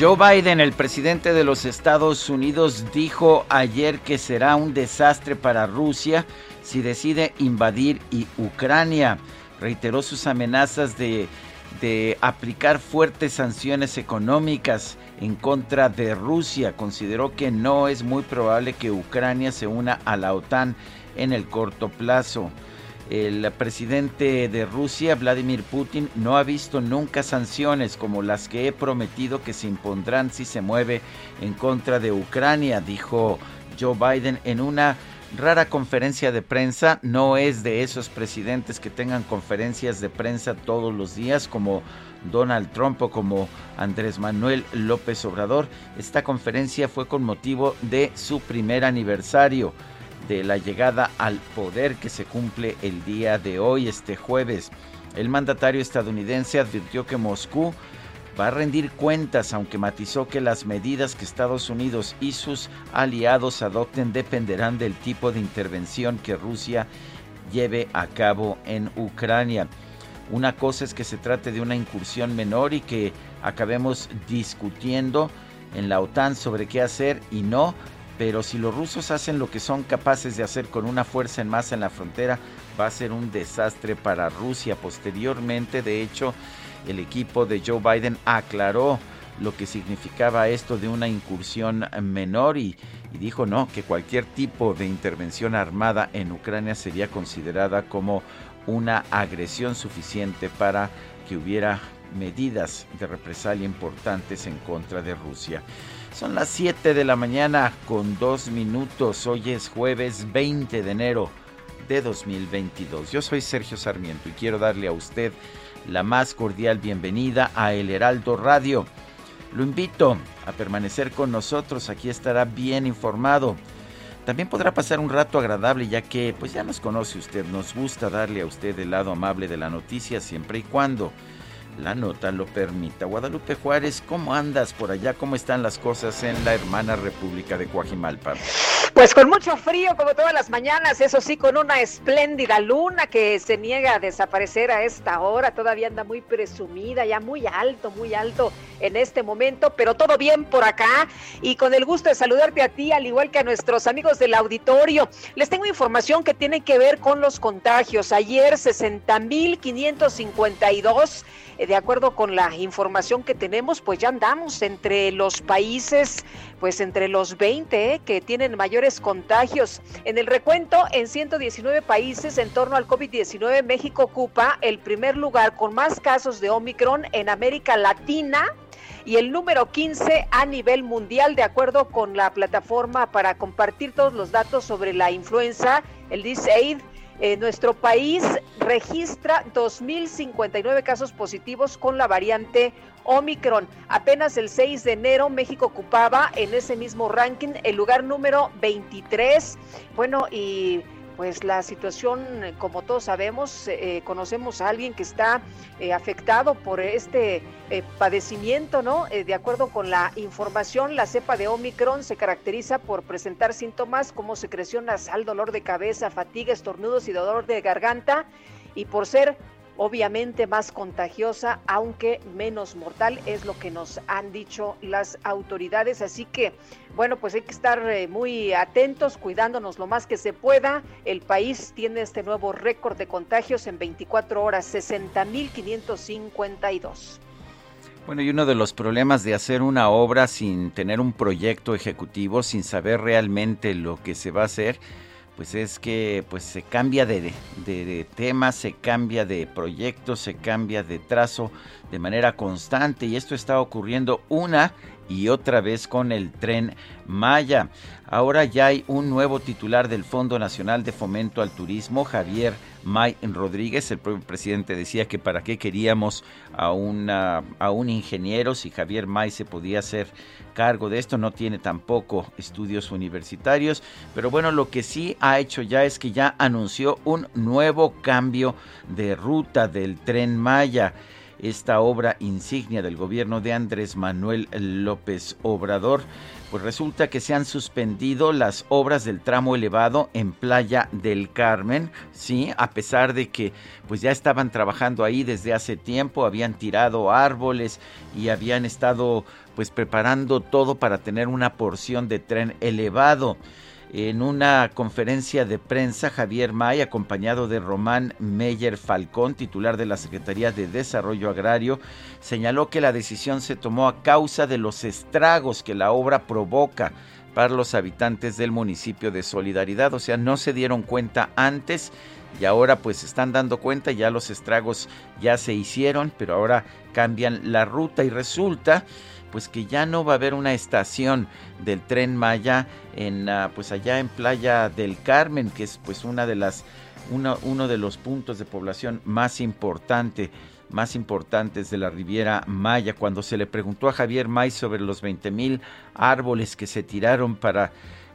Joe Biden, el presidente de los Estados Unidos, dijo ayer que será un desastre para Rusia si decide invadir Ucrania. Reiteró sus amenazas de, de aplicar fuertes sanciones económicas en contra de Rusia. Consideró que no es muy probable que Ucrania se una a la OTAN en el corto plazo. El presidente de Rusia, Vladimir Putin, no ha visto nunca sanciones como las que he prometido que se impondrán si se mueve en contra de Ucrania, dijo Joe Biden en una rara conferencia de prensa. No es de esos presidentes que tengan conferencias de prensa todos los días como Donald Trump o como Andrés Manuel López Obrador. Esta conferencia fue con motivo de su primer aniversario de la llegada al poder que se cumple el día de hoy, este jueves. El mandatario estadounidense advirtió que Moscú va a rendir cuentas, aunque matizó que las medidas que Estados Unidos y sus aliados adopten dependerán del tipo de intervención que Rusia lleve a cabo en Ucrania. Una cosa es que se trate de una incursión menor y que acabemos discutiendo en la OTAN sobre qué hacer y no pero si los rusos hacen lo que son capaces de hacer con una fuerza en masa en la frontera, va a ser un desastre para Rusia. Posteriormente, de hecho, el equipo de Joe Biden aclaró lo que significaba esto de una incursión menor y, y, dijo no, que cualquier tipo de intervención armada en Ucrania sería considerada como una agresión suficiente para que hubiera medidas de represalia importantes en contra de Rusia. Son las 7 de la mañana con 2 minutos. Hoy es jueves 20 de enero de 2022. Yo soy Sergio Sarmiento y quiero darle a usted la más cordial bienvenida a El Heraldo Radio. Lo invito a permanecer con nosotros, aquí estará bien informado. También podrá pasar un rato agradable ya que pues ya nos conoce usted, nos gusta darle a usted el lado amable de la noticia siempre y cuando la nota lo permita. Guadalupe Juárez, ¿cómo andas por allá? ¿Cómo están las cosas en la hermana República de Coajimalpa? Pues con mucho frío, como todas las mañanas, eso sí, con una espléndida luna que se niega a desaparecer a esta hora, todavía anda muy presumida, ya muy alto, muy alto en este momento, pero todo bien por acá y con el gusto de saludarte a ti, al igual que a nuestros amigos del auditorio. Les tengo información que tiene que ver con los contagios. Ayer 60.552 eh, de acuerdo con la información que tenemos, pues ya andamos entre los países, pues entre los 20 eh, que tienen mayores contagios. En el recuento, en 119 países en torno al COVID-19, México ocupa el primer lugar con más casos de Omicron en América Latina y el número 15 a nivel mundial, de acuerdo con la plataforma para compartir todos los datos sobre la influenza, el DISAID eh, nuestro país registra 2.059 casos positivos con la variante Omicron. Apenas el 6 de enero México ocupaba en ese mismo ranking el lugar número 23. Bueno, y pues la situación, como todos sabemos, eh, conocemos a alguien que está eh, afectado por este eh, padecimiento, ¿no? de acuerdo con la información, la cepa de Omicron se caracteriza por presentar síntomas como secreción nasal, dolor de cabeza, fatiga, estornudos y dolor de garganta y por ser obviamente más contagiosa, aunque menos mortal, es lo que nos han dicho las autoridades. Así que, bueno, pues hay que estar eh, muy atentos, cuidándonos lo más que se pueda. El país tiene este nuevo récord de contagios en 24 horas, 60.552. Bueno, y uno de los problemas de hacer una obra sin tener un proyecto ejecutivo, sin saber realmente lo que se va a hacer, pues es que pues se cambia de, de, tema, se cambia de proyecto, se cambia de trazo de manera constante y esto está ocurriendo una y otra vez con el tren Maya. Ahora ya hay un nuevo titular del Fondo Nacional de Fomento al Turismo, Javier May Rodríguez. El propio presidente decía que para qué queríamos a, un ingeniero si Javier May se podía hacer cargo de esto. No tiene tampoco estudios universitarios. Pero bueno, lo que sí ha hecho ya es que ya anunció un nuevo cambio de ruta del tren Maya esta obra insignia del gobierno de Andrés Manuel López Obrador pues resulta que se han suspendido las obras del tramo elevado en Playa del Carmen, sí, a pesar de que pues ya estaban trabajando ahí desde hace tiempo, habían tirado árboles y habían estado pues preparando todo para tener una porción de tren elevado. En una conferencia de prensa, Javier May, acompañado de Román Meyer Falcón, titular de la Secretaría de Desarrollo Agrario, señaló que la decisión se tomó a causa de los estragos que la obra provoca para los habitantes del municipio de Solidaridad. O sea, no se dieron cuenta antes y ahora pues están dando cuenta, ya los estragos ya se hicieron, pero ahora cambian la ruta y resulta pues que ya no va a haber una estación del tren Maya en ah, pues allá en Playa del Carmen, que es pues una de las uno, de los puntos de población más importante más importantes de la Riviera Maya. Cuando se le preguntó a Javier May sobre los 20 mil árboles que se tiraron para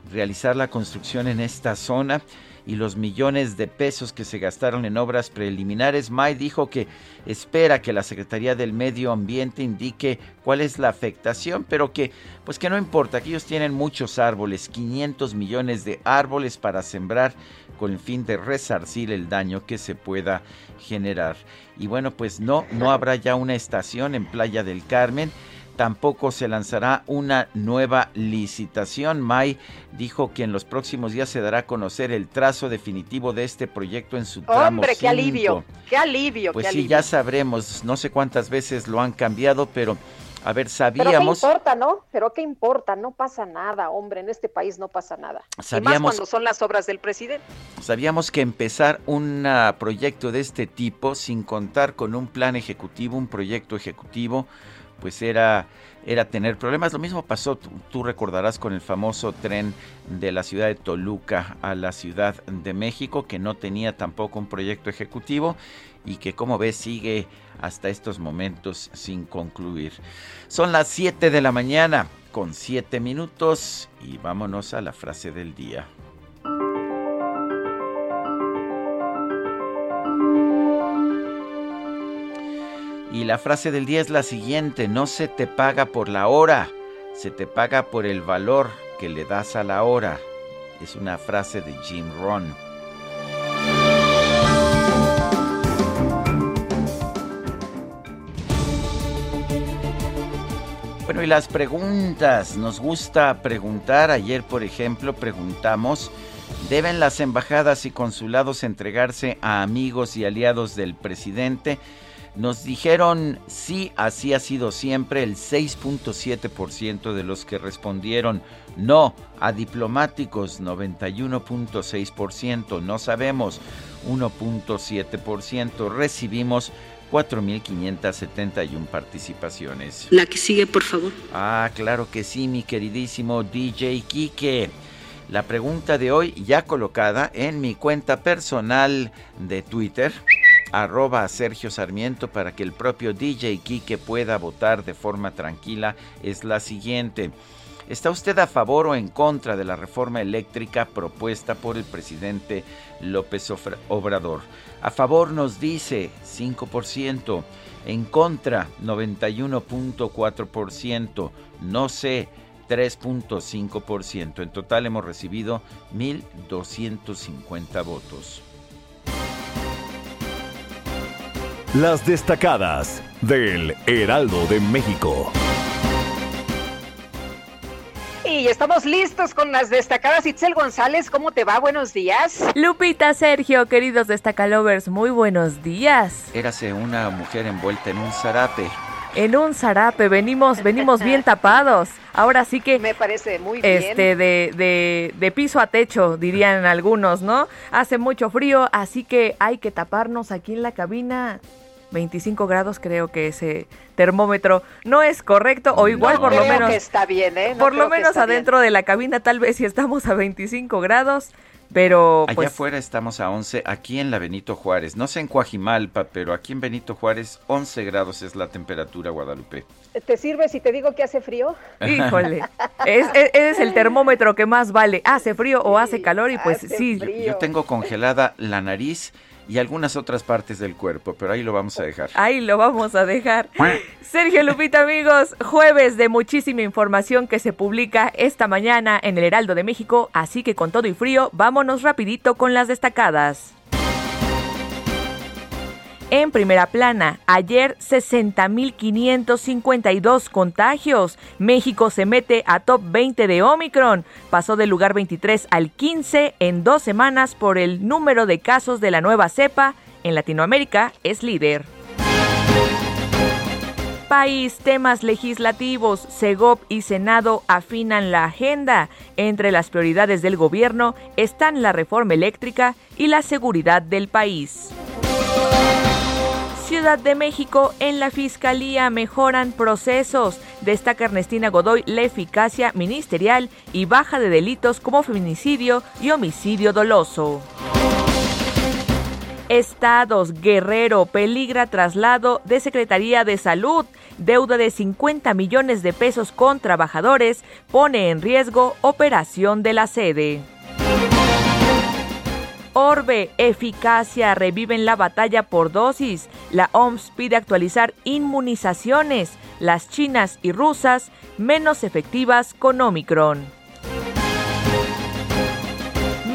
realizar la construcción en esta zona, y los millones de pesos que se gastaron en obras preliminares, May dijo que espera que la Secretaría del Medio Ambiente indique cuál es la afectación, pero que pues que no importa, que ellos tienen muchos árboles, 500 millones de árboles para sembrar con el fin de resarcir el daño que se pueda generar. Y bueno, pues no, no habrá ya una estación en Playa del Carmen tampoco se lanzará una nueva licitación. May dijo que en los próximos días se dará a conocer el trazo definitivo de este proyecto en su tramo Hombre, qué alivio, qué alivio. Pues sí, ya sabremos, no sé cuántas veces lo han cambiado, pero a ver, sabíamos. Pero qué importa, ¿no? Pero qué importa, no pasa nada, hombre, en este país no pasa nada. Sabíamos, y más cuando son las obras del presidente. Sabíamos que empezar un proyecto de este tipo sin contar con un plan ejecutivo, un proyecto ejecutivo, pues era, era tener problemas. Lo mismo pasó, tú, recordarás, con el famoso tren de la ciudad de Toluca a la Ciudad de México, que no tenía tampoco un proyecto ejecutivo y que como ves sigue hasta estos momentos sin concluir. Son las 7 de la mañana con 7 minutos y vámonos a la frase del día. Y la frase del día es la siguiente, no se te paga por la hora, se te paga por el valor que le das a la hora. Es una frase de Jim Rohn. Bueno, y las preguntas, nos gusta preguntar. Ayer, por ejemplo, preguntamos, ¿deben las embajadas y consulados entregarse a amigos y aliados del presidente? Nos dijeron sí, así ha sido siempre el 6.7% de los que respondieron no a diplomáticos 91.6%, no sabemos 1.7%, recibimos 4.571 participaciones. La que sigue, por favor. Ah, claro que sí, mi queridísimo DJ Kike. La pregunta de hoy ya colocada en mi cuenta personal de Twitter arroba Sergio Sarmiento para que el propio DJ Kike pueda votar de forma tranquila es la siguiente. ¿Está usted a favor o en contra de la reforma eléctrica propuesta por el presidente López Obrador? A favor nos dice 5%, en contra 91.4%, no sé 3.5%. En total hemos recibido 1.250 votos. Las destacadas del Heraldo de México. Y estamos listos con las destacadas. Itzel González, ¿cómo te va? Buenos días. Lupita, Sergio, queridos destacalovers, muy buenos días. Érase una mujer envuelta en un zarape. En un zarape, venimos, venimos bien tapados. Ahora sí que... Me parece muy bien. Este, de, de, de piso a techo, dirían algunos, ¿no? Hace mucho frío, así que hay que taparnos aquí en la cabina. 25 grados creo que ese termómetro no es correcto o igual No por lo creo menos que está bien, ¿eh? No por lo menos adentro de la cabina tal vez si estamos a 25 grados pero Allá pues afuera estamos a 11, aquí en la Benito Juárez. No sé en Coajimalpa, pero aquí en Benito Juárez 11 grados es la temperatura, Guadalupe. ¿Te sirve si te digo que hace frío? híjole es, es, es el termómetro que más vale hace frío o hace calor y pues hace sí frío. Yo tengo congelada la nariz y algunas otras partes del cuerpo, pero ahí lo vamos a dejar. Ahí lo vamos a dejar. Sergio Lupita, amigos, jueves de muchísima información que se publica esta mañana en el Heraldo de México, así que con todo y frío, vámonos rapidito con las destacadas. En primera plana, ayer 60.552 contagios. México se mete a top 20 de Omicron. Pasó del lugar 23 al 15 en dos semanas por el número de casos de la nueva cepa. En Latinoamérica es líder. País, temas legislativos, Segop y Senado afinan la agenda. Entre las prioridades del gobierno están la reforma eléctrica y la seguridad del país. Ciudad de México, en la Fiscalía mejoran procesos. Destaca Ernestina Godoy la eficacia ministerial y baja de delitos como feminicidio y homicidio doloso. Estados, Guerrero, peligra traslado de Secretaría de Salud. Deuda de 50 millones de pesos con trabajadores pone en riesgo operación de la sede. Orbe, eficacia, reviven la batalla por dosis. La OMS pide actualizar inmunizaciones, las chinas y rusas menos efectivas con Omicron.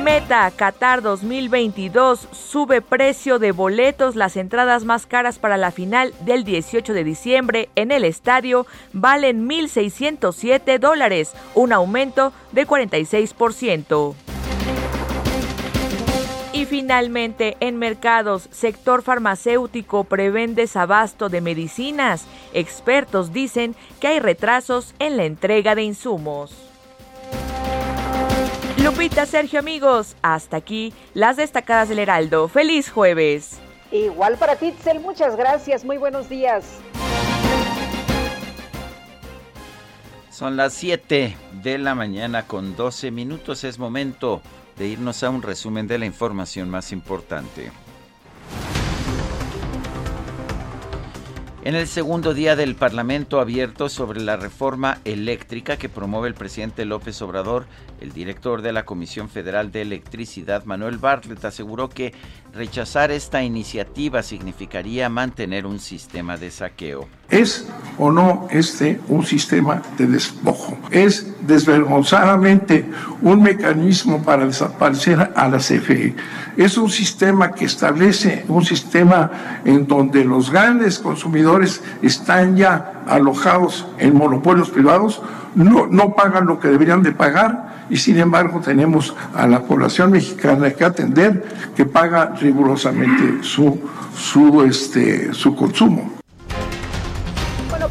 Meta Qatar 2022 sube precio de boletos. Las entradas más caras para la final del 18 de diciembre en el estadio valen 1.607 dólares, un aumento de 46%. Y finalmente, en mercados, sector farmacéutico prevén desabasto de medicinas. Expertos dicen que hay retrasos en la entrega de insumos. Lupita, Sergio, amigos, hasta aquí las destacadas del Heraldo. ¡Feliz jueves! Igual para ti, Itzel, muchas gracias. Muy buenos días. Son las 7 de la mañana con 12 minutos. Es momento de irnos a un resumen de la información más importante. En el segundo día del Parlamento abierto sobre la reforma eléctrica que promueve el presidente López Obrador, el director de la Comisión Federal de Electricidad, Manuel Bartlett, aseguró que rechazar esta iniciativa significaría mantener un sistema de saqueo. ¿Es o no este un sistema de despojo? ¿Es desvergonzadamente un mecanismo para desaparecer a la CFE? ¿Es un sistema que establece un sistema en donde los grandes consumidores están ya alojados en monopolios privados, no, no pagan lo que deberían de pagar y sin embargo tenemos a la población mexicana que atender que paga rigurosamente su, su, este, su consumo?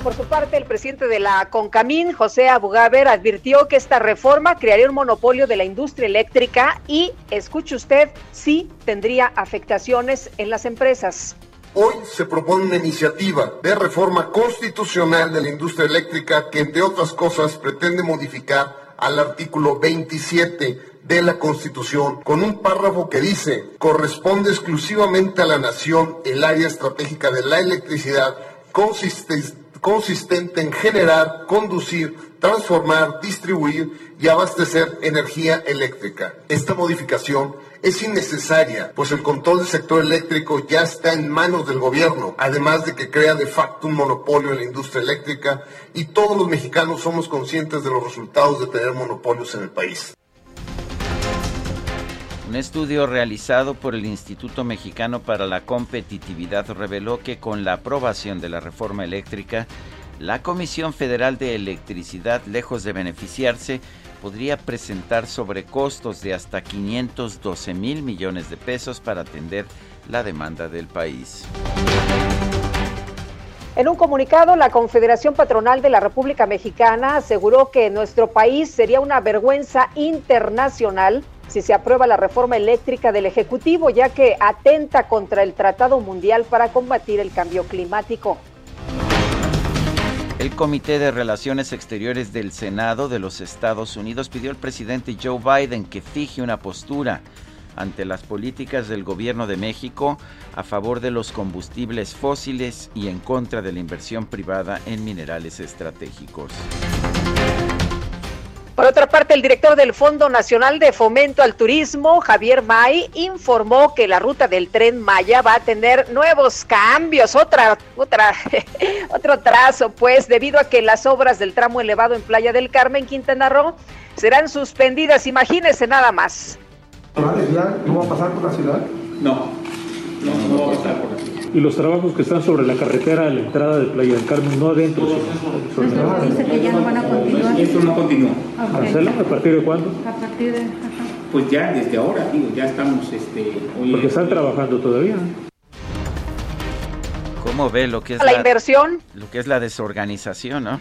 Por su parte, el presidente de la CONCAMIN, José Abugaber, advirtió que esta reforma crearía un monopolio de la industria eléctrica y, escuche usted, sí tendría afectaciones en las empresas. Hoy se propone una iniciativa de reforma constitucional de la industria eléctrica que, entre otras cosas, pretende modificar al artículo 27 de la Constitución con un párrafo que dice, corresponde exclusivamente a la nación el área estratégica de la electricidad consistente consistente en generar, conducir, transformar, distribuir y abastecer energía eléctrica. Esta modificación es innecesaria, pues el control del sector eléctrico ya está en manos del gobierno, además de que crea de facto un monopolio en la industria eléctrica y todos los mexicanos somos conscientes de los resultados de tener monopolios en el país. Un estudio realizado por el Instituto Mexicano para la Competitividad reveló que con la aprobación de la reforma eléctrica, la Comisión Federal de Electricidad, lejos de beneficiarse, podría presentar sobrecostos de hasta 512 mil millones de pesos para atender la demanda del país. En un comunicado, la Confederación Patronal de la República Mexicana aseguró que nuestro país sería una vergüenza internacional si se aprueba la reforma eléctrica del Ejecutivo, ya que atenta contra el Tratado Mundial para combatir el cambio climático. El Comité de Relaciones Exteriores del Senado de los Estados Unidos pidió al presidente Joe Biden que fije una postura ante las políticas del gobierno de México a favor de los combustibles fósiles y en contra de la inversión privada en minerales estratégicos. Por otra parte, el director del Fondo Nacional de Fomento al Turismo, Javier May, informó que la ruta del tren Maya va a tener nuevos cambios, otra, otra, otro trazo, pues, debido a que las obras del tramo elevado en Playa del Carmen, Quintana Roo, serán suspendidas. Imagínense nada más. ¿No va a pasar por la ciudad? No, no, no va a pasar por ciudad y los trabajos que están sobre la carretera a la entrada de Playa del Carmen, no adentro. Sino dice que ya no van a continuar. Esto no continúa. Okay. ¿A partir de cuándo? A partir de... Pues ya desde ahora, digo, ya estamos... Este, Porque están trabajando todavía. ¿Cómo ve lo que es la, la inversión? Lo que es la desorganización, ¿no?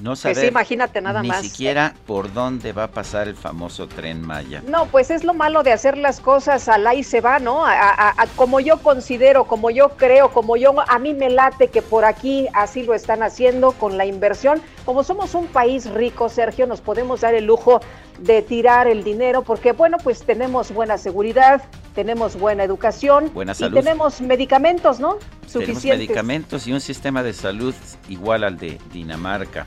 No saber pues imagínate nada ni más. siquiera por dónde va a pasar el famoso tren Maya. No, pues es lo malo de hacer las cosas al ahí se va, ¿no? A, como yo considero, como yo creo, como yo a mí me late que por aquí así lo están haciendo con la inversión. Como somos un país rico, Sergio, nos podemos dar el lujo de tirar el dinero porque bueno, pues tenemos buena seguridad, tenemos buena educación buena y tenemos medicamentos, ¿no? Suficientes. Tenemos medicamentos y un sistema de salud igual al de Dinamarca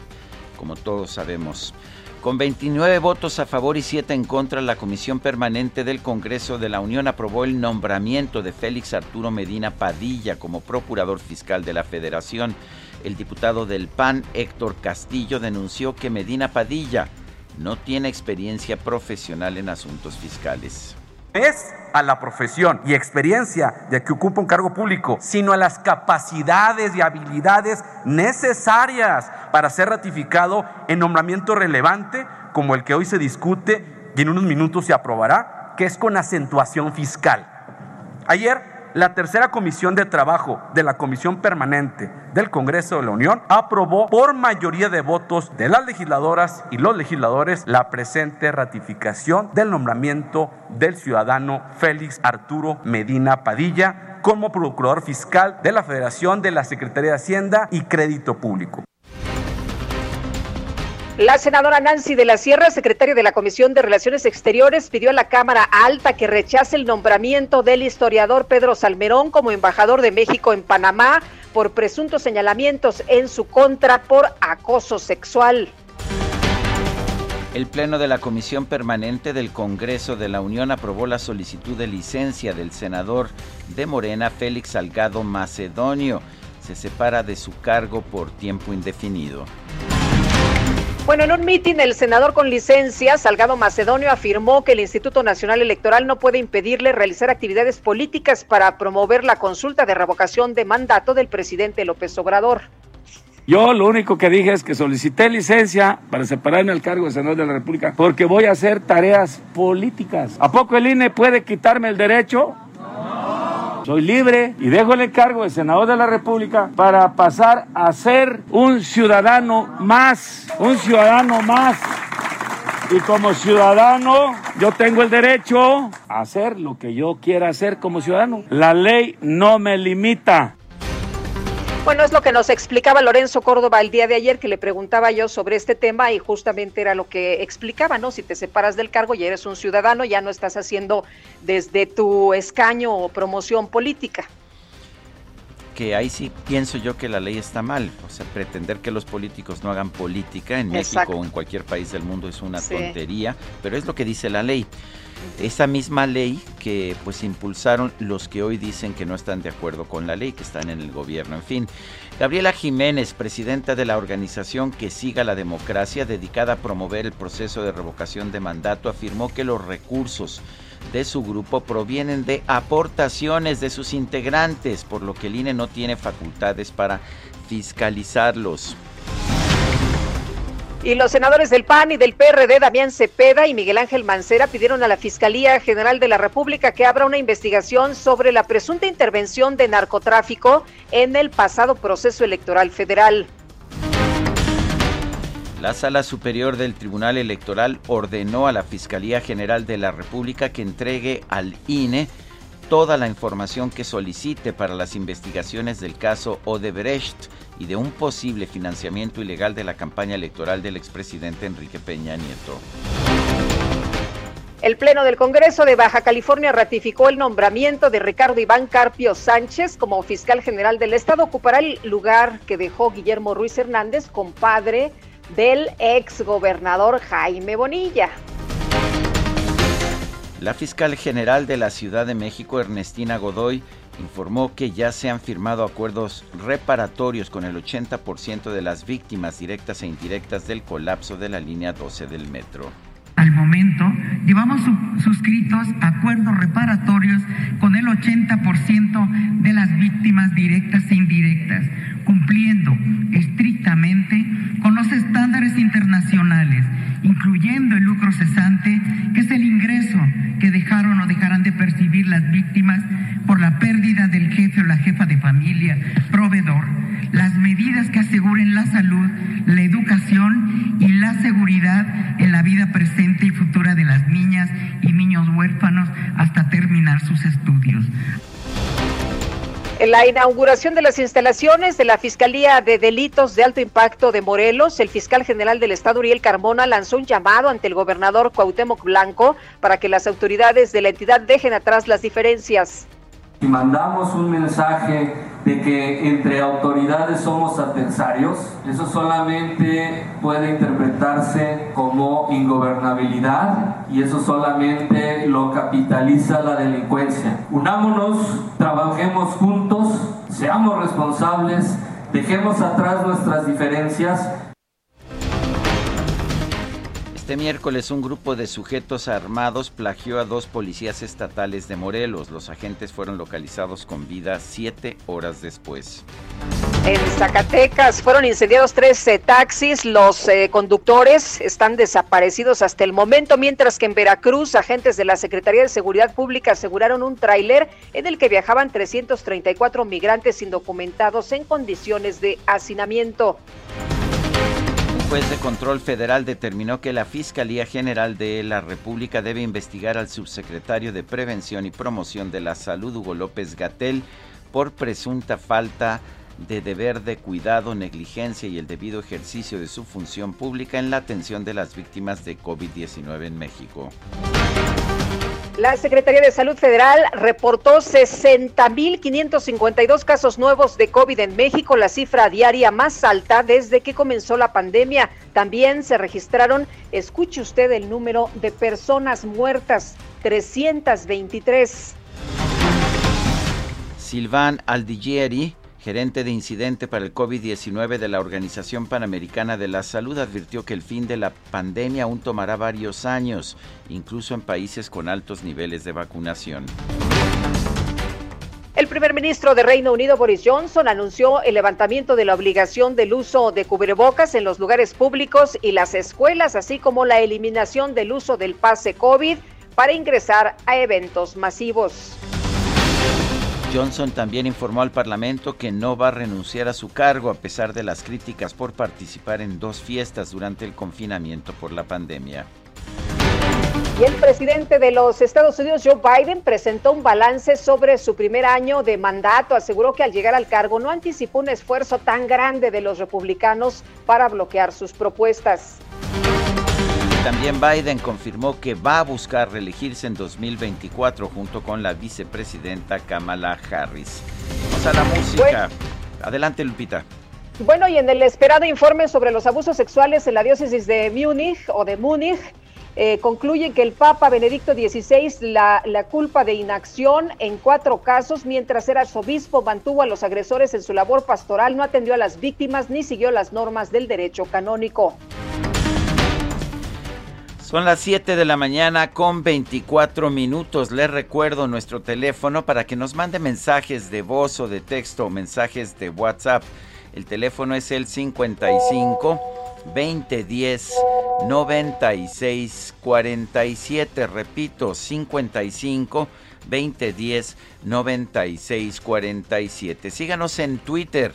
como todos sabemos. Con 29 votos a favor y 7 en contra, la Comisión Permanente del Congreso de la Unión aprobó el nombramiento de Félix Arturo Medina Padilla como Procurador Fiscal de la Federación. El diputado del PAN, Héctor Castillo, denunció que Medina Padilla no tiene experiencia profesional en asuntos fiscales es a la profesión y experiencia de que ocupa un cargo público, sino a las capacidades y habilidades necesarias para ser ratificado en nombramiento relevante como el que hoy se discute y en unos minutos se aprobará, que es con acentuación fiscal. Ayer la tercera comisión de trabajo de la Comisión Permanente del Congreso de la Unión aprobó por mayoría de votos de las legisladoras y los legisladores la presente ratificación del nombramiento del ciudadano Félix Arturo Medina Padilla como Procurador Fiscal de la Federación de la Secretaría de Hacienda y Crédito Público. La senadora Nancy de la Sierra, secretaria de la Comisión de Relaciones Exteriores, pidió a la Cámara Alta que rechace el nombramiento del historiador Pedro Salmerón como embajador de México en Panamá por presuntos señalamientos en su contra por acoso sexual. El Pleno de la Comisión Permanente del Congreso de la Unión aprobó la solicitud de licencia del senador de Morena, Félix Salgado Macedonio. Se separa de su cargo por tiempo indefinido. Bueno, en un mitin el senador con licencia, Salgado Macedonio, afirmó que el Instituto Nacional Electoral no puede impedirle realizar actividades políticas para promover la consulta de revocación de mandato del presidente López Obrador. Yo lo único que dije es que solicité licencia para separarme al cargo de senador de la República porque voy a hacer tareas políticas. ¿A poco el INE puede quitarme el derecho soy libre y dejo el encargo de senador de la República para pasar a ser un ciudadano más, un ciudadano más. Y como ciudadano, yo tengo el derecho a hacer lo que yo quiera hacer como ciudadano. La ley no me limita. Bueno, es lo que nos explicaba Lorenzo Córdoba el día de ayer, que le preguntaba yo sobre este tema y justamente era lo que explicaba, ¿no? Si te separas del cargo y eres un ciudadano, ya no estás haciendo desde tu escaño o promoción política. Que ahí sí pienso yo que la ley está mal. O sea, pretender que los políticos no hagan política en México o en cualquier país del mundo es una tontería, pero es lo que dice la ley esa misma ley que pues impulsaron los que hoy dicen que no están de acuerdo con la ley, que están en el gobierno. En fin, Gabriela Jiménez, presidenta de la organización Que Siga la Democracia, dedicada a promover el proceso de revocación de mandato, afirmó que los recursos de su grupo provienen de aportaciones de sus integrantes, por lo que el INE no tiene facultades para fiscalizarlos. Y los senadores del PAN y del PRD, Damián Cepeda y Miguel Ángel Mancera, pidieron a la Fiscalía General de la República que abra una investigación sobre la presunta intervención de narcotráfico en el pasado proceso electoral federal. La Sala Superior del Tribunal Electoral ordenó a la Fiscalía General de la República que entregue al INE toda la información que solicite para las investigaciones del caso Odebrecht y de un posible financiamiento ilegal de la campaña electoral del expresidente Enrique Peña Nieto. El Pleno del Congreso de Baja California ratificó el nombramiento de Ricardo Iván Carpio Sánchez como fiscal general del Estado. Ocupará el lugar que dejó Guillermo Ruiz Hernández, compadre del ex gobernador Jaime Bonilla. La fiscal general de la Ciudad de México, Ernestina Godoy, informó que ya se han firmado acuerdos reparatorios con el 80% de las víctimas directas e indirectas del colapso de la línea 12 del metro. Al momento, llevamos suscritos acuerdos reparatorios con el 80% de las víctimas directas e indirectas, cumpliendo estrictamente con los estándares internacionales, incluyendo el lucro cesante, que es el ingreso que dejaron o dejarán de percibir las víctimas por la pérdida del jefe o la jefa de familia, proveedor, las medidas que aseguren la salud, la educación y la seguridad en la vida presente y futura de las niñas y niños huérfanos hasta terminar sus estudios. En la inauguración de las instalaciones de la Fiscalía de Delitos de Alto Impacto de Morelos, el fiscal general del Estado, Uriel Carmona, lanzó un llamado ante el gobernador Cuauhtémoc Blanco para que las autoridades de la entidad dejen atrás las diferencias. Si mandamos un mensaje de que entre autoridades somos adversarios, eso solamente puede interpretarse como ingobernabilidad y eso solamente lo capitaliza la delincuencia. Unámonos, trabajemos juntos, seamos responsables, dejemos atrás nuestras diferencias este miércoles un grupo de sujetos armados plagió a dos policías estatales de Morelos. Los agentes fueron localizados con vida siete horas después. En Zacatecas fueron incendiados tres eh, taxis. Los eh, conductores están desaparecidos hasta el momento, mientras que en Veracruz agentes de la Secretaría de Seguridad Pública aseguraron un tráiler en el que viajaban 334 migrantes indocumentados en condiciones de hacinamiento juez de control federal determinó que la Fiscalía General de la República debe investigar al subsecretario de Prevención y Promoción de la Salud, Hugo López Gatel, por presunta falta de deber de cuidado, negligencia y el debido ejercicio de su función pública en la atención de las víctimas de COVID-19 en México. La Secretaría de Salud Federal reportó 60.552 casos nuevos de COVID en México, la cifra diaria más alta desde que comenzó la pandemia. También se registraron, escuche usted el número de personas muertas, 323. Silván Aldigieri gerente de incidente para el COVID-19 de la Organización Panamericana de la Salud, advirtió que el fin de la pandemia aún tomará varios años, incluso en países con altos niveles de vacunación. El primer ministro de Reino Unido, Boris Johnson, anunció el levantamiento de la obligación del uso de cubrebocas en los lugares públicos y las escuelas, así como la eliminación del uso del pase COVID para ingresar a eventos masivos. Johnson también informó al Parlamento que no va a renunciar a su cargo a pesar de las críticas por participar en dos fiestas durante el confinamiento por la pandemia. Y el presidente de los Estados Unidos, Joe Biden, presentó un balance sobre su primer año de mandato. Aseguró que al llegar al cargo no anticipó un esfuerzo tan grande de los republicanos para bloquear sus propuestas. También Biden confirmó que va a buscar reelegirse en 2024 junto con la vicepresidenta Kamala Harris. Vamos a la música. Adelante, Lupita. Bueno, y en el esperado informe sobre los abusos sexuales en la diócesis de Múnich o de Múnich, eh, concluye que el Papa Benedicto XVI la, la, culpa de inacción en cuatro casos, mientras era arzobispo, mantuvo a los agresores en su labor pastoral, no atendió a las víctimas ni siguió las normas del derecho canónico. Son las 7 de la mañana con 24 minutos. Les recuerdo nuestro teléfono para que nos mande mensajes de voz o de texto, mensajes de WhatsApp. El teléfono es el 55 2010 96 47. Repito, 55 2010 96 47. Síganos en Twitter.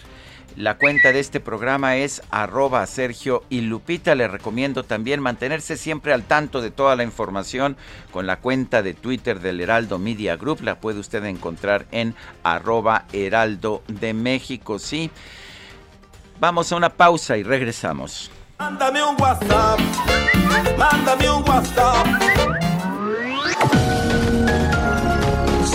La cuenta de este programa es arroba Sergio y Lupita. Le recomiendo también mantenerse siempre al tanto de toda la información con la cuenta de Twitter del Heraldo Media Group. La puede usted encontrar en arroba Heraldo de México. Sí. Vamos a una pausa y regresamos. Mándame un WhatsApp. Mándame un WhatsApp.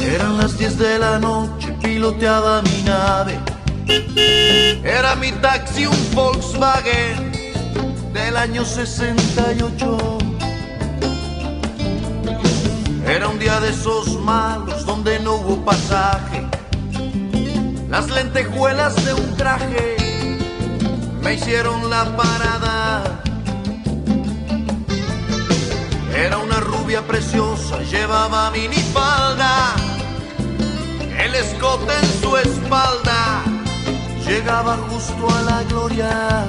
Eran las 10 de la noche, piloteaba mi nave. Era mi taxi un Volkswagen del año 68. Era un día de esos malos donde no hubo pasaje. Las lentejuelas de un traje me hicieron la parada. Era una rubia preciosa, llevaba minifalda, el escote en su espalda, llegaba justo a la gloria.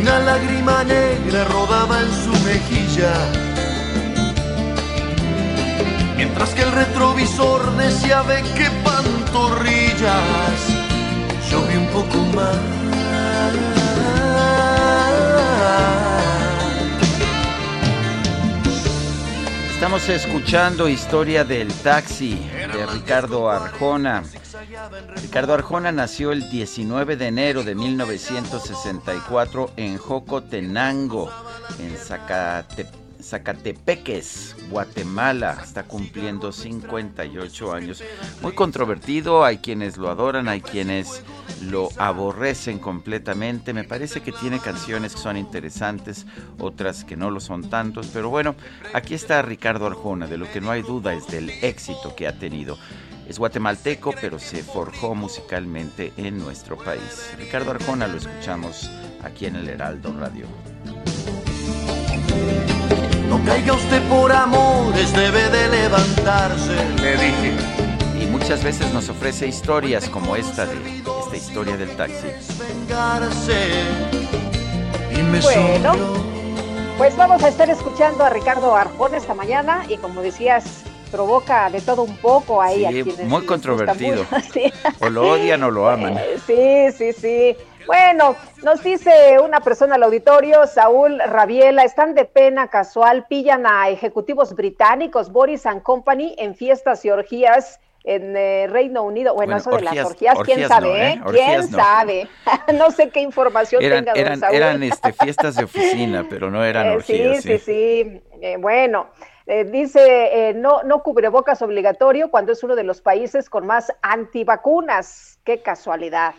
Una lágrima negra rodaba en su mejilla, mientras que el retrovisor decía ve qué pantorrillas, yo un poco más. Estamos escuchando Historia del Taxi de Ricardo Arjona. Ricardo Arjona nació el 19 de enero de 1964 en Jocotenango, en Zacate- Zacatepeques, Guatemala. Está cumpliendo 58 años. Muy controvertido, hay quienes lo adoran, hay quienes lo aborrecen completamente. Me parece que tiene canciones que son interesantes, otras que no lo son tantos, pero bueno, aquí está Ricardo Arjona, de lo que no hay duda es del éxito que ha tenido. Es guatemalteco, pero se forjó musicalmente en nuestro país. Ricardo Arjona lo escuchamos aquí en el Heraldo Radio. No caiga usted por amores, debe de levantarse, le dije. Y muchas veces nos ofrece historias como esta de esta historia del taxi. Bueno, pues vamos a estar escuchando a Ricardo Arjona esta mañana y como decías, provoca de todo un poco ahí a quienes muy controvertido. Sí. O lo odian o lo aman. Sí, sí, sí. Bueno, nos dice una persona al auditorio, Saúl Rabiela, están de pena casual, pillan a ejecutivos británicos, Boris and Company, en fiestas y orgías en eh, Reino Unido. Bueno, Bueno, eso de las orgías- orgías, quién sabe, no, ¿eh? ¿eh? ¿Quién no. sabe? no sé qué información Eran, tenga don eran, Saúl. eran este, fiestas de oficina, pero no eran Eh, orgías. sí, sí, sí. Eh, bueno, dice, eh, no, no cubrebocas obligatorio cuando es uno de los países con más antivacunas. Qué casualidad.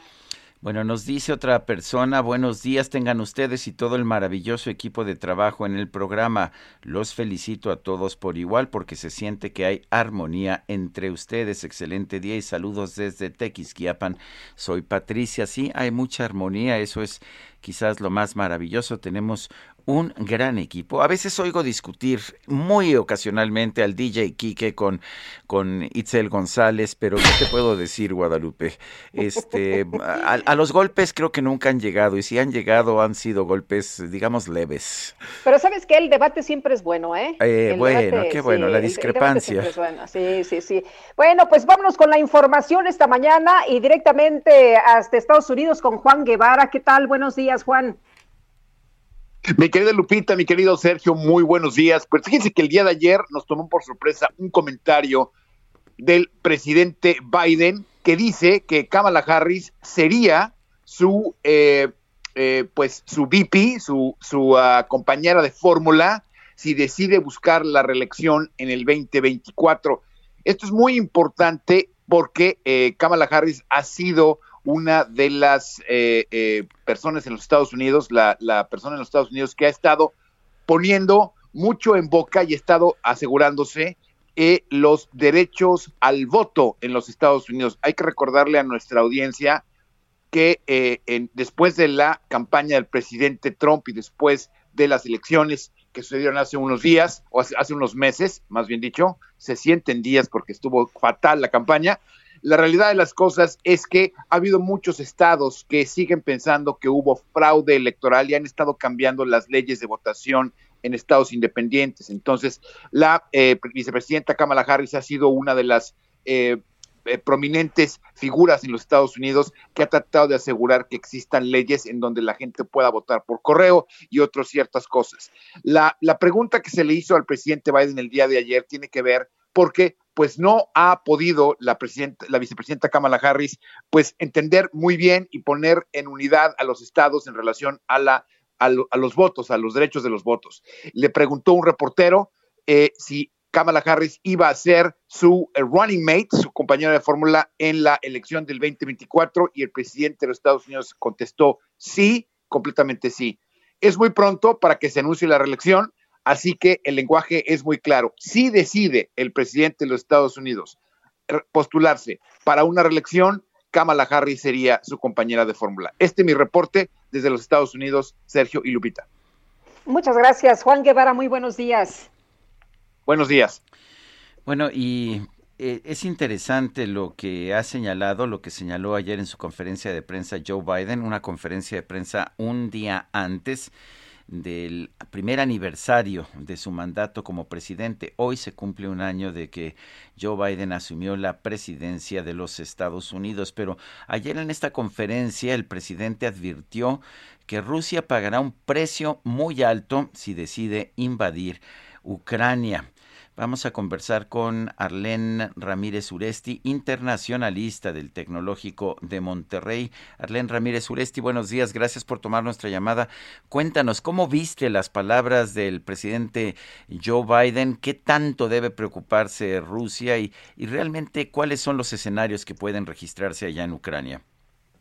Bueno, nos dice otra persona, buenos días tengan ustedes y todo el maravilloso equipo de trabajo en el programa. Los felicito a todos por igual porque se siente que hay armonía entre ustedes. Excelente día y saludos desde Tequisquiapan. Soy Patricia. Sí, hay mucha armonía, eso es quizás lo más maravilloso. Tenemos un gran equipo. A veces oigo discutir muy ocasionalmente al DJ Quique con, con Itzel González, pero ¿qué te puedo decir, Guadalupe? Este, a, los golpes creo que nunca han llegado y si han llegado han sido golpes, digamos, leves. Pero sabes que el debate siempre es bueno, ¿eh? eh bueno, qué bueno, la discrepancia. bueno. Sí, sí, sí. Bueno, pues vámonos con la información esta mañana y directamente hasta Estados Unidos con Juan Guevara. ¿Qué tal? Buenos días, Juan. Mi querida Lupita, mi querido Sergio, muy buenos días. Pues fíjense que el día de ayer nos tomó por sorpresa un comentario del presidente Biden que dice que Kamala Harris sería su, eh, eh, pues, su VP, su, su ah, compañera de fórmula, si decide buscar la reelección en el 2024. Esto es muy importante porque eh, Kamala Harris ha sido una de las eh, eh, personas en los Estados Unidos, la, persona en los Estados Unidos que ha estado poniendo mucho en boca y ha estado asegurándose eh, los derechos al voto en los Estados Unidos. Hay que recordarle a nuestra audiencia que después de la campaña del presidente Trump y después de las elecciones que sucedieron hace unos días, o hace unos meses, más bien dicho, se sienten días porque estuvo fatal la campaña, la realidad de las cosas es que ha habido muchos estados que siguen pensando que hubo fraude electoral y han estado cambiando las leyes de votación en estados independientes. Entonces, la eh, vicepresidenta Kamala Harris ha sido una de las eh, eh, prominentes figuras en los Estados Unidos que ha tratado de asegurar que existan leyes en donde la gente pueda votar por correo y otras ciertas cosas. La, la pregunta que se le hizo al presidente Biden el día de ayer tiene que ver porque pues no ha podido la, presidenta, la vicepresidenta Kamala Harris pues entender muy bien y poner en unidad a los estados en relación a, la, los votos, a los derechos de los votos. Le preguntó un reportero eh, si Kamala Harris iba a ser su eh, running mate, su compañera de fórmula en la elección del 2024 y el presidente de los Estados Unidos contestó sí, completamente sí. Es muy pronto para que se anuncie la reelección, Así que el lenguaje es muy claro. Si decide el presidente de los Estados Unidos postularse para una reelección, Kamala Harris sería su compañera de fórmula. Este es mi reporte desde los Estados Unidos, Sergio y Lupita. Muchas gracias, Juan Guevara. Muy buenos días. Buenos días. Bueno, y eh, es interesante lo que ha señalado, lo que señaló ayer en su conferencia de prensa Joe Biden, una conferencia de prensa un día antes del primer aniversario de su mandato como presidente. Hoy se cumple un año de que Joe Biden asumió la presidencia de los Estados Unidos, pero ayer en esta conferencia el presidente advirtió que Rusia pagará un precio muy alto si decide invadir Ucrania. Vamos a conversar con Arlén Ramírez Uresti, internacionalista del Tecnológico de Monterrey. Arlén Ramírez Uresti, buenos días, gracias por tomar nuestra llamada. Cuéntanos, ¿cómo viste las palabras del presidente Joe Biden? ¿Qué tanto debe preocuparse Rusia y, y realmente cuáles son los escenarios que pueden registrarse allá en Ucrania?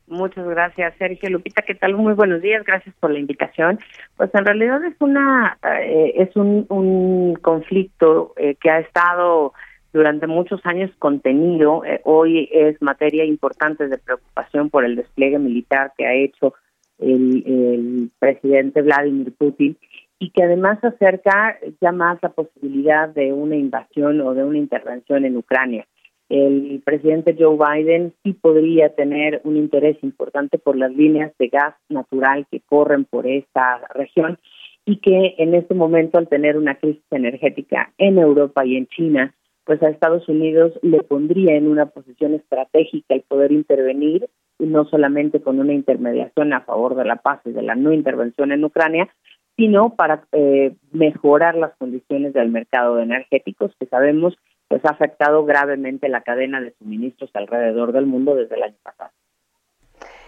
Muchas gracias, Sergio Lupita. ¿Qué tal? Muy buenos días. Gracias por la invitación. Pues en realidad es una eh, es un, un conflicto eh, que ha estado durante muchos años contenido. Eh, hoy es materia importante de preocupación por el despliegue militar que ha hecho el, el presidente Vladimir Putin y que además acerca ya más la posibilidad de una invasión o de una intervención en Ucrania el presidente Joe Biden sí podría tener un interés importante por las líneas de gas natural que corren por esta región y que en este momento al tener una crisis energética en Europa y en China, pues a Estados Unidos le pondría en una posición estratégica el poder intervenir y no solamente con una intermediación a favor de la paz y de la no intervención en Ucrania, sino para eh, mejorar las condiciones del mercado de energéticos que sabemos pues ha afectado gravemente la cadena de suministros alrededor del mundo desde el año pasado.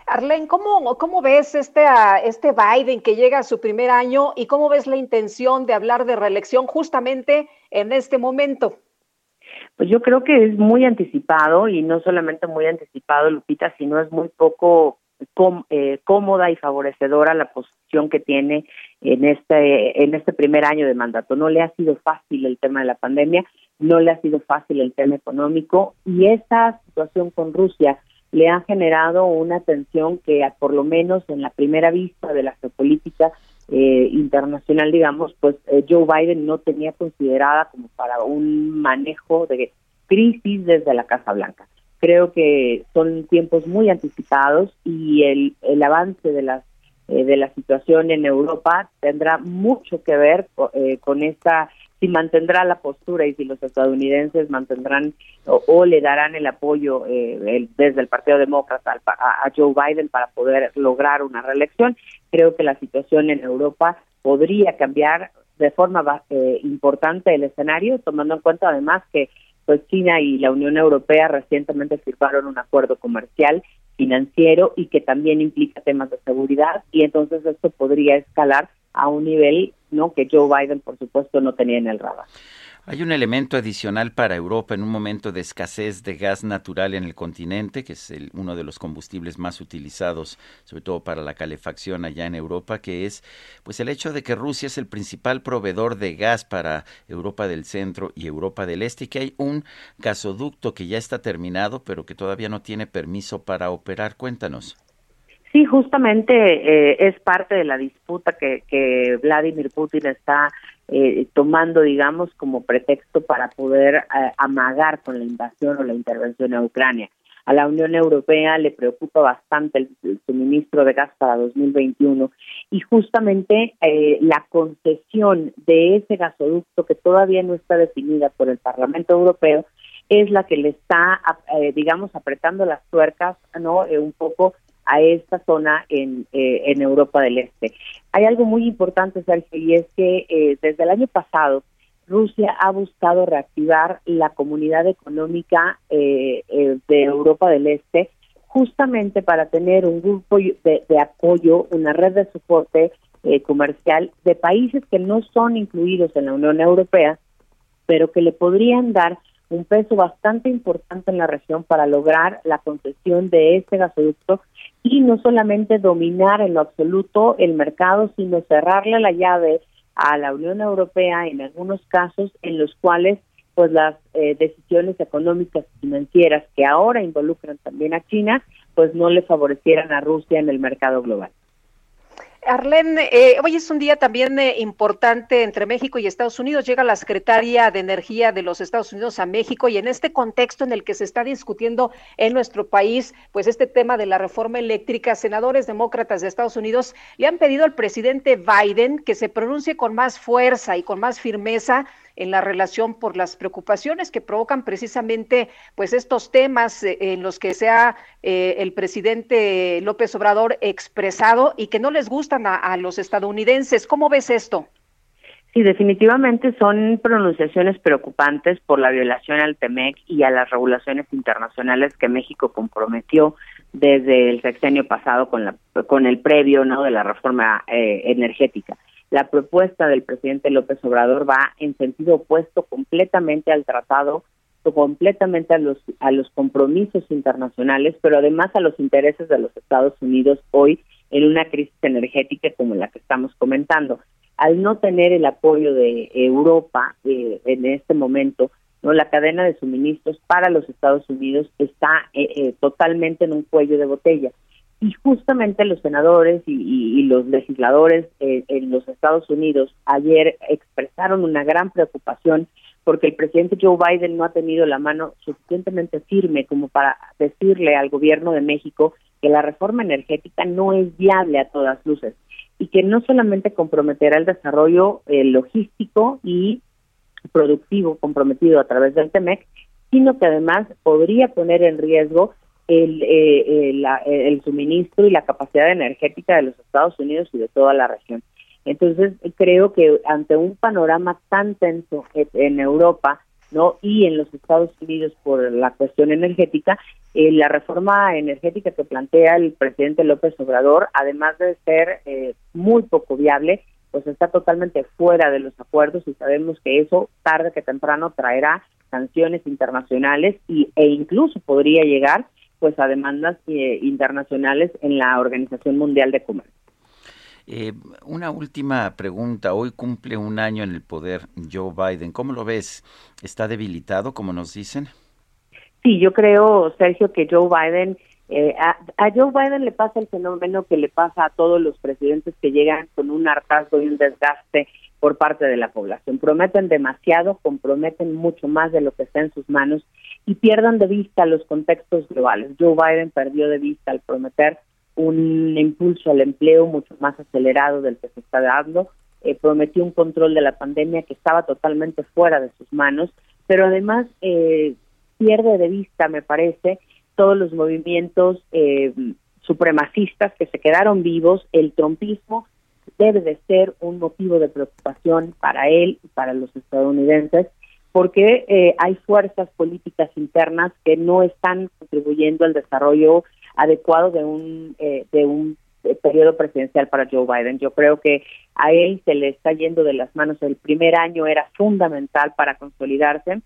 Arlene, ¿cómo, ¿cómo ves este, este Biden que llega a su primer año y cómo ves la intención de hablar de reelección justamente en este momento? Pues yo creo que es muy anticipado y no solamente muy anticipado, Lupita, sino es muy poco eh, cómoda y favorecedora la posición que tiene en este en este primer año de mandato. No le ha sido fácil el tema de la pandemia, no le ha sido fácil el tema económico y esta situación con Rusia le ha generado una tensión que por lo menos en la primera vista de la geopolítica eh, internacional, digamos, pues eh, Joe Biden no tenía considerada como para un manejo de crisis desde la Casa Blanca. Creo que son tiempos muy anticipados y el, el avance de las eh, de la situación en Europa tendrá mucho que ver con esta si mantendrá la postura y si los estadounidenses mantendrán o, le darán el apoyo eh, desde el Partido Demócrata a, Joe Biden para poder lograr una reelección. Creo que la situación en Europa podría cambiar de forma eh, importante el escenario, tomando en cuenta además que pues China y la Unión Europea recientemente firmaron un acuerdo comercial financiero y que también implica temas de seguridad y entonces esto podría escalar a un nivel no que Joe Biden por supuesto no tenía en el radar. Hay un elemento adicional para Europa en un momento de escasez de gas natural en el continente, que es uno de los combustibles más utilizados, sobre todo para la calefacción allá en Europa, que es pues el hecho de que Rusia es el principal proveedor de gas para Europa del Centro y Europa del Este, y que hay un gasoducto que ya está terminado, pero que todavía no tiene permiso para operar. Cuéntanos. Sí, justamente eh, es parte de la disputa que, que Vladimir Putin está eh, tomando, digamos, como pretexto para poder eh, amagar con la invasión o la intervención a Ucrania. A la Unión Europea le preocupa bastante el, suministro de gas para 2021 y justamente la concesión de ese gasoducto que todavía no está definida por el Parlamento Europeo es la que le está, digamos, apretando las tuercas, ¿no? un poco a esta zona en, eh, en Europa del Este. Hay algo muy importante, Sergio, y es que eh, desde el año pasado Rusia ha buscado reactivar la comunidad económica eh, de Europa del Este justamente para tener un grupo de, de apoyo, una red de soporte comercial de países que no son incluidos en la Unión Europea, pero que le podrían dar un peso bastante importante en la región para lograr la concesión de este gasoducto y no solamente dominar en lo absoluto el mercado, sino cerrarle la llave a la Unión Europea en algunos casos en los cuales pues las eh, decisiones económicas y financieras que ahora involucran también a China pues no le favorecieran a Rusia en el mercado global. Arlene, eh, hoy es un día también eh, importante entre México y Estados Unidos. Llega la secretaria de Energía de los Estados Unidos a México y en este contexto en el que se está discutiendo en nuestro país, pues este tema de la reforma eléctrica, senadores demócratas de Estados Unidos le han pedido al presidente Biden que se pronuncie con más fuerza y con más firmeza en la relación por las preocupaciones que provocan precisamente pues estos temas eh, en los que se ha eh, el presidente López Obrador expresado y que no les gustan a, los estadounidenses. ¿Cómo ves esto? Sí, definitivamente son pronunciaciones preocupantes por la violación al TEMEC y a las regulaciones internacionales que México comprometió desde el sexenio pasado con la con el previo no de la reforma eh, energética la propuesta del presidente López Obrador va en sentido opuesto completamente al tratado, completamente a los a los compromisos internacionales, pero además a los intereses de los Estados Unidos hoy en una crisis energética como la que estamos comentando. Al no tener el apoyo de Europa eh, en este momento, no la cadena de suministros para los Estados Unidos está eh, eh, totalmente en un cuello de botella y justamente los senadores y, los legisladores eh, en los Estados Unidos ayer expresaron una gran preocupación porque el presidente Joe Biden no ha tenido la mano suficientemente firme como para decirle al gobierno de México que la reforma energética no es viable a todas luces y que no solamente comprometerá el desarrollo eh, logístico y productivo comprometido a través del TEMEC, sino que además podría poner en riesgo el, eh, eh, el suministro y la capacidad energética de los Estados Unidos y de toda la región. Entonces, creo que ante un panorama tan tenso en Europa, ¿no? Y en los Estados Unidos por la cuestión energética, eh, la reforma energética que plantea el presidente López Obrador, además de ser muy poco viable, pues está totalmente fuera de los acuerdos y sabemos que eso tarde que temprano traerá sanciones internacionales y, e incluso podría llegar pues a demandas eh, internacionales en la Organización Mundial de Comercio. Eh, una última pregunta. Hoy cumple un año en el poder Joe Biden. ¿Cómo lo ves? ¿Está debilitado, como nos dicen? Sí, yo creo, Sergio, que Joe Biden Eh, a, Joe Biden le pasa el fenómeno que le pasa a todos los presidentes que llegan con un hartazgo y un desgaste por parte de la población. Prometen demasiado, comprometen mucho más de lo que está en sus manos y pierdan de vista los contextos globales. Joe Biden perdió de vista al prometer un impulso al empleo mucho más acelerado del que se está dando, eh, prometió un control de la pandemia que estaba totalmente fuera de sus manos, pero además eh, pierde de vista, me parece, todos los movimientos eh, supremacistas que se quedaron vivos, el trompismo debe de ser un motivo de preocupación para él y para los estadounidenses, porque eh, hay fuerzas políticas internas que no están contribuyendo al desarrollo adecuado de un eh, de un periodo presidencial para Joe Biden. Yo creo que a él se le está yendo de las manos. El primer año era fundamental para consolidarse.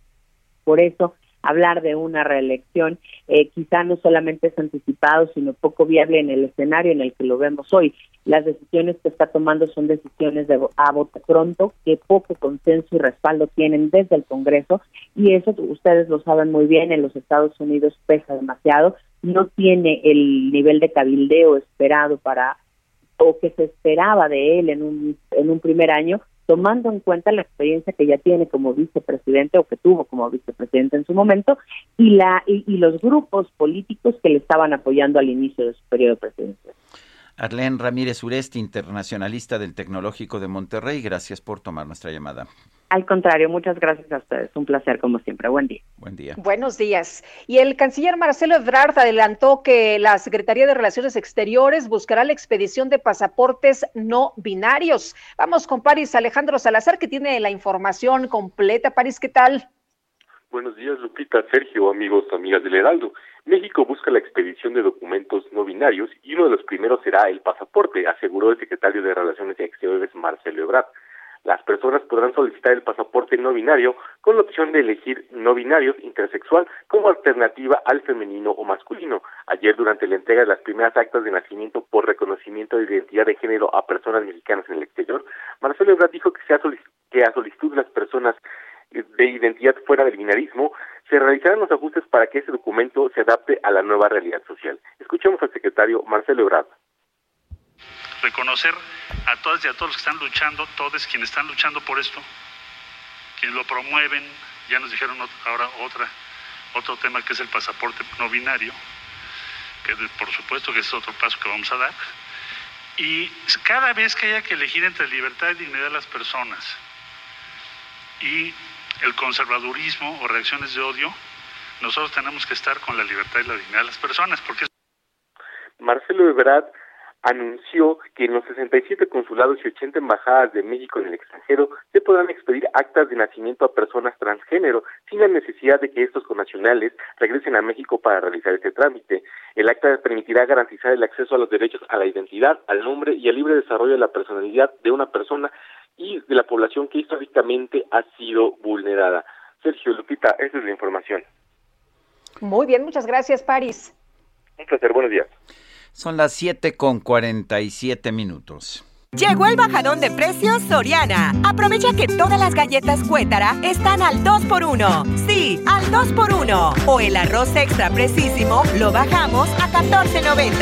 Por eso hablar de una reelección eh, quizá no solamente es anticipado, sino poco viable en el escenario en el que lo vemos hoy. Las decisiones que está tomando son decisiones de a voto pronto, que poco consenso y respaldo tienen desde el Congreso, y eso ustedes lo saben muy bien, en los Estados Unidos pesa demasiado, no tiene el nivel de cabildeo esperado para o que se esperaba de él en un en un primer año tomando en cuenta la experiencia que ya tiene como vicepresidente o que tuvo como vicepresidente en su momento y la y, los grupos políticos que le estaban apoyando al inicio de su periodo presidencial. Arlene Ramírez Uresti, internacionalista del Tecnológico de Monterrey, gracias por tomar nuestra llamada. Al contrario, muchas gracias a ustedes. Un placer como siempre. Buen día. Buen día. Buenos días. Y el canciller Marcelo Ebrard adelantó que la Secretaría de Relaciones Exteriores buscará la expedición de pasaportes no binarios. Vamos con París Alejandro Salazar, que tiene la información completa. París, ¿qué tal? Buenos días, Lupita, Sergio, amigos, amigas del Heraldo. México busca la expedición de documentos no binarios y uno de los primeros será el pasaporte, aseguró el secretario de Relaciones Exteriores Marcelo Ebrard. Las personas podrán solicitar el pasaporte no binario con la opción de elegir no binarios intersexual como alternativa al femenino o masculino. Ayer, durante la entrega de las primeras actas de nacimiento por reconocimiento de identidad de género a personas mexicanas en el exterior, Marcelo Ebrard dijo que, a que a solicitud de las personas de identidad fuera del binarismo, se realizarán los ajustes para que ese documento se adapte a la nueva realidad social. Escuchemos al secretario Marcelo Ebrard reconocer a todas y a todos los que están luchando, todos quienes están luchando por esto, quienes lo promueven, ya nos dijeron ahora otra, otro tema que es el pasaporte no binario, que por supuesto que es otro paso que vamos a dar. Y cada vez que haya que elegir entre libertad y dignidad de las personas y el conservadurismo o reacciones de odio, nosotros tenemos que estar con la libertad y la dignidad de las personas, porque Marcelo Ebrard anunció que en los 67 consulados y 80 embajadas de México en el extranjero se podrán expedir actas de nacimiento a personas transgénero sin la necesidad de que estos connacionales regresen a México para realizar este trámite. El acta permitirá garantizar el acceso a los derechos a la identidad, al nombre y al libre desarrollo de la personalidad de una persona y de la población que históricamente ha sido vulnerada. Sergio Lupita, esa es la información. Muy bien, muchas gracias, París. Un placer, buenos días. Son las 7 con 47 minutos. Llegó el bajadón de precios Soriana. Aprovecha que todas las galletas Cuétara están al 2x1. Sí, al 2x1. O el arroz extra precisísimo lo bajamos a 14.90.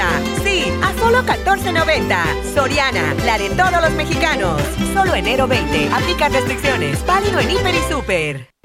Sí, a solo 14.90. Soriana, la de todos los mexicanos. Solo enero 20. Aplica restricciones. Válido en Hiper y Super.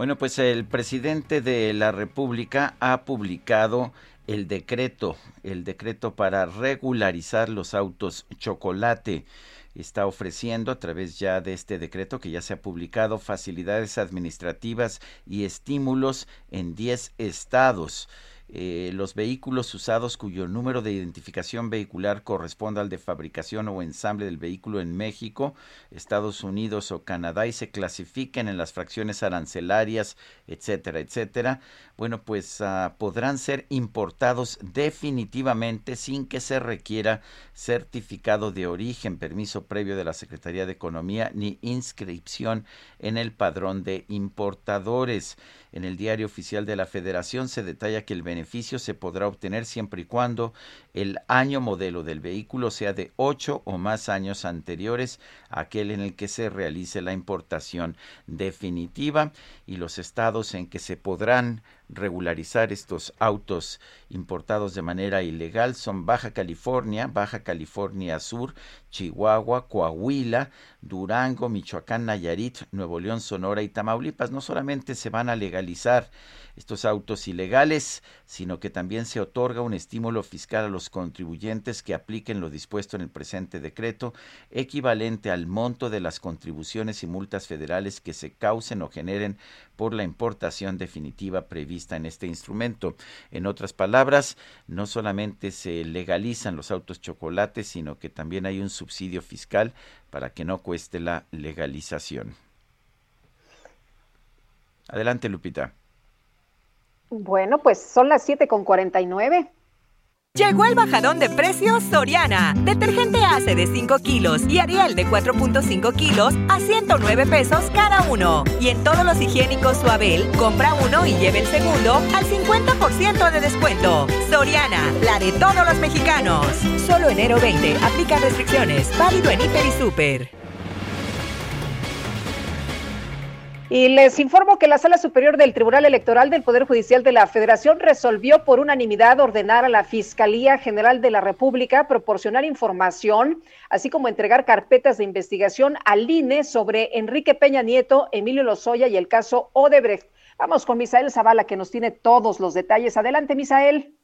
Bueno, pues el presidente de la República ha publicado el decreto, el decreto para regularizar los autos chocolate. Está ofreciendo a través ya de este decreto que ya se ha publicado facilidades administrativas y estímulos en 10 estados. Eh, los vehículos usados cuyo número de identificación vehicular corresponda al de fabricación o ensamble del vehículo en México, Estados Unidos o Canadá y se clasifiquen en las fracciones arancelarias, etcétera, etcétera, bueno, pues ah, podrán ser importados definitivamente sin que se requiera certificado de origen, permiso previo de la Secretaría de Economía ni inscripción en el padrón de importadores. En el diario oficial de la Federación se detalla que el beneficio beneficio se podrá obtener siempre y cuando el año modelo del vehículo sea de ocho o más años anteriores a aquel en el que se realice la importación definitiva y los estados en que se podrán regularizar estos autos importados de manera ilegal son Baja California, Baja California Sur, Chihuahua, Coahuila, Durango, Michoacán, Nayarit, Nuevo León, Sonora y Tamaulipas. No solamente se van a legalizar estos autos ilegales, sino que también se otorga un estímulo fiscal a los contribuyentes que apliquen lo dispuesto en el presente decreto, equivalente al monto de las contribuciones y multas federales que se causen o generen por la importación definitiva prevista en este instrumento. En otras palabras, no solamente se legalizan los autos chocolates, sino que también hay un subsidio fiscal para que no cueste la legalización. Adelante, Lupita. Bueno, pues son las 7 con 49. Llegó el bajadón de precios Soriana. Detergente ACE de 5 kilos y Ariel de 4.5 kilos a 109 pesos cada uno. Y en todos los higiénicos Suabel, compra uno y lleve el segundo al 50% de descuento. Soriana, la de todos los mexicanos. Solo enero 20. Aplica restricciones. Válido en Hiper y Super. Y les informo que la Sala Superior del Tribunal Electoral del Poder Judicial de la Federación resolvió por unanimidad ordenar a la Fiscalía General de la República proporcionar información, así como entregar carpetas de investigación al INE sobre Enrique Peña Nieto, Emilio Lozoya y el caso Odebrecht. Vamos con Misael Zavala, que nos tiene todos los detalles. Adelante, Misael.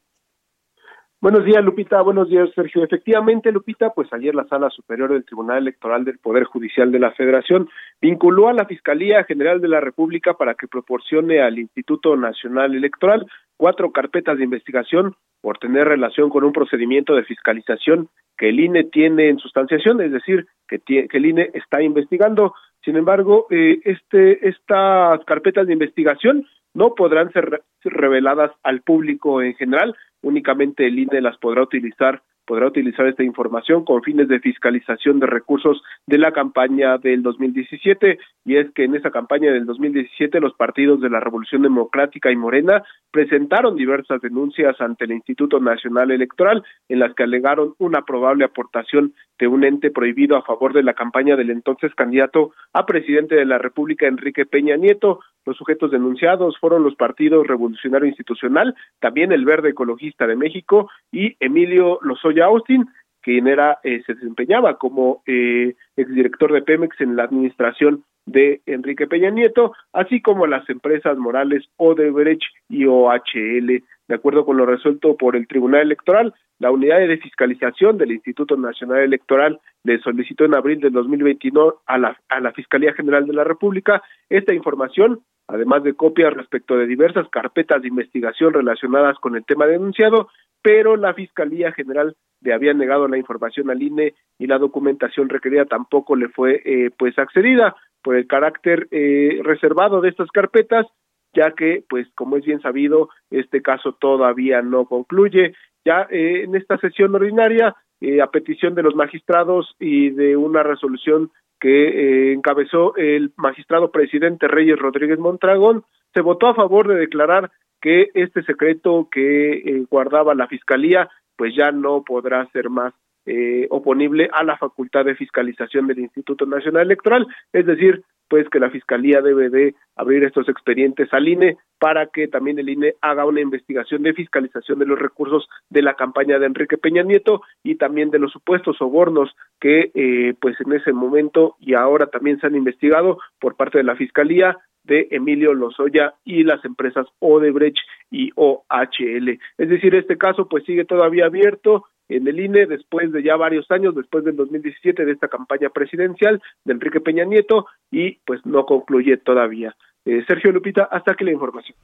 Buenos días, Lupita. Buenos días, Sergio. Efectivamente, Lupita, pues ayer la Sala Superior del Tribunal Electoral del Poder Judicial de la Federación vinculó a la Fiscalía General de la República para que proporcione al Instituto Nacional Electoral cuatro carpetas de investigación por tener relación con un procedimiento de fiscalización que el INE tiene en sustanciación, es decir, que, que el INE está investigando. Sin embargo, eh, este, estas carpetas de investigación no podrán ser reveladas al público en general, únicamente el INE las podrá utilizar podrá utilizar esta información con fines de fiscalización de recursos de la campaña del 2017 y es que en esa campaña del 2017 los partidos de la Revolución Democrática y Morena presentaron diversas denuncias ante el Instituto Nacional Electoral en las que alegaron una probable aportación de un ente prohibido a favor de la campaña del entonces candidato a presidente de la República Enrique Peña Nieto. Los sujetos denunciados fueron los partidos Revolucionario Institucional, también el Verde Ecologista de México y Emilio Lozoya Austin, quien era, eh, se desempeñaba como eh, exdirector de Pemex en la administración de Enrique Peña Nieto, así como las empresas morales Odebrecht y OHL. De acuerdo con lo resuelto por el Tribunal Electoral, la unidad de fiscalización del Instituto Nacional Electoral le solicitó en abril del 2021 a la, a la Fiscalía General de la República esta información, además de copias respecto de diversas carpetas de investigación relacionadas con el tema denunciado, pero la Fiscalía General le había negado la información al INE y la documentación requerida tampoco le fue eh, pues accedida por el carácter eh, reservado de estas carpetas ya que pues como es bien sabido este caso todavía no concluye. Ya eh, en esta sesión ordinaria a petición de los magistrados y de una resolución que encabezó el magistrado presidente Reyes Rodríguez Montragón se votó a favor de declarar que este secreto que guardaba la fiscalía pues ya no podrá ser más eh, oponible a la facultad de fiscalización del Instituto Nacional Electoral, es decir, pues que la Fiscalía debe de abrir estos expedientes al INE para que también el INE haga una investigación de fiscalización de los recursos de la campaña de Enrique Peña Nieto y también de los supuestos sobornos que eh, pues en ese momento y ahora también se han investigado por parte de la Fiscalía de Emilio Lozoya y las empresas Odebrecht y OHL. Es decir, este caso pues sigue todavía abierto en el INE después de ya varios años, después del 2017 de esta campaña presidencial de Enrique Peña Nieto y pues no concluye todavía. Eh, Sergio Lupita, hasta aquí la información.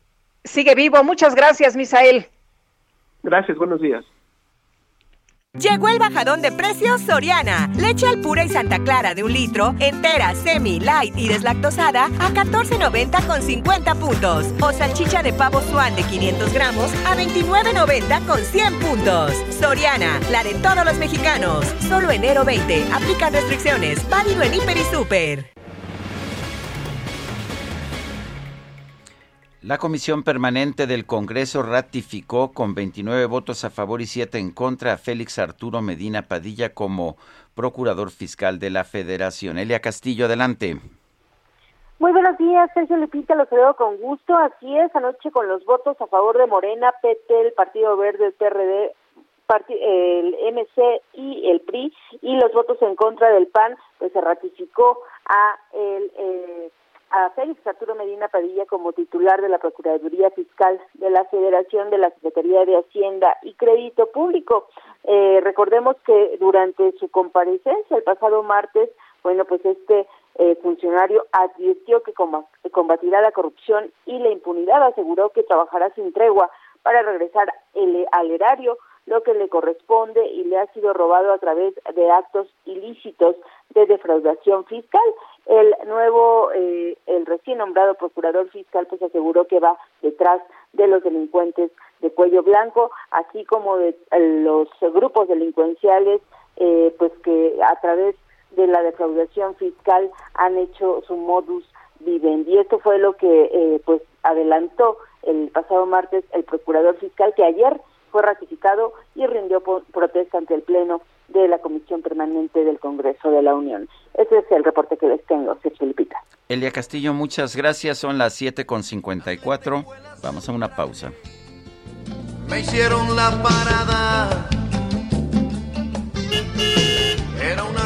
Sigue vivo, muchas gracias, Misael. Gracias, buenos días. Llegó el bajadón de precios Soriana. Leche al pura y Santa Clara de un litro, entera, semi, light y deslactosada a 14.90 con 50 puntos. O salchicha de pavo suan de 500 gramos a 29.90 con 100 puntos. Soriana, la de todos los mexicanos. Solo enero 20. Aplica restricciones. Válido en Hiper y Super. La Comisión Permanente del Congreso ratificó con 29 votos a favor y 7 en contra a Félix Arturo Medina Padilla como Procurador Fiscal de la Federación. Elia Castillo, adelante. Muy buenos días, Sergio Lupita, los saludo con gusto. Así es, anoche con los votos a favor de Morena, PT, el Partido Verde, el PRD, el MC y el PRI, y los votos en contra del PAN, pues se ratificó a el... Eh, a Félix Arturo Medina Padilla como titular de la Procuraduría Fiscal de la Federación de la Secretaría de Hacienda y Crédito Público. Eh, recordemos que durante su comparecencia el pasado martes, bueno, pues este eh, funcionario advirtió que combatirá la corrupción y la impunidad, aseguró que trabajará sin tregua para regresar el, al erario lo que le corresponde y le ha sido robado a través de actos ilícitos de defraudación fiscal. El nuevo, eh, el recién nombrado procurador fiscal, pues aseguró que va detrás de los delincuentes de cuello blanco, así como de eh, los grupos delincuenciales, eh, pues que a través de la defraudación fiscal han hecho su modus vivendi. Y esto fue lo que, pues, adelantó el pasado martes el procurador fiscal que ayer fue ratificado y rindió protesta ante el Pleno de la Comisión Permanente del Congreso de la Unión. Ese es el reporte que les tengo, Sergio Lupita. Elia Castillo, muchas gracias. Son las 7.54. Vamos a una pausa. Me hicieron la parada. Era una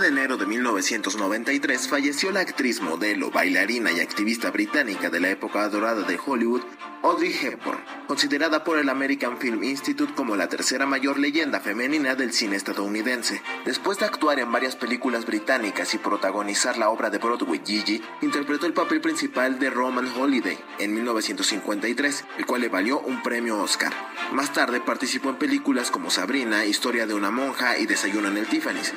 De enero de 1993 falleció la actriz, modelo, bailarina y activista británica de la época dorada de Hollywood, Audrey Hepburn, considerada por el American Film Institute como la tercera mayor leyenda femenina del cine estadounidense. Después de actuar en varias películas británicas y protagonizar la obra de Broadway Gigi, interpretó el papel principal de Roman Holiday en 1953, el cual le valió un premio Oscar. Más tarde participó en películas como Sabrina, Historia de una monja y Desayuno en el Tiffany's.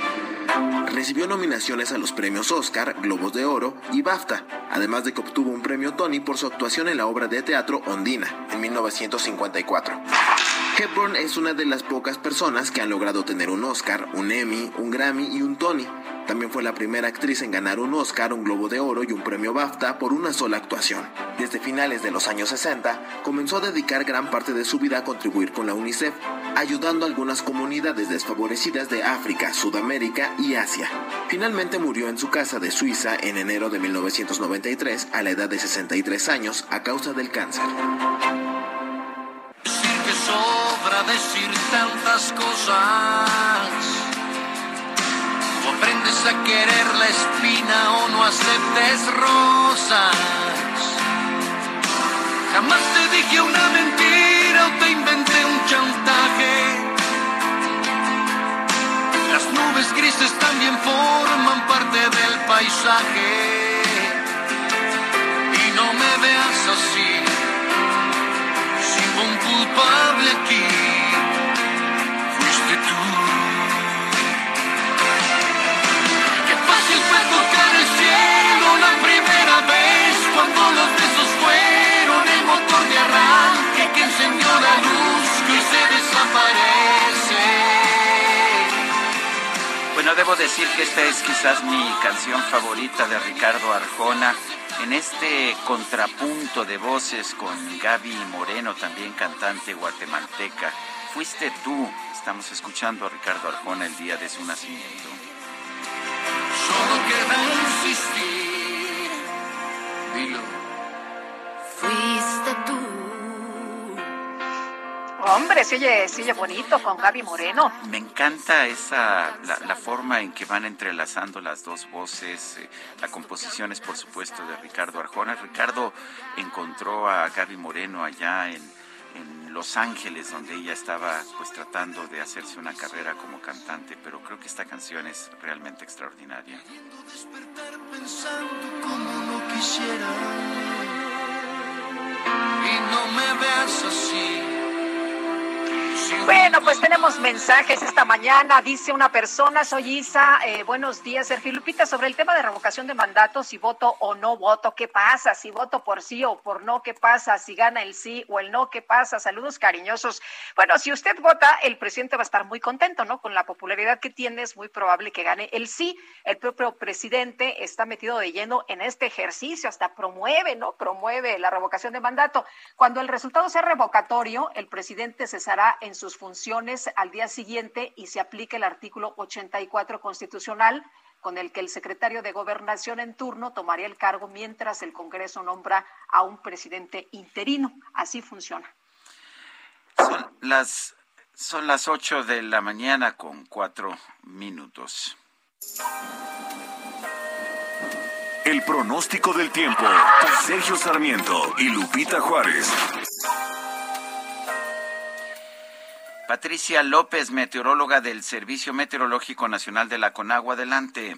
Recibió nominaciones a los premios Oscar, Globos de Oro y BAFTA, además de que obtuvo un premio Tony por su actuación en la obra de teatro Ondina en 1954. Hepburn es una de las pocas personas que han logrado tener un Oscar, un Emmy, un Grammy y un Tony. También fue la primera actriz en ganar un Oscar, un Globo de Oro y un premio BAFTA por una sola actuación. Desde finales de los años 60, comenzó a dedicar gran parte de su vida a contribuir con la UNICEF, ayudando a algunas comunidades desfavorecidas de África, Sudamérica y Asia. Finalmente murió en su casa de Suiza en enero de 1993 a la edad de 63 años a causa del cáncer sobra decir tantas cosas. O aprendes a querer la espina o no aceptes rosas. Jamás te dije una mentira o te inventé un chantaje. Las nubes grises también forman parte del paisaje. Y no me veas así un culpable aquí fuiste tú. Qué fácil fue tocar el cielo la arranque que encendió la luz que se desaparece. Bueno, debo decir que esta es quizás mi canción favorita de Ricardo Arjona en este contrapunto de voces con Gaby Moreno, también cantante guatemalteca. Fuiste tú. Estamos escuchando a Ricardo Arjona el día de su nacimiento. Solo queda insistir. Dilo. Fuiste tú. Hombre, sigue, sigue bonito con Gaby Moreno. Me encanta esa la, forma en que van entrelazando las dos voces. Eh, la composición es, por supuesto, de Ricardo Arjona. Ricardo encontró a Gaby Moreno allá en, en Los Ángeles, donde ella estaba pues tratando de hacerse una carrera como cantante, pero creo que esta canción es realmente extraordinaria. y no me veas así. Bueno, pues tenemos mensajes esta mañana. Dice una persona, soy Isa. Eh, buenos días, Sergio Lupita. Sobre el tema de revocación de mandatos, si voto o no voto, ¿qué pasa? Si voto por sí o por no, ¿qué pasa? Si gana el sí o el no, ¿qué pasa? Saludos cariñosos. Bueno, si usted vota, el presidente va a estar muy contento, ¿no? Con la popularidad que tiene, es muy probable que gane el sí. El propio presidente está metido de lleno en este ejercicio, hasta promueve, ¿no? Promueve la revocación de mandato. Cuando el resultado sea revocatorio, el presidente cesará en sus funciones al día siguiente y se aplica el artículo 84 constitucional con el que el secretario de Gobernación en turno tomaría el cargo mientras el Congreso nombra a un presidente interino. Así funciona. Son las, son las 8 de la mañana con cuatro minutos. El pronóstico del tiempo. Sergio Sarmiento y Lupita Juárez. Patricia López, meteoróloga del Servicio Meteorológico Nacional de la Conagua. Adelante.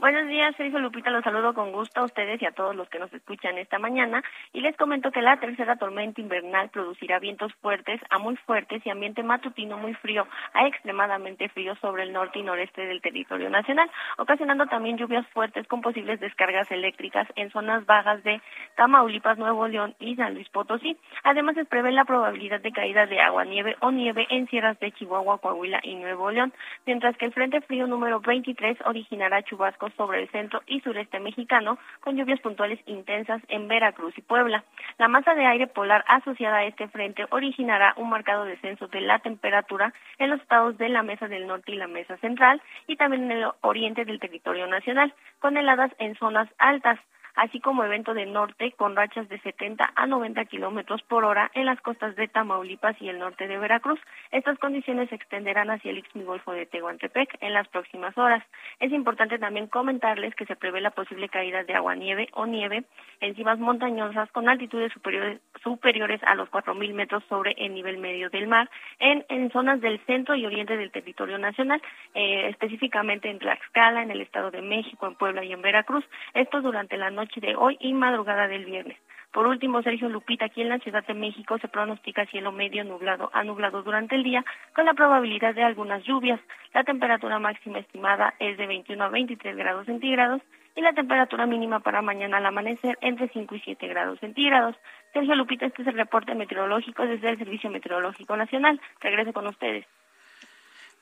Buenos días, Sergio Lupita, los saludo con gusto a ustedes y a todos los que nos escuchan esta mañana y les comento que la tercera tormenta invernal producirá vientos fuertes a muy fuertes y ambiente matutino muy frío a extremadamente frío sobre el norte y noreste del territorio nacional, ocasionando también lluvias fuertes con posibles descargas eléctricas en zonas bajas de Tamaulipas, Nuevo León y San Luis Potosí. Además, se prevé la probabilidad de caída de agua, nieve o nieve en sierras de Chihuahua, Coahuila y Nuevo León, mientras que el Frente Frío número 23 originará chubascos sobre el centro y sureste mexicano, con lluvias puntuales intensas en Veracruz y Puebla. La masa de aire polar asociada a este frente originará un marcado descenso de la temperatura en los estados de la Mesa del Norte y la Mesa Central y también en el oriente del territorio nacional, con heladas en zonas altas así como evento de norte con rachas de 70 a 90 kilómetros por hora en las costas de Tamaulipas y el norte de Veracruz. Estas condiciones se extenderán hacia el Golfo de Tehuantepec en las próximas horas. Es importante también comentarles que se prevé la posible caída de agua nieve o nieve en cimas montañosas con altitudes superiores, superiores a los 4.000 metros sobre el nivel medio del mar en, en zonas del centro y oriente del territorio nacional, eh, específicamente en Tlaxcala, en el Estado de México, en Puebla y en Veracruz. Esto durante la noche noche de hoy y madrugada del viernes. Por último, Sergio Lupita, aquí en la Ciudad de México se pronostica cielo medio nublado a nublado durante el día, con la probabilidad de algunas lluvias. La temperatura máxima estimada es de 21 a 23 grados centígrados y la temperatura mínima para mañana al amanecer entre 5 y 7 grados centígrados. Sergio Lupita, este es el reporte meteorológico desde el Servicio Meteorológico Nacional. Regreso con ustedes.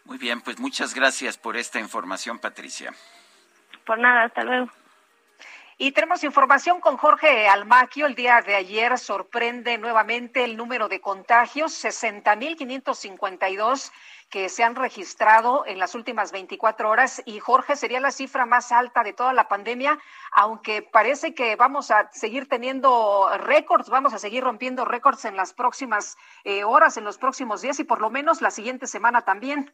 Muy bien, pues muchas gracias por esta información, Patricia. Por nada, hasta luego. Y tenemos información con Jorge Almaquio. El día de ayer sorprende nuevamente el número de contagios, 60.552 que se han registrado en las últimas 24 horas. Y Jorge, sería la cifra más alta de toda la pandemia, aunque parece que vamos a seguir teniendo récords, vamos a seguir rompiendo récords en las próximas eh, horas, en los próximos días y por lo menos la siguiente semana también.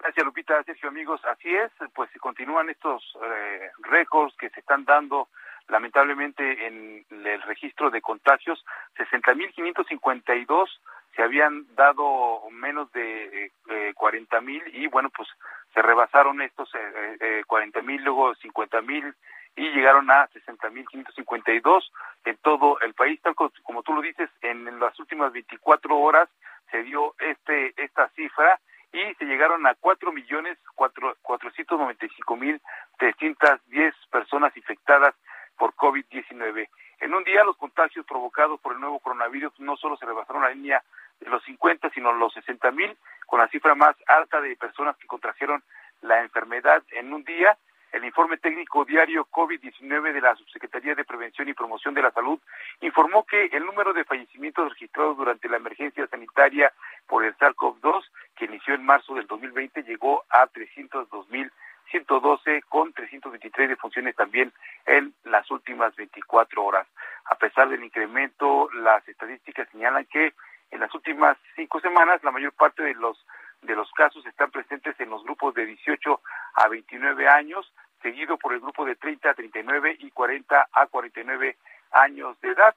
Gracias, Lupita. Sergio, amigos. Así es, pues continúan estos eh, récords que se están dando lamentablemente en el registro de contagios. 60.552 se habían dado menos de eh, 40.000 y bueno, pues se rebasaron estos eh, eh, 40.000, luego 50.000 y llegaron a 60.552 en todo el país. Tal como tú lo dices, en las últimas 24 horas se dio este esta cifra y se llegaron a cuatro millones cuatrocientos noventa y cinco mil trescientas diez personas infectadas por COVID-19. En un día los contagios provocados por el nuevo coronavirus no solo se rebasaron la línea de los 50, sino los 60 mil, con la cifra más alta de personas que contrajeron la enfermedad en un día. El informe técnico diario COVID-19 de la Subsecretaría de Prevención y Promoción de la Salud informó que el número de fallecimientos registrados durante la emergencia sanitaria por el SARS-CoV-2, que inició en marzo del 2020, llegó a 302.112 con 323 defunciones también en las últimas 24 horas. A pesar del incremento, las estadísticas señalan que en las últimas cinco semanas la mayor parte de los de los casos están presentes en los grupos de 18 a 29 años, seguido por el grupo de 30 a 39 y 40 a 49 años de edad.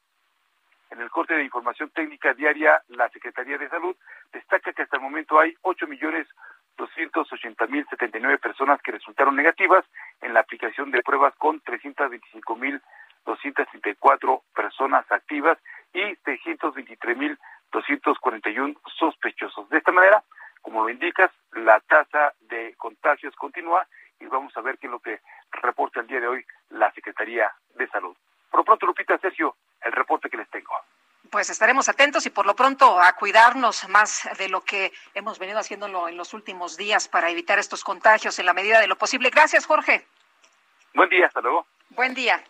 En el corte de información técnica diaria, la Secretaría de Salud destaca que hasta el momento hay 8 millones 280 mil 79 personas que resultaron negativas en la aplicación de pruebas con 325 mil 234 personas activas y 623 mil 241 sospechosos. De esta manera, como lo indicas, la tasa de contagios continúa y vamos a ver qué es lo que reporta el día de hoy la Secretaría de Salud. Por lo pronto, Lupita, Sergio, el reporte que les tengo. Pues estaremos atentos y por lo pronto a cuidarnos más de lo que hemos venido haciéndolo en los últimos días para evitar estos contagios en la medida de lo posible. Gracias, Jorge. Buen día, hasta luego. Buen día.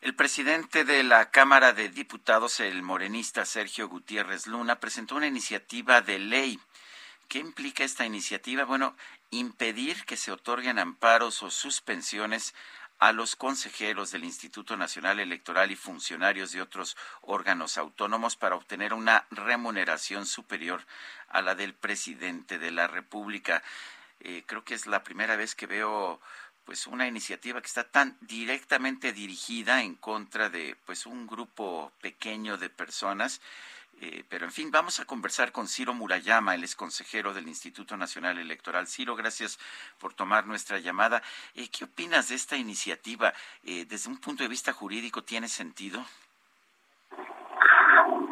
El presidente de la Cámara de Diputados, el morenista Sergio Gutiérrez Luna, presentó una iniciativa de ley. ¿Qué implica esta iniciativa? Bueno, impedir que se otorguen amparos o suspensiones a los consejeros del Instituto Nacional Electoral y funcionarios de otros órganos autónomos para obtener una remuneración superior a la del presidente de la República. Eh, creo que es la primera vez que veo pues una iniciativa que está tan directamente dirigida en contra de pues un grupo pequeño de personas eh, pero en fin, vamos a conversar con Ciro Murayama, él es consejero del Instituto Nacional Electoral. Ciro, gracias por tomar nuestra llamada. Eh, ¿Qué opinas de esta iniciativa? Eh, desde un punto de vista jurídico, ¿tiene sentido?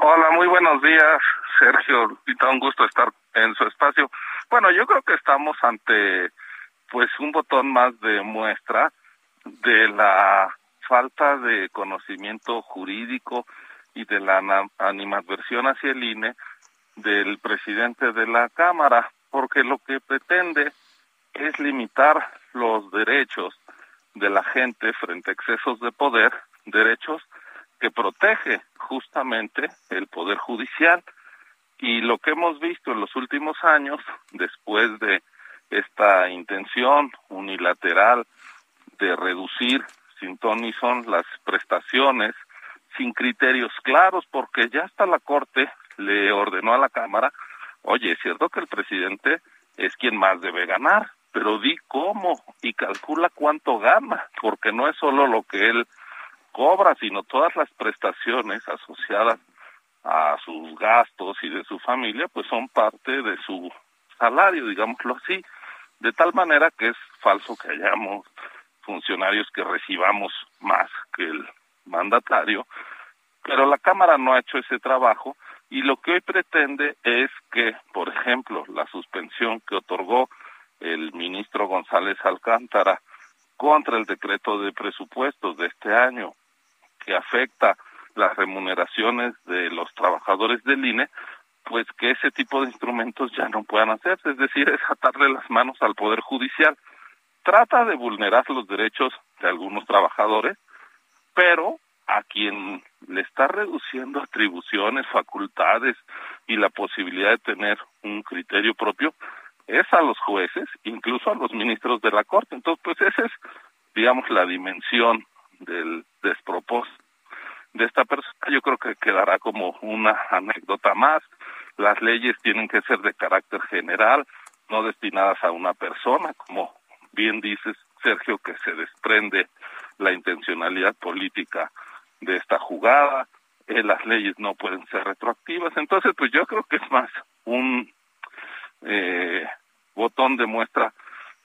Hola, muy buenos días, Sergio. Un gusto estar en su espacio. Bueno, yo creo que estamos ante pues un botón más de muestra de la falta de conocimiento jurídico y de la animadversión hacia el INE del presidente de la Cámara, porque lo que pretende es limitar los derechos de la gente frente a excesos de poder, derechos que protege justamente el poder judicial. Y lo que hemos visto en los últimos años, después de esta intención unilateral de reducir sin ton son las prestaciones sin criterios claros, porque ya hasta la Corte le ordenó a la Cámara, oye, es cierto que el presidente es quien más debe ganar, pero di cómo y calcula cuánto gana, porque no es solo lo que él cobra, sino todas las prestaciones asociadas a sus gastos y de su familia, pues son parte de su salario, digámoslo así, de tal manera que es falso que hayamos funcionarios que recibamos más que el mandatario, pero la Cámara no ha hecho ese trabajo y lo que hoy pretende es que, por ejemplo, la suspensión que otorgó el ministro González Alcántara contra el decreto de presupuestos de este año, que afecta las remuneraciones de los trabajadores del INE, pues que ese tipo de instrumentos ya no puedan hacerse, es decir, es atarle las manos al Poder Judicial. Trata de vulnerar los derechos de algunos trabajadores, pero a quien le está reduciendo atribuciones, facultades y la posibilidad de tener un criterio propio es a los jueces, incluso a los ministros de la Corte. Entonces, pues esa es, digamos, la dimensión del despropósito de esta persona. Yo creo que quedará como una anécdota más. Las leyes tienen que ser de carácter general, no destinadas a una persona, como bien dices, Sergio, que se desprende la intencionalidad política de esta jugada, eh, las leyes no pueden ser retroactivas, entonces pues yo creo que es más un eh, botón de muestra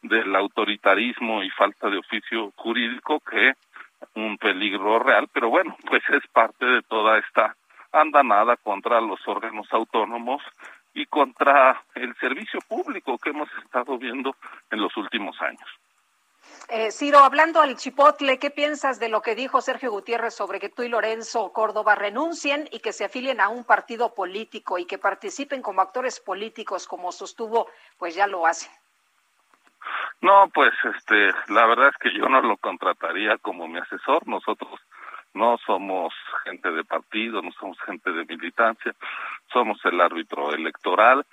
del autoritarismo y falta de oficio jurídico que un peligro real, pero bueno, pues es parte de toda esta andanada contra los órganos autónomos y contra el servicio público que hemos estado viendo en los últimos años. Eh, Ciro, hablando al Chipotle, ¿qué piensas de lo que dijo Sergio Gutiérrez sobre que tú y Lorenzo Córdoba renuncien y que se afilien a un partido político y que participen como actores políticos, como sostuvo, pues ya lo hacen? No, pues este, la verdad es que yo no lo contrataría como mi asesor. Nosotros no somos gente de partido, no somos gente de militancia, somos el árbitro electoral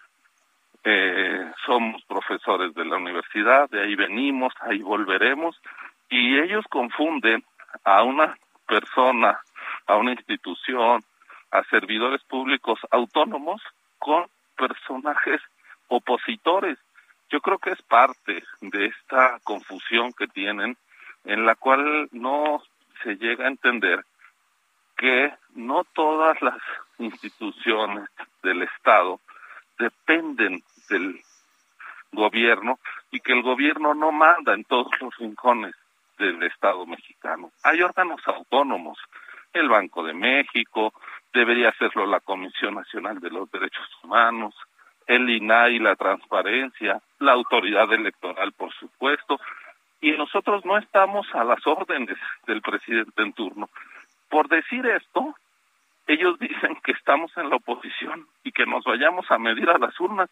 eh, somos profesores de la universidad, de ahí venimos, ahí volveremos, y ellos confunden a una persona, a una institución, a servidores públicos autónomos con personajes opositores. Yo creo que es parte de esta confusión que tienen, en la cual no se llega a entender que no todas las instituciones del Estado dependen del gobierno y que el gobierno no manda en todos los rincones del Estado mexicano. Hay órganos autónomos, el Banco de México, debería hacerlo la Comisión Nacional de los Derechos Humanos, el INAI, la transparencia, la autoridad electoral, por supuesto, y nosotros no estamos a las órdenes del presidente en turno. Por decir esto, ellos dicen que estamos en la oposición y que nos vayamos a medir a las urnas.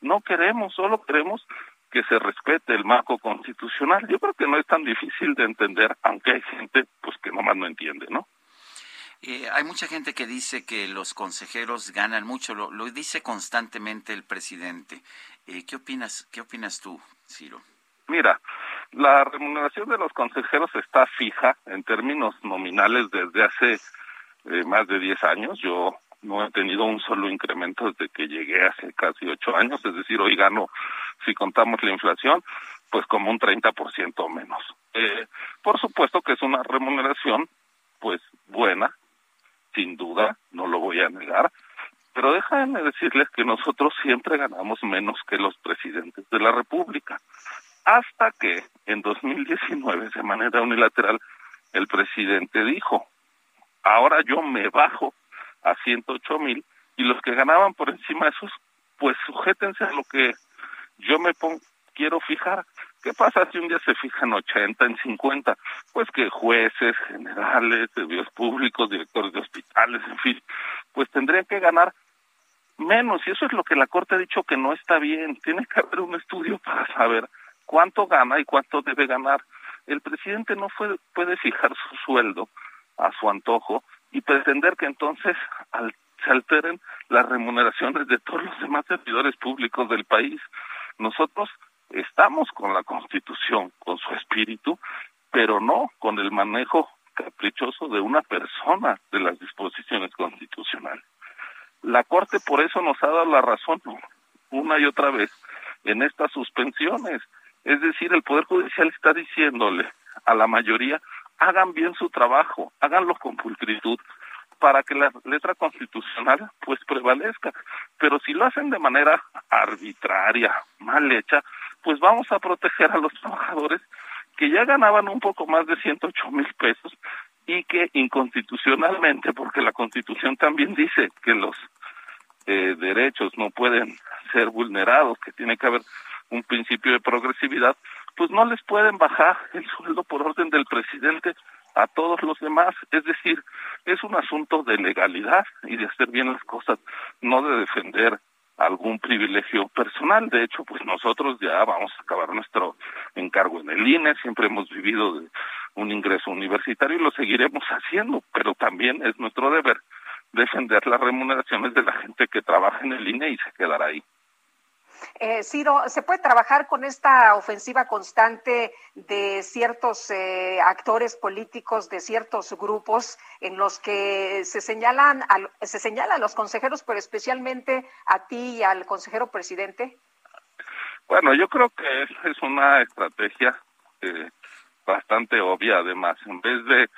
No queremos, solo queremos que se respete el marco constitucional. Yo creo que no es tan difícil de entender, aunque hay gente pues que nomás no entiende, ¿no? Eh, hay mucha gente que dice que los consejeros ganan mucho, lo, dice constantemente el presidente. Eh, ¿Qué opinas? ¿Qué opinas tú, Ciro? Mira, la remuneración de los consejeros está fija en términos nominales desde hace eh, más de 10 años. Yo no he tenido un solo incremento desde que llegué hace casi ocho años, es decir, hoy gano, si contamos la inflación, pues como un 30% menos. Eh, por supuesto que es una remuneración, pues buena, sin duda, no lo voy a negar, pero déjenme decirles que nosotros siempre ganamos menos que los presidentes de la República, hasta que en 2019, de manera unilateral, el presidente dijo, ahora yo me bajo a 108 mil y los que ganaban por encima de esos, pues sujétense a lo que yo me pongo, quiero fijar. ¿Qué pasa si un día se fijan 80, en 50? Pues que jueces, generales, servicios públicos, directores de hospitales, en fin, pues tendrían que ganar menos. Y eso es lo que la Corte ha dicho que no está bien. Tiene que haber un estudio para saber cuánto gana y cuánto debe ganar. El presidente no puede fijar su sueldo a su antojo y pretender que entonces se alteren las remuneraciones de todos los demás servidores públicos del país. Nosotros estamos con la Constitución, con su espíritu, pero no con el manejo caprichoso de una persona de las disposiciones constitucionales. La Corte por eso nos ha dado la razón una y otra vez en estas suspensiones. Es decir, el Poder Judicial está diciéndole a la mayoría, hagan bien su trabajo, háganlo con pulcritud para que la letra constitucional pues prevalezca. Pero si lo hacen de manera arbitraria, mal hecha, pues vamos a proteger a los trabajadores que ya ganaban un poco más de 108 mil pesos y que inconstitucionalmente, porque la constitución también dice que los eh, derechos no pueden ser vulnerados, que tiene que haber un principio de progresividad, pues no les pueden bajar el sueldo por orden del presidente a todos los demás. Es decir, es un asunto de legalidad y de hacer bien las cosas, no de defender algún privilegio personal. De hecho, pues nosotros ya vamos a acabar nuestro encargo en el INE, siempre hemos vivido de un ingreso universitario y lo seguiremos haciendo, pero también es nuestro deber defender las remuneraciones de la gente que trabaja en el INE y se quedará ahí. Eh, Ciro, ¿se puede trabajar con esta ofensiva constante de ciertos eh, actores políticos, de ciertos grupos en los que se señalan, a, se señalan a los consejeros, pero especialmente a ti y al consejero presidente? Bueno, yo creo que es, una estrategia eh, bastante obvia, además, en vez de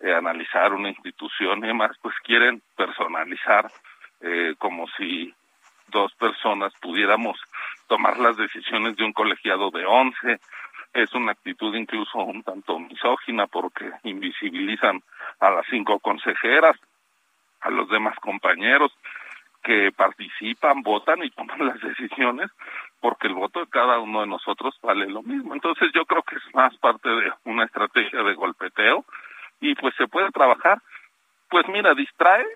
eh, analizar una institución y demás, pues quieren personalizar eh, como si dos personas pudiéramos tomar las decisiones de un colegiado de once. Es una actitud incluso un tanto misógina porque invisibilizan a las cinco consejeras, a los demás compañeros que participan, votan y toman las decisiones porque el voto de cada uno de nosotros vale lo mismo. Entonces yo creo que es más parte de una estrategia de golpeteo y pues se puede trabajar. Pues mira, distrae,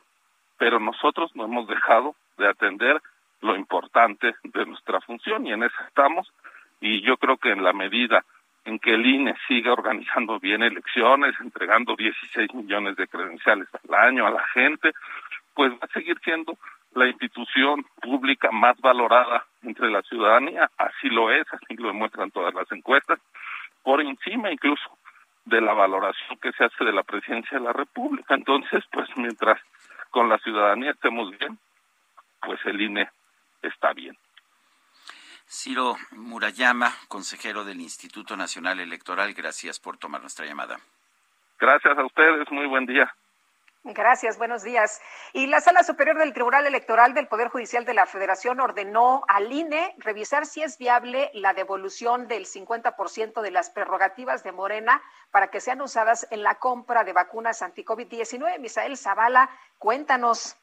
pero nosotros no hemos dejado de atender lo importante de nuestra función y en eso estamos y yo creo que en la medida en que el INE siga organizando bien elecciones, entregando 16 millones de credenciales al año a la gente, pues va a seguir siendo la institución pública más valorada entre la ciudadanía, así lo es, así lo demuestran todas las encuestas, por encima incluso de la valoración que se hace de la presidencia de la República. Entonces, pues mientras con la ciudadanía estemos bien, pues el INE está bien. Ciro Murayama, consejero del Instituto Nacional Electoral, gracias por tomar nuestra llamada. Gracias a ustedes, muy buen día. Gracias, buenos días. Y la Sala Superior del Tribunal Electoral del Poder Judicial de la Federación ordenó al INE revisar si es viable la devolución del 50% de las prerrogativas de Morena para que sean usadas en la compra de vacunas anti-COVID-19. Misael Zavala, cuéntanos.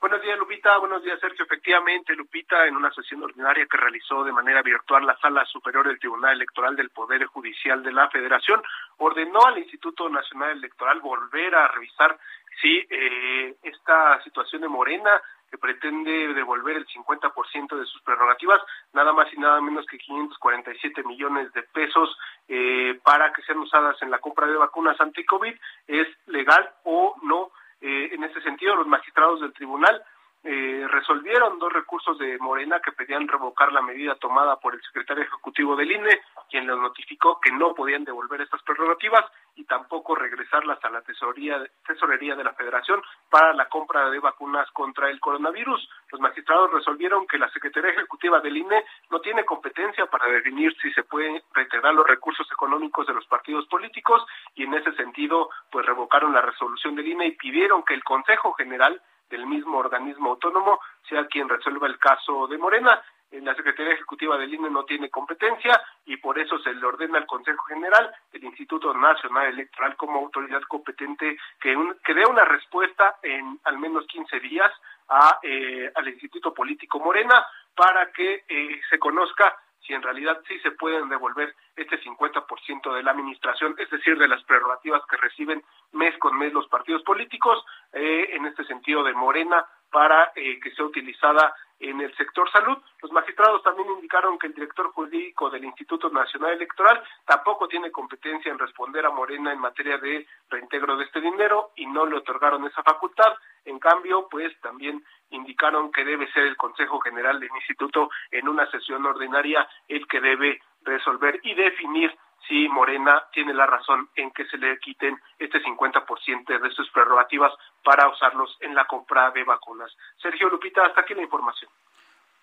Buenos días, Lupita. Buenos días, Sergio. Efectivamente, Lupita, en una sesión ordinaria que realizó de manera virtual la Sala Superior del Tribunal Electoral del Poder Judicial de la Federación, ordenó al Instituto Nacional Electoral volver a revisar si eh, esta situación de Morena que pretende devolver el 50% de sus prerrogativas, nada más y nada menos que 547 millones de pesos eh, para que sean usadas en la compra de vacunas anti-COVID, es legal o no eh, en ese sentido, los magistrados del tribunal eh, resolvieron dos recursos de Morena que pedían revocar la medida tomada por el secretario ejecutivo del INE, quien les notificó que no podían devolver estas prerrogativas y tampoco regresarlas a la tesorería, tesorería de la Federación para la compra de vacunas contra el coronavirus. Los magistrados resolvieron que la Secretaría Ejecutiva del INE no tiene competencia para definir si se pueden reintegrar los recursos económicos de los partidos políticos y en ese sentido pues revocaron la resolución del INE y pidieron que el Consejo General del mismo organismo autónomo sea quien resuelva el caso de Morena. La Secretaría Ejecutiva del INE no tiene competencia y por eso se le ordena al Consejo General, el Instituto Nacional Electoral como autoridad competente que, que dé una respuesta en al menos 15 días a, eh, al Instituto Político Morena para que eh, se conozca si en realidad sí se pueden devolver este 50% de la administración, es decir, de las prerrogativas que reciben mes con mes los partidos políticos, eh, en este sentido de Morena, para eh, que sea utilizada en el sector salud. Los magistrados también indicaron que el director jurídico del Instituto Nacional Electoral tampoco tiene competencia en responder a Morena en materia de reintegro de este dinero y no le otorgaron esa facultad. En cambio, pues también indicaron que debe ser el Consejo General del Instituto en una sesión ordinaria el que debe resolver y definir si Morena tiene la razón en que se le quiten este 50% de sus prerrogativas para usarlos en la compra de vacunas. Sergio Lupita, hasta aquí la información.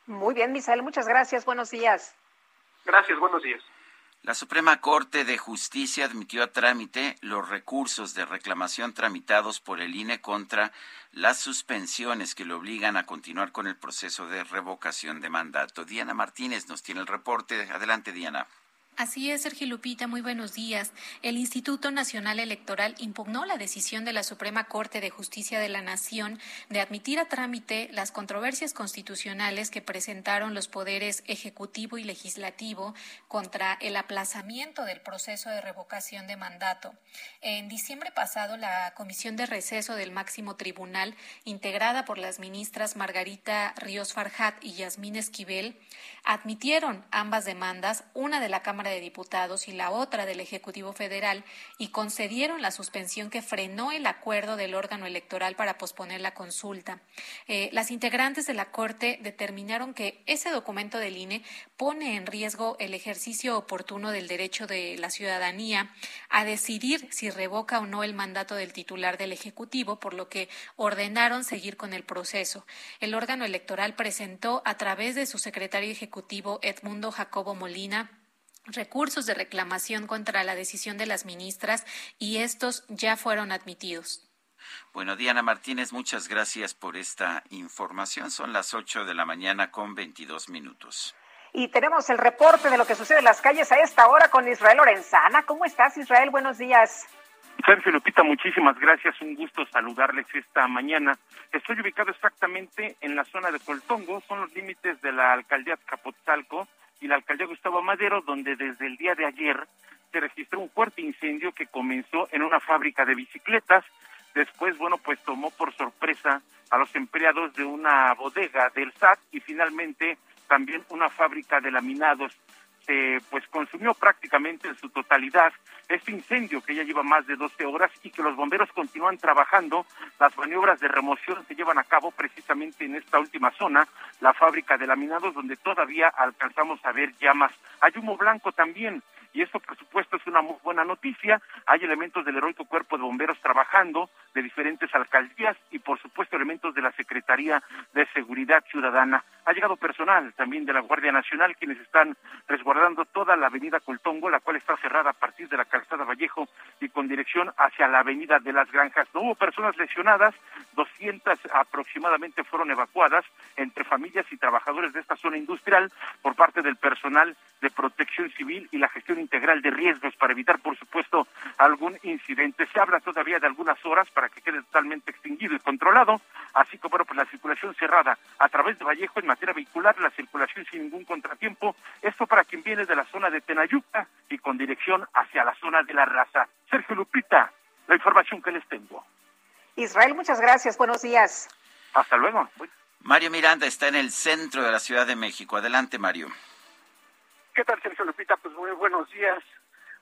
Muy bien, Misael, muchas gracias. Buenos días. Gracias, buenos días. La Suprema Corte de Justicia admitió a trámite los recursos de reclamación tramitados por el INE contra las suspensiones que le obligan a continuar con el proceso de revocación de mandato. Diana Martínez nos tiene el reporte. Adelante, Diana. Así es, Sergio Lupita, muy buenos días. El Instituto Nacional Electoral impugnó la decisión de la Suprema Corte de Justicia de la Nación de admitir a trámite las controversias constitucionales que presentaron los poderes ejecutivo y legislativo contra el aplazamiento del proceso de revocación de mandato. En diciembre pasado, la Comisión de Receso del Máximo Tribunal, integrada por las ministras Margarita Ríos Farjat y Yasmín Esquivel, admitieron ambas demandas, una de la Cámara de Diputados y la otra del Ejecutivo Federal y concedieron la suspensión que frenó el acuerdo del órgano electoral para posponer la consulta. Eh, las integrantes de la Corte determinaron que ese documento del INE pone en riesgo el ejercicio oportuno del derecho de la ciudadanía a decidir si revoca o no el mandato del titular del Ejecutivo, por lo que ordenaron seguir con el proceso. El órgano electoral presentó a través de su secretario ejecutivo Edmundo Jacobo Molina recursos de reclamación contra la decisión de las ministras y estos ya fueron admitidos. Bueno, Diana Martínez, muchas gracias por esta información. Son las 8 de la mañana con 22 minutos. Y tenemos el reporte de lo que sucede en las calles a esta hora con Israel Lorenzana. ¿Cómo estás, Israel? Buenos días. Sergio Lupita, muchísimas gracias. Un gusto saludarles esta mañana. Estoy ubicado exactamente en la zona de Coltongo, son los límites de la alcaldía Capotzalco y la alcaldía Gustavo Madero, donde desde el día de ayer se registró un fuerte incendio que comenzó en una fábrica de bicicletas. Después, bueno, pues tomó por sorpresa a los empleados de una bodega del SAT y finalmente también una fábrica de laminados se pues consumió prácticamente en su totalidad este incendio que ya lleva más de 12 horas y que los bomberos continúan trabajando. Las maniobras de remoción se llevan a cabo precisamente en esta última zona, la fábrica de laminados, donde todavía alcanzamos a ver llamas. Hay humo blanco también y esto por supuesto es una muy buena noticia. Hay elementos del heroico cuerpo de bomberos trabajando de diferentes alcaldías y por supuesto elementos de la Secretaría de Seguridad Ciudadana. Ha llegado personal también de la Guardia Nacional quienes están resguardando toda la avenida Coltongo, la cual está cerrada a partir de la calzada Vallejo y con dirección hacia la avenida de las Granjas. No hubo personas lesionadas, 200 aproximadamente fueron evacuadas entre familias y trabajadores de esta zona industrial por parte del personal de protección civil y la gestión integral de riesgos para evitar, por supuesto, algún incidente. Se habla todavía de algunas horas para que quede totalmente extinguido y controlado, así como bueno, pues la circulación cerrada a través de Vallejo en materia vehicular, la circulación sin ningún contratiempo. Esto para quien viene de la zona de Tenayuca y con dirección hacia la zona de la raza. Sergio Lupita, la información que les tengo. Israel, muchas gracias. Buenos días. Hasta luego. Mario Miranda está en el centro de la Ciudad de México. Adelante, Mario. ¿Qué tal, Sergio Lupita? Pues muy buenos días.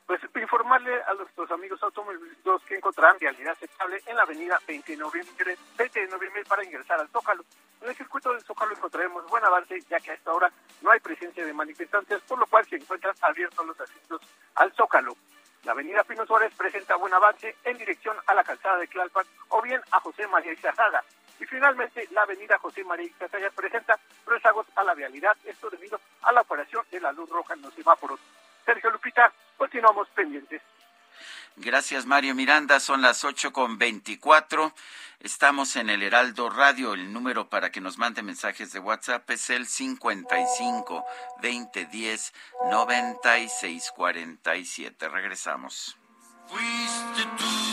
Pues informarle a nuestros amigos automovilistas que encontrarán vialidad aceptable en la avenida 20 de noviembre, 20 de noviembre para ingresar al Zócalo. En el circuito del Zócalo encontraremos buen avance, ya que a esta hora no hay presencia de manifestantes, por lo cual se encuentran abiertos los accesos al Zócalo. La avenida Pino Suárez presenta buen avance en dirección a la calzada de Tlalpan o bien a José María Izazaga. Y finalmente, la avenida José María Izazaga presenta rezagos a la vialidad, esto debido a la operación de la luz roja en los semáforos. Sergio Lupita, continuamos pendientes. Gracias, Mario Miranda. Son las ocho con veinticuatro. Estamos en el Heraldo Radio. El número para que nos mande mensajes de WhatsApp es el 55 2010 9647. Regresamos. Fuiste tú.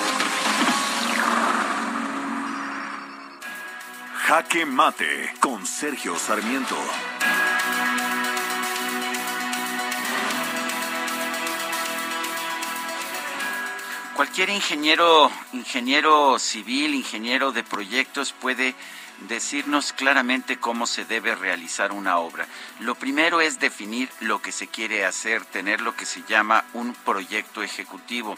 Jaque Mate con Sergio Sarmiento. Cualquier ingeniero, ingeniero civil, ingeniero de proyectos puede decirnos claramente cómo se debe realizar una obra. Lo primero es definir lo que se quiere hacer, tener lo que se llama un proyecto ejecutivo.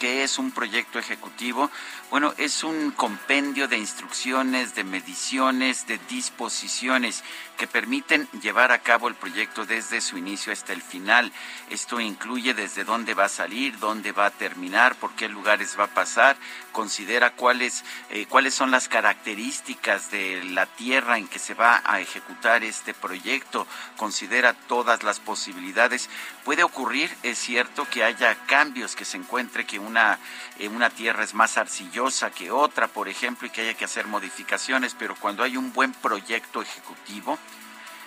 ¿Qué es un proyecto ejecutivo? Bueno, es un compendio de instrucciones, de mediciones, de disposiciones que permiten llevar a cabo el proyecto desde su inicio hasta el final. Esto incluye desde dónde va a salir, dónde va a terminar, por qué lugares va a pasar, considera cuáles, eh, cuáles son las características de la tierra en que se va a ejecutar este proyecto, considera todas las posibilidades. Puede ocurrir, es cierto, que haya cambios, que se encuentre que una, eh, una tierra es más arcillosa que otra, por ejemplo, y que haya que hacer modificaciones, pero cuando hay un buen proyecto ejecutivo,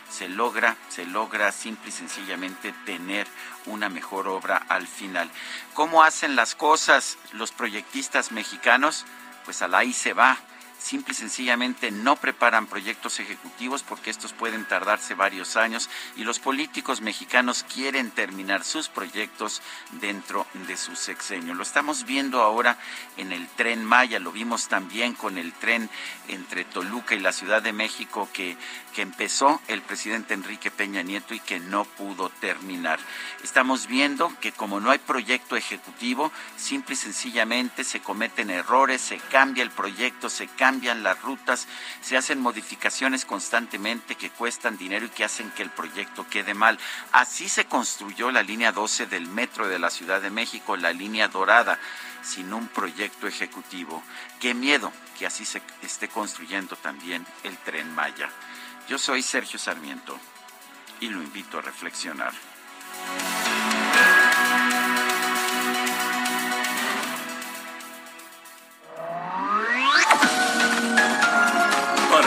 se logra, se logra simple y sencillamente tener una mejor obra al final. ¿Cómo hacen las cosas los proyectistas mexicanos? Pues a la ahí se va. Simple y sencillamente no preparan proyectos ejecutivos porque estos pueden tardarse varios años y los políticos mexicanos quieren terminar sus proyectos dentro de su sexenio. Lo estamos viendo ahora en el tren Maya, lo vimos también con el tren entre Toluca y la Ciudad de México que, que empezó el presidente Enrique Peña Nieto y que no pudo terminar. Estamos viendo que como no hay proyecto ejecutivo, simple y sencillamente se cometen errores, se cambia el proyecto, se cambia cambian las rutas, se hacen modificaciones constantemente que cuestan dinero y que hacen que el proyecto quede mal. Así se construyó la línea 12 del metro de la Ciudad de México, la línea dorada, sin un proyecto ejecutivo. Qué miedo que así se esté construyendo también el tren Maya. Yo soy Sergio Sarmiento y lo invito a reflexionar.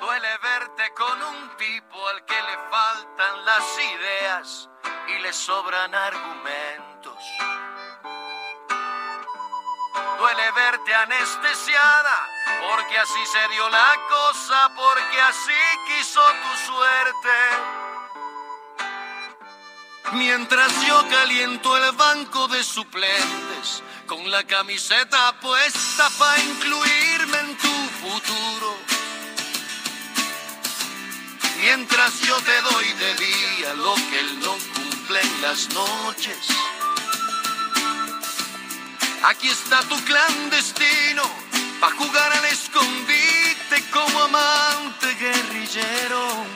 Duele verte con un tipo al que le faltan las ideas y le sobran argumentos. Duele verte anestesiada porque así se dio la cosa, porque así quiso tu suerte. Mientras yo caliento el banco de suplentes con la camiseta puesta para incluirme en tu futuro. Mientras yo te doy de día lo que él no cumple en las noches. Aquí está tu clandestino pa' jugar al escondite como amante guerrillero.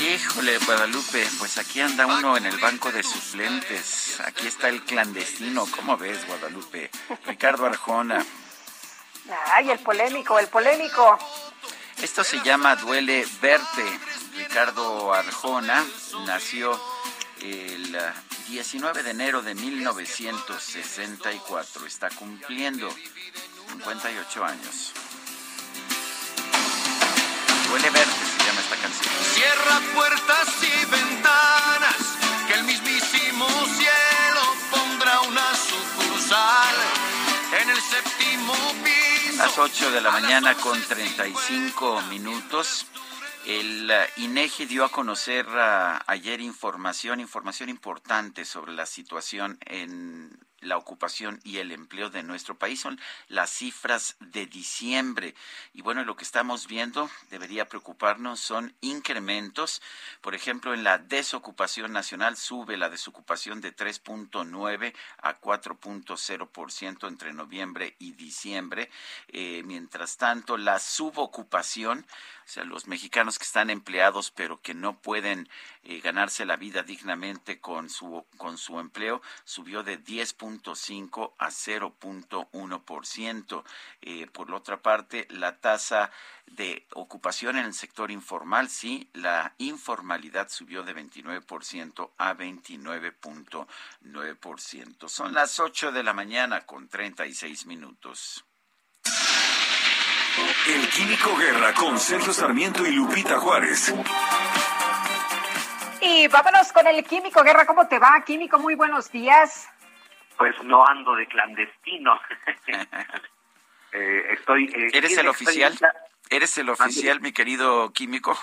Híjole, Guadalupe, pues aquí anda uno en el banco de suplentes. Aquí está el clandestino. ¿Cómo ves, Guadalupe? Ricardo Arjona. Ay, el polémico, el polémico. Esto se llama Duele Verte. Ricardo Arjona nació el 19 de enero de 1964. Está cumpliendo 58 años. Duele Verte se llama esta canción. Cierra puertas y ventanas, que el mismísimo cielo pondrá una sucursal en el séptimo piso. Las 8 de la mañana con 35 minutos. El INEGI dio a conocer uh, ayer información, información importante sobre la situación en la ocupación y el empleo de nuestro país. Son las cifras de diciembre. Y bueno, lo que estamos viendo debería preocuparnos son incrementos. Por ejemplo, en la desocupación nacional sube la desocupación de 3.9 a 4.0% entre noviembre y diciembre. Eh, mientras tanto, la subocupación o sea, los mexicanos que están empleados pero que no pueden eh, ganarse la vida dignamente con su, con su empleo, subió de 10.5 a 0.1%. Eh, por la otra parte, la tasa de ocupación en el sector informal, sí, la informalidad subió de 29% a 29.9%. Son las 8 de la mañana con 36 minutos. El Químico Guerra con Sergio Sarmiento y Lupita Juárez. Y vámonos con el Químico Guerra. ¿Cómo te va, Químico? Muy buenos días. Pues no ando de clandestino. eh, estoy. Eh, ¿Eres el oficial? Estoy... ¿Eres el oficial, mi querido Químico?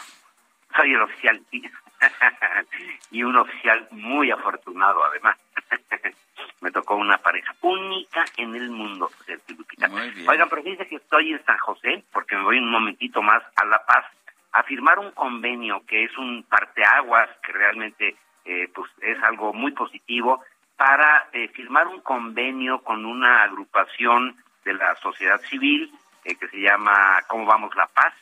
Soy el oficial, sí. y un oficial muy afortunado, además. me tocó una pareja única en el mundo. Oigan, pero fíjense que estoy en San José, porque me voy un momentito más a La Paz, a firmar un convenio que es un parteaguas, que realmente eh, pues es algo muy positivo, para eh, firmar un convenio con una agrupación de la sociedad civil eh, que se llama ¿Cómo vamos La Paz?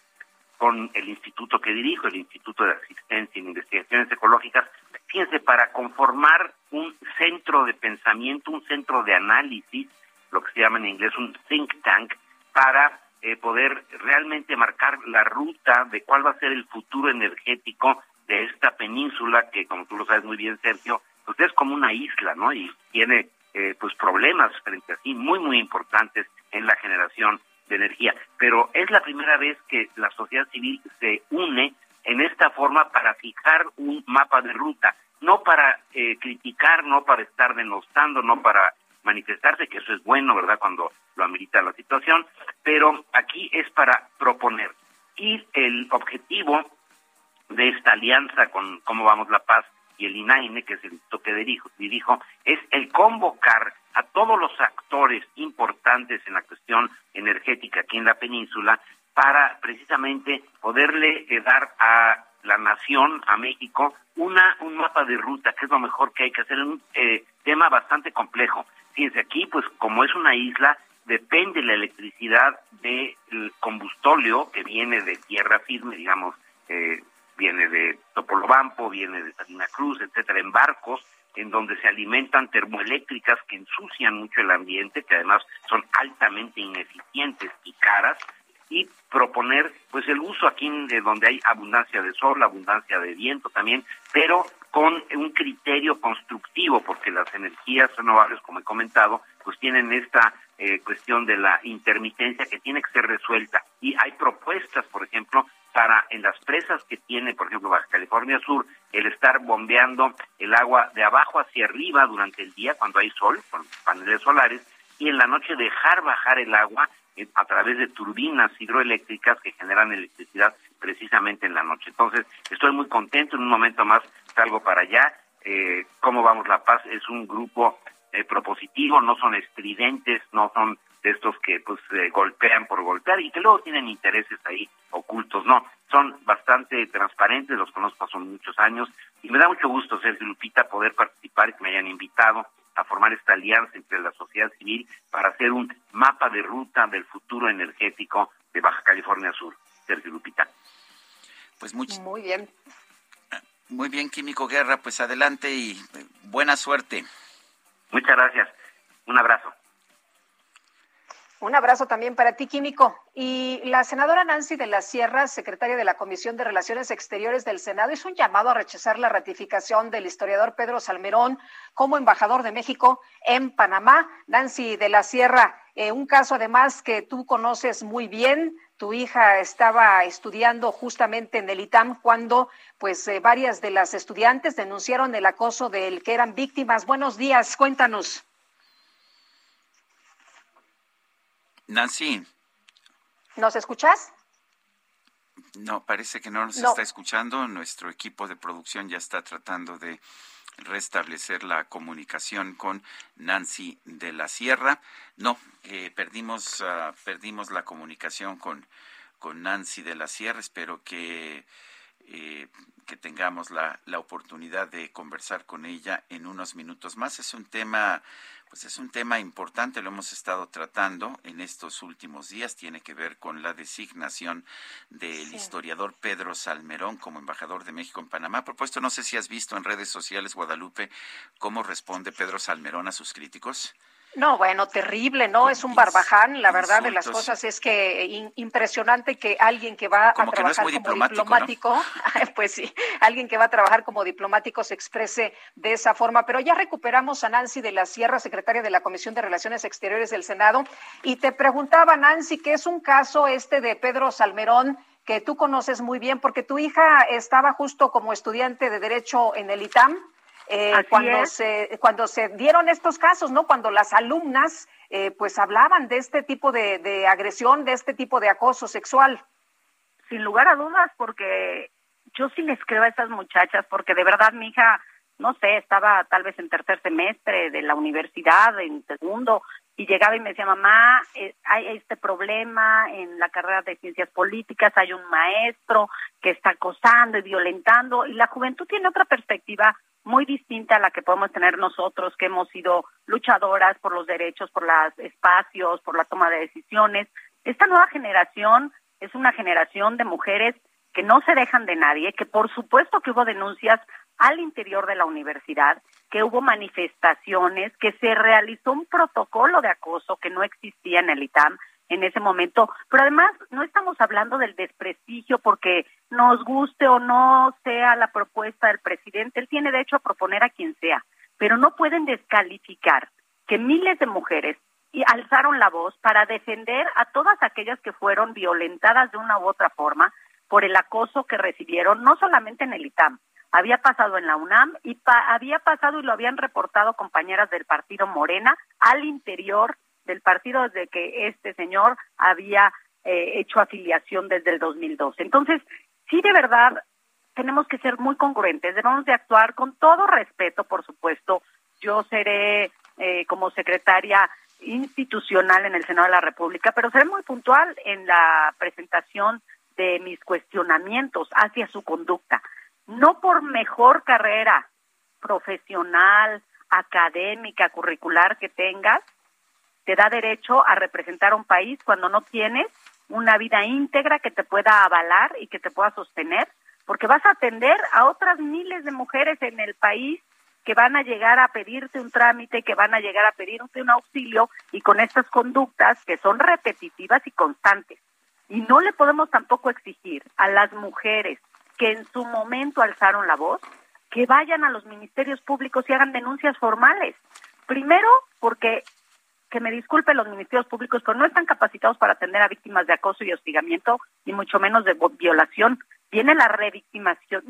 Con el instituto que dirijo, el Instituto de Asistencia e Investigaciones Ecológicas, fíjense, para conformar un centro de pensamiento, un centro de análisis, lo que se llama en inglés un think tank, para eh, poder realmente marcar la ruta de cuál va a ser el futuro energético de esta península que, como tú lo sabes muy bien, Sergio, pues es como una isla, ¿no? Y tiene eh, pues problemas frente a sí muy, muy importantes en la generación de energía. Pero es la primera vez que la sociedad civil se une en esta forma para fijar un mapa de ruta, no para eh, criticar, no para estar denostando, no para manifestarse, que eso es bueno, ¿verdad?, cuando lo amerita la situación, pero aquí es para proponer. Y el objetivo de esta alianza con Cómo Vamos la Paz y el INAINE, que es el toque dirijo, dirijo, es el convocar a todos los actores importantes en la cuestión energética aquí en la península para precisamente poderle eh, dar a la nación, a México, una un mapa de ruta, que es lo mejor que hay que hacer, un eh, tema bastante complejo. Fíjense, aquí, pues como es una isla, depende la electricidad del combustóleo que viene de tierra firme, digamos, eh, viene de Topolobampo, viene de Salina Cruz, etcétera, en barcos, en donde se alimentan termoeléctricas que ensucian mucho el ambiente, que además son altamente ineficientes y caras, y proponer pues el uso aquí de donde hay abundancia de sol, abundancia de viento también, pero con un criterio constructivo, porque las energías renovables, como he comentado, pues tienen esta eh, cuestión de la intermitencia que tiene que ser resuelta. Y hay propuestas, por ejemplo, para en las presas que tiene, por ejemplo, Baja California Sur, el estar bombeando el agua de abajo hacia arriba durante el día cuando hay sol, con paneles solares, y en la noche dejar bajar el agua eh, a través de turbinas hidroeléctricas que generan electricidad precisamente en la noche. Entonces, estoy muy contento, en un momento más salgo para allá. Eh, ¿Cómo vamos La Paz? Es un grupo eh, propositivo, no son estridentes, no son de estos que pues golpean por golpear y que luego tienen intereses ahí ocultos, no, son bastante transparentes, los conozco hace muchos años y me da mucho gusto, Sergio Lupita, poder participar y que me hayan invitado a formar esta alianza entre la sociedad civil para hacer un mapa de ruta del futuro energético de Baja California Sur. Sergio Lupita. Pues muy, muy bien. Muy bien, Químico Guerra, pues adelante y eh, buena suerte. Muchas gracias. Un abrazo. Un abrazo también para ti, Químico. Y la senadora Nancy de la Sierra, secretaria de la Comisión de Relaciones Exteriores del Senado, hizo un llamado a rechazar la ratificación del historiador Pedro Salmerón como embajador de México en Panamá. Nancy de la Sierra, eh, un caso además que tú conoces muy bien. Tu hija estaba estudiando justamente en el ITAM cuando pues eh, varias de las estudiantes denunciaron el acoso del que eran víctimas. Buenos días, cuéntanos. Nancy. ¿Nos escuchas? No, parece que no nos está escuchando. Nuestro equipo de producción ya está tratando de restablecer la comunicación con Nancy de la Sierra. No, eh, perdimos, uh, perdimos la comunicación con, con Nancy de la Sierra. Espero que, eh, que tengamos la, la oportunidad de conversar con ella en unos minutos más. Es un tema pues es un tema importante, lo hemos estado tratando en estos últimos días, tiene que ver con la designación del historiador Pedro Salmerón como embajador de México en Panamá. A propósito, no sé si has visto en redes sociales, Guadalupe, cómo responde Pedro Salmerón a sus críticos. No, bueno, terrible, ¿no? es un barbaján. La verdad de las cosas es que impresionante que alguien que va a trabajar como diplomático, pues sí, alguien que va a trabajar como diplomático se exprese de esa forma. Pero ya recuperamos a Nancy de la Sierra, secretaria de la Comisión de Relaciones Exteriores del Senado, y te preguntaba, Nancy, que es un caso este de Pedro Salmerón que tú conoces muy bien, porque tu hija estaba justo como estudiante de Derecho en el ITAM eh, cuando se cuando se dieron estos casos, ¿no? Cuando las alumnas eh, pues hablaban de este tipo de, de agresión, de este tipo de acoso sexual. Sin lugar a dudas, porque yo sí les creo a estas muchachas, porque de verdad mi hija, no sé, estaba tal vez en tercer semestre de la universidad, en segundo, y llegaba y me decía, mamá, eh, hay este problema en la carrera de ciencias políticas, hay un maestro que está acosando y violentando, y la juventud tiene otra perspectiva muy distinta a la que podemos tener nosotros, que hemos sido luchadoras por los derechos, por los espacios, por la toma de decisiones. Esta nueva generación es una generación de mujeres que no se dejan de nadie, que por supuesto que hubo denuncias al interior de la universidad, que hubo manifestaciones, que se realizó un protocolo de acoso que no existía en el ITAM, en ese momento. Pero además no estamos hablando del desprestigio porque nos guste o no sea la propuesta del presidente. Él tiene derecho a proponer a quien sea, pero no pueden descalificar que miles de mujeres alzaron la voz para defender a todas aquellas que fueron violentadas de una u otra forma, por el acoso que recibieron, no solamente en el ITAM, había pasado en la UNAM y había pasado y lo habían reportado compañeras del partido Morena al interior del partido desde que este señor había eh, hecho afiliación desde el 2012. Entonces, sí de verdad tenemos que ser muy congruentes, debemos de actuar con todo respeto, por supuesto. Yo seré eh, como secretaria institucional en el Senado de la República, pero seré muy puntual en la presentación de mis cuestionamientos hacia su conducta. No por mejor carrera profesional, académica, curricular que tengas, te da derecho a representar a un país cuando no tienes una vida íntegra que te pueda avalar y que te pueda sostener, porque vas a atender a otras miles de mujeres en el país que van a llegar a pedirte un trámite, que van a llegar a pedirte un auxilio y con estas conductas que son repetitivas y constantes. Y no le podemos tampoco exigir a las mujeres que en su momento alzaron la voz que vayan a los ministerios públicos y hagan denuncias formales. Primero, porque que me disculpen los ministerios públicos, pero no están capacitados para atender a víctimas de acoso y hostigamiento, y mucho menos de violación. Viene la revictimización,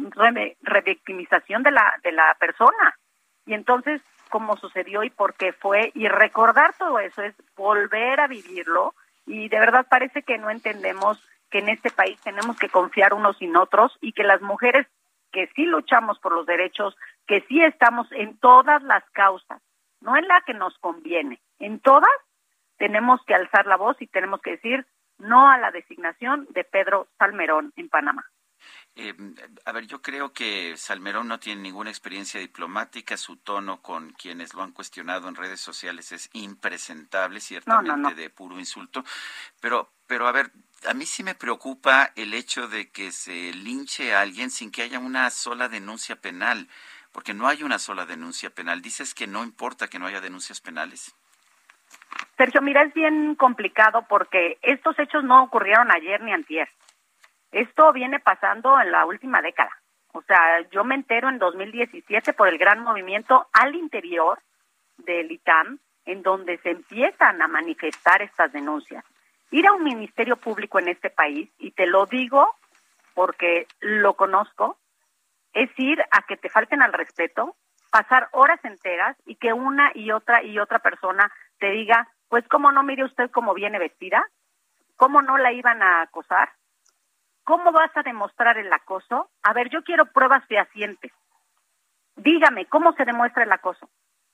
de la, de la persona. Y entonces, como sucedió y por qué fue, y recordar todo eso es volver a vivirlo, y de verdad parece que no entendemos que en este país tenemos que confiar unos en otros y que las mujeres que sí luchamos por los derechos, que sí estamos en todas las causas, no en la que nos conviene, en todas tenemos que alzar la voz y tenemos que decir no a la designación de Pedro Salmerón en Panamá. Eh, a ver, yo creo que Salmerón no tiene ninguna experiencia diplomática, su tono con quienes lo han cuestionado en redes sociales es impresentable, ciertamente de puro insulto, pero, pero a ver, a mí sí me preocupa el hecho de que se linche a alguien sin que haya una sola denuncia penal, porque no hay una sola denuncia penal. Dices que no importa que no haya denuncias penales. Sergio, mira, es bien complicado porque estos hechos no ocurrieron ayer ni antier. Esto viene pasando en la última década. O sea, yo me entero en 2017 por el gran movimiento al interior del ITAM, en donde se empiezan a manifestar estas denuncias. Ir a un ministerio público en este país, y te lo digo porque lo conozco, es ir a que te falten al respeto, pasar horas enteras y que una y otra y otra persona te diga, pues cómo no mire usted cómo viene vestida, cómo no la iban a acosar, ¿Cómo vas a demostrar el acoso? A ver, yo quiero pruebas fehacientes. Dígame, ¿cómo se demuestra el acoso?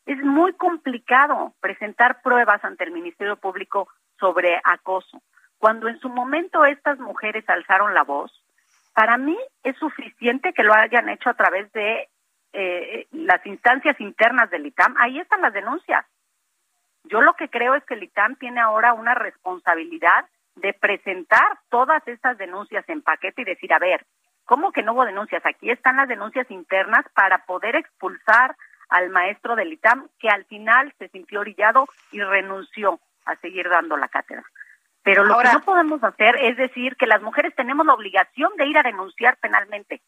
Es muy complicado presentar pruebas ante el Ministerio Público sobre acoso. Cuando en su momento estas mujeres alzaron la voz, para mí es suficiente que lo hayan hecho a través de eh, las instancias internas del ITAM. Ahí están las denuncias. Yo lo que creo es que el ITAM tiene ahora una responsabilidad de presentar todas estas denuncias en paquete y decir, a ver, ¿cómo que no hubo denuncias? Aquí están las denuncias internas para poder expulsar al maestro del ITAM, que al final se sintió orillado y renunció a seguir dando la cátedra. Pero lo que no podemos hacer es decir que las mujeres tenemos la obligación de ir a denunciar penalmente.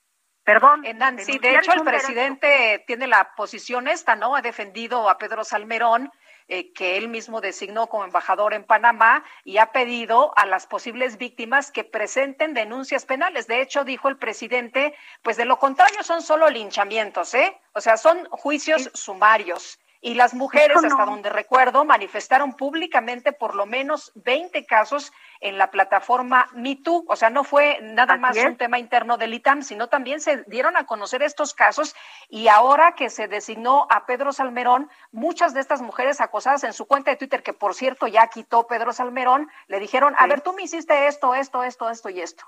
Perdón. Nancy, de hecho el presidente tiene la posición esta, ¿no? Ha defendido a Pedro Salmerón eh, que él mismo designó como embajador en Panamá y ha pedido a las posibles víctimas que presenten denuncias penales. De hecho, dijo el presidente, pues de lo contrario son solo linchamientos, ¿eh? O sea, son juicios sumarios. Y las mujeres, hasta donde recuerdo, manifestaron públicamente por lo menos 20 casos en la plataforma MeToo. O sea, no fue nada más un tema interno del ITAM, sino también se dieron a conocer estos casos. Y ahora que se designó a Pedro Salmerón, muchas de estas mujeres acosadas en su cuenta de Twitter, que por cierto ya quitó Pedro Salmerón, le dijeron, a ver, tú me hiciste esto, esto, esto, esto y esto.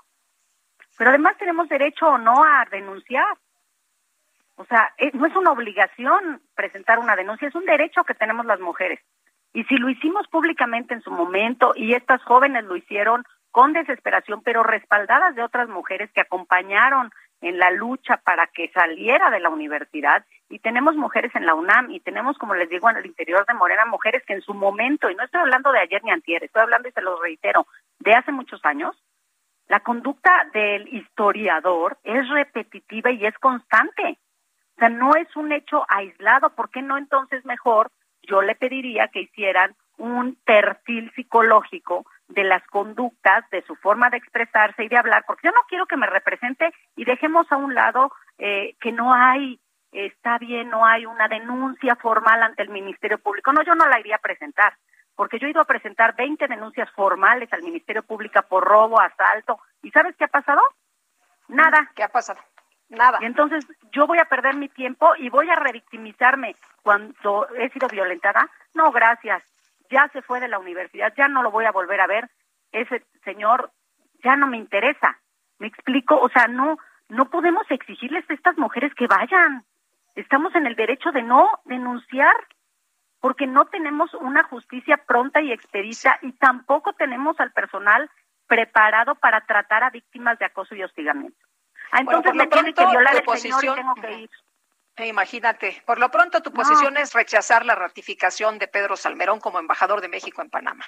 Pero además tenemos derecho o no a denunciar. O sea, eh, no es una obligación presentar una denuncia, es un derecho que tenemos las mujeres. Y si lo hicimos públicamente en su momento y estas jóvenes lo hicieron con desesperación, pero respaldadas de otras mujeres que acompañaron en la lucha para que saliera de la universidad, y tenemos mujeres en la UNAM y tenemos, como les digo, en el interior de Morena, mujeres que en su momento, y no estoy hablando de ayer ni antier, estoy hablando, y se lo reitero, de hace muchos años, la conducta del historiador es repetitiva y es constante. O sea, no es un hecho aislado. ¿Por qué no entonces mejor yo le pediría que hicieran un perfil psicológico de las conductas, de su forma de expresarse y de hablar, porque yo no quiero que me represente y dejemos a un lado eh, que no hay, está bien, no hay una denuncia formal ante el Ministerio Público. No, yo no la iría a presentar, porque yo he ido a presentar 20 denuncias formales al Ministerio Público por robo, asalto, ¿y sabes qué ha pasado? Nada. ¿Qué ha pasado? Nada. Y entonces yo voy a perder mi tiempo y voy a revictimizarme cuando he sido violentada. No, gracias ya se fue de la universidad, ya no lo voy a volver a ver, ese señor ya no me interesa. ¿Me explico? O sea, no no podemos exigirles a estas mujeres que vayan. Estamos en el derecho de no denunciar porque no tenemos una justicia pronta y expedita y tampoco tenemos al personal preparado para tratar a víctimas de acoso y hostigamiento. Ah, entonces me tiene que violar el señor y tengo que ir. Imagínate, por lo pronto tu posición es rechazar la ratificación de Pedro Salmerón como embajador de México en Panamá.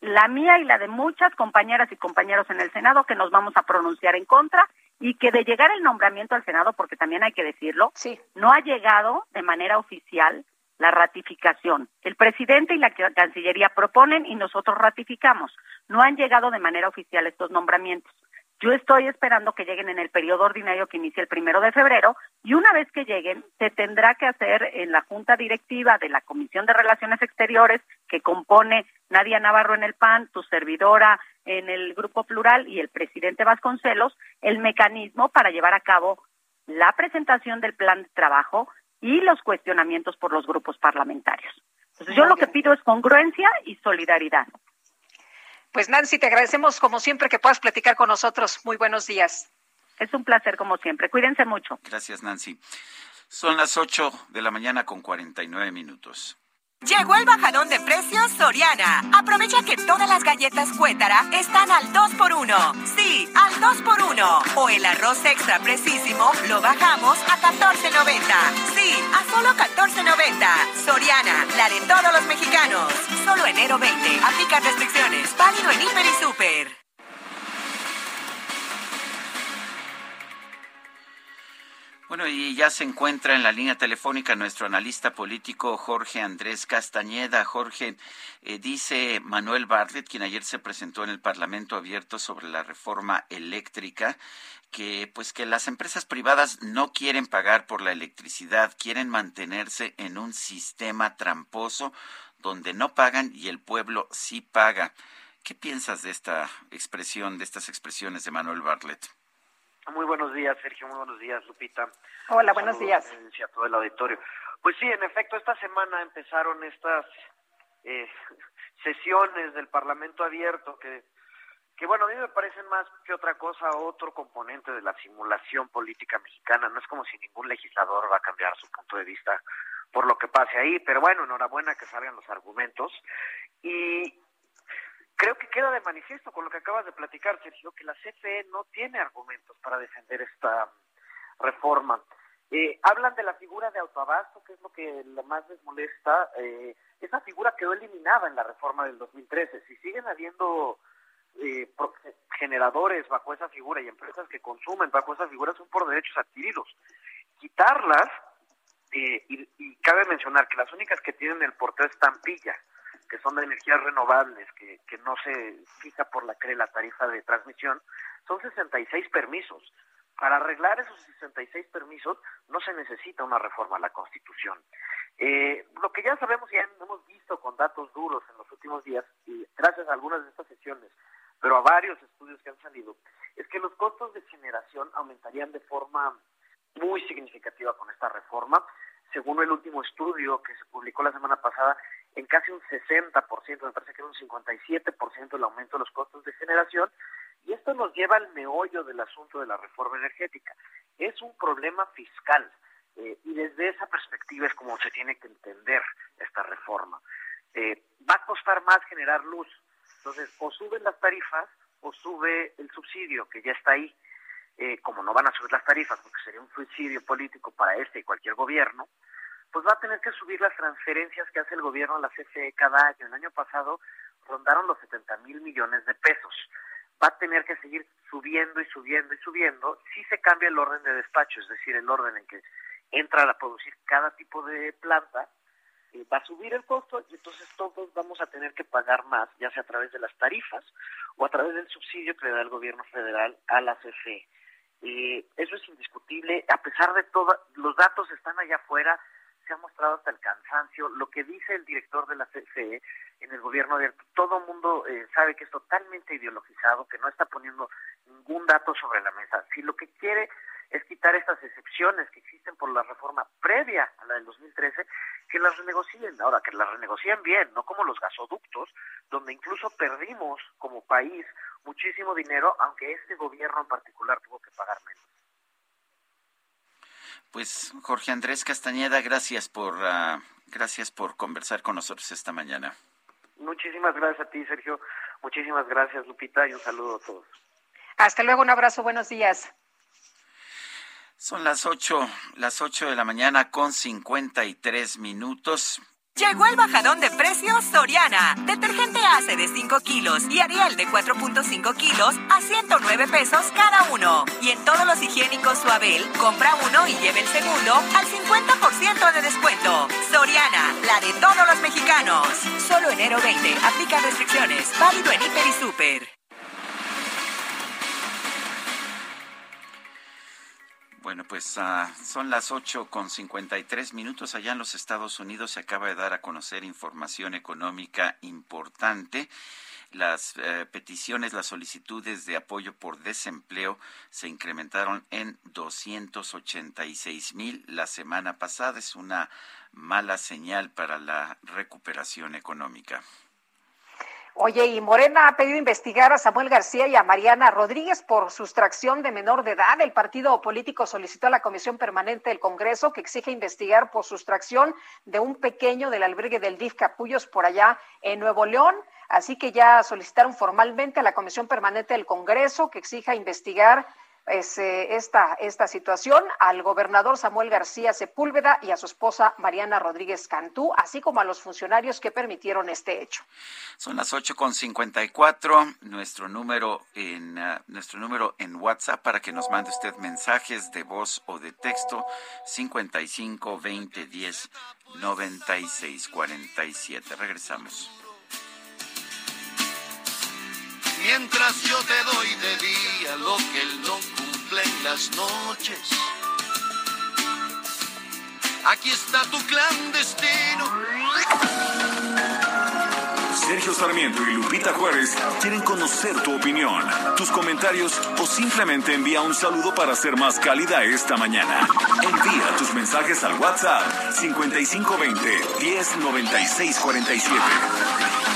La mía y la de muchas compañeras y compañeros en el Senado que nos vamos a pronunciar en contra y que de llegar el nombramiento al Senado, porque también hay que decirlo, no ha llegado de manera oficial la ratificación. El presidente y la Cancillería proponen y nosotros ratificamos. No han llegado de manera oficial estos nombramientos. Yo estoy esperando que lleguen en el periodo ordinario que inicia el primero de febrero y una vez que lleguen se tendrá que hacer en la junta directiva de la Comisión de Relaciones Exteriores que compone Nadia Navarro en el PAN, tu servidora en el Grupo Plural y el presidente Vasconcelos el mecanismo para llevar a cabo la presentación del plan de trabajo y los cuestionamientos por los grupos parlamentarios. Entonces yo lo que pido es congruencia y solidaridad. Pues Nancy, te agradecemos como siempre que puedas platicar con nosotros. Muy buenos días. Es un placer como siempre. Cuídense mucho. Gracias, Nancy. Son las 8 de la mañana con 49 minutos. Llegó el bajadón de precios Soriana. Aprovecha que todas las galletas Cuétara están al 2x1. Sí, al 2x1. O el arroz extra precisísimo lo bajamos a 14.90. Sí, a solo 14.90. Soriana, la de todos los mexicanos. Solo enero 20. Aplica restricciones. Válido en Hiper y Super. Bueno, y ya se encuentra en la línea telefónica nuestro analista político Jorge Andrés Castañeda. Jorge, eh, dice Manuel Bartlett, quien ayer se presentó en el Parlamento abierto sobre la reforma eléctrica, que pues que las empresas privadas no quieren pagar por la electricidad, quieren mantenerse en un sistema tramposo donde no pagan y el pueblo sí paga. ¿Qué piensas de esta expresión, de estas expresiones de Manuel Bartlett? Muy buenos días, Sergio. Muy buenos días, Lupita. Hola, buenos días. A todo el auditorio. Pues sí, en efecto, esta semana empezaron estas eh, sesiones del Parlamento abierto que, que, bueno, a mí me parecen más que otra cosa otro componente de la simulación política mexicana. No es como si ningún legislador va a cambiar su punto de vista por lo que pase ahí, pero bueno, enhorabuena que salgan los argumentos. Y Creo que queda de manifiesto con lo que acabas de platicar, Sergio, que la CFE no tiene argumentos para defender esta reforma. Eh, hablan de la figura de autoabasto, que es lo que más les molesta. Eh, esa figura quedó eliminada en la reforma del 2013. Si siguen habiendo eh, generadores bajo esa figura y empresas que consumen bajo esa figura, son por derechos adquiridos. Quitarlas, y, y, cabe mencionar que las únicas que tienen el porteo estampilla que son de energías renovables, que, que no se fija por la CRE la tarifa de transmisión, son 66 permisos. Para arreglar esos 66 permisos no se necesita una reforma a la Constitución. Eh, lo que ya sabemos y hemos visto con datos duros en los últimos días, y gracias a algunas de estas sesiones, pero a varios estudios que han salido, es que los costos de generación aumentarían de forma muy significativa con esta reforma. Según el último estudio que se publicó la semana pasada, en casi un 60%, me parece que era un 57% el aumento de los costos de generación, y esto nos lleva al meollo del asunto de la reforma energética. Es un problema fiscal, eh, y desde esa perspectiva es como se tiene que entender esta reforma. Eh, va a costar más generar luz, entonces o suben las tarifas o sube el subsidio, que ya está ahí. Eh, como no van a subir las tarifas, porque sería un subsidio político para este y cualquier gobierno, pues va a tener que subir las transferencias que hace el gobierno a la CFE cada año. El año pasado rondaron los 70 mil millones de pesos. Va a tener que seguir subiendo y subiendo y subiendo si se cambia el orden de despacho, es decir, el orden en que entra a producir cada tipo de planta, eh, va a subir el costo y entonces todos vamos a tener que pagar más, ya sea a través de las tarifas o a través del subsidio que le da el gobierno federal a la CFE. Eh, eso es indiscutible, a pesar de todo, los datos están allá afuera, se ha mostrado hasta el cansancio, lo que dice el director de la CFE en el gobierno abierto, todo mundo eh, sabe que es totalmente ideologizado, que no está poniendo ningún dato sobre la mesa. Si lo que quiere es quitar estas excepciones que existen por la reforma previa a la del 2013, que las renegocien. Ahora, que las renegocien bien, no como los gasoductos, donde incluso perdimos como país muchísimo dinero, aunque este gobierno en particular tuvo que pagar menos. Pues Jorge Andrés Castañeda, gracias por uh, gracias por conversar con nosotros esta mañana. Muchísimas gracias a ti, Sergio. Muchísimas gracias, Lupita, y un saludo a todos. Hasta luego, un abrazo, buenos días. Son las ocho, las ocho de la mañana con cincuenta y tres minutos. Llegó el bajadón de precios Soriana. Detergente ACE de 5 kilos y Ariel de 4.5 kilos a 109 pesos cada uno. Y en todos los higiénicos Suabel, compra uno y lleve el segundo al 50% de descuento. Soriana, la de todos los mexicanos. Solo enero 20. Aplica restricciones. Válido en Hiper y Super. Bueno, pues uh, son las ocho con cincuenta y tres minutos. Allá en los Estados Unidos se acaba de dar a conocer información económica importante. Las eh, peticiones, las solicitudes de apoyo por desempleo se incrementaron en 286 mil la semana pasada. Es una mala señal para la recuperación económica. Oye, y Morena ha pedido investigar a Samuel García y a Mariana Rodríguez por sustracción de menor de edad. El partido político solicitó a la Comisión Permanente del Congreso que exige investigar por sustracción de un pequeño del albergue del DIF Capullos por allá en Nuevo León. Así que ya solicitaron formalmente a la Comisión Permanente del Congreso que exija investigar eh, esta, esta situación al gobernador Samuel García Sepúlveda y a su esposa Mariana Rodríguez Cantú, así como a los funcionarios que permitieron este hecho. Son las ocho con cincuenta y cuatro. Nuestro número en uh, nuestro número en WhatsApp para que nos mande usted mensajes de voz o de texto 55 20 10 96 47. Regresamos. Mientras yo te doy de día lo que él no cumple en las noches. Aquí está tu clandestino. Sergio Sarmiento y Lupita Juárez quieren conocer tu opinión, tus comentarios o simplemente envía un saludo para ser más cálida esta mañana. Envía tus mensajes al WhatsApp 5520 109647.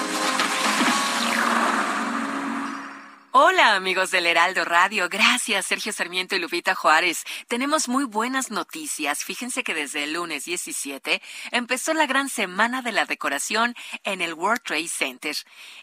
Hola amigos del Heraldo Radio, gracias Sergio Sarmiento y Lupita Juárez. Tenemos muy buenas noticias. Fíjense que desde el lunes 17 empezó la gran semana de la decoración en el World Trade Center.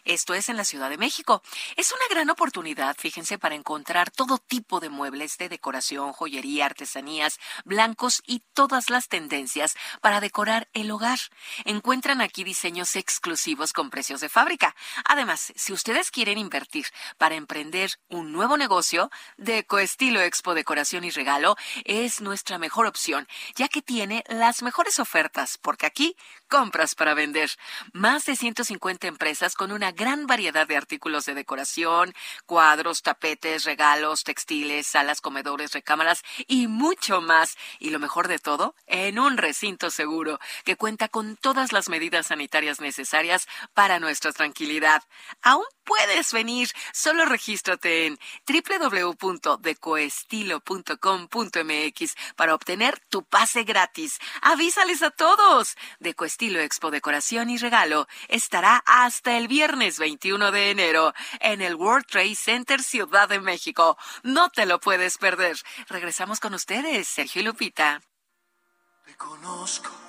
Esto es en la Ciudad de México. Es una gran oportunidad, fíjense, para encontrar todo tipo de muebles de decoración, joyería, artesanías, blancos y todas las tendencias para decorar el hogar. Encuentran aquí diseños exclusivos con precios de fábrica. Además, si ustedes quieren invertir para emprender un nuevo negocio, Decoestilo Expo Decoración y Regalo es nuestra mejor opción, ya que tiene las mejores ofertas, porque aquí compras para vender. Más de 150 empresas con una gran variedad de artículos de decoración, cuadros, tapetes, regalos, textiles, salas, comedores, recámaras y mucho más. Y lo mejor de todo, en un recinto seguro que cuenta con todas las medidas sanitarias necesarias para nuestra tranquilidad. Aún puedes venir, solo regístrate en www.decoestilo.com.mx para obtener tu pase gratis. Avísales a todos. Decoestilo Expo Decoración y Regalo estará hasta el viernes 21 de enero en el World Trade Center Ciudad de México. No te lo puedes perder. Regresamos con ustedes, Sergio y Lupita. Te conozco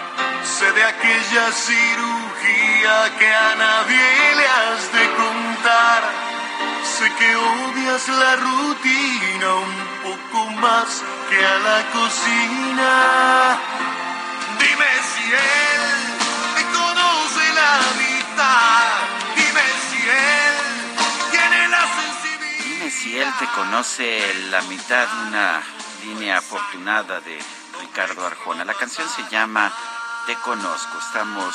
Sé de aquella cirugía que a nadie le has de contar. Sé que odias la rutina un poco más que a la cocina. Dime si él te conoce la mitad. Dime si él tiene la sensibilidad. Dime si él te conoce la mitad, una línea afortunada de Ricardo Arjona. La canción se llama Conozco. Estamos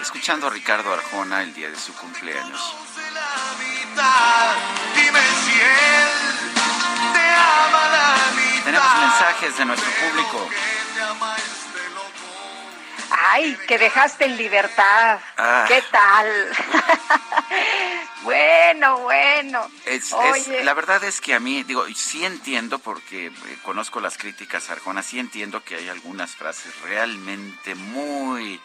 escuchando a Ricardo Arjona el día de su cumpleaños. Tenemos mensajes de nuestro público. Ay, que dejaste en libertad. Ah. ¿Qué tal? bueno, bueno. Es- es- Oye. la verdad es que a mí, digo, sí entiendo, porque eh, conozco las críticas Arjona, sí entiendo que hay algunas frases realmente muy,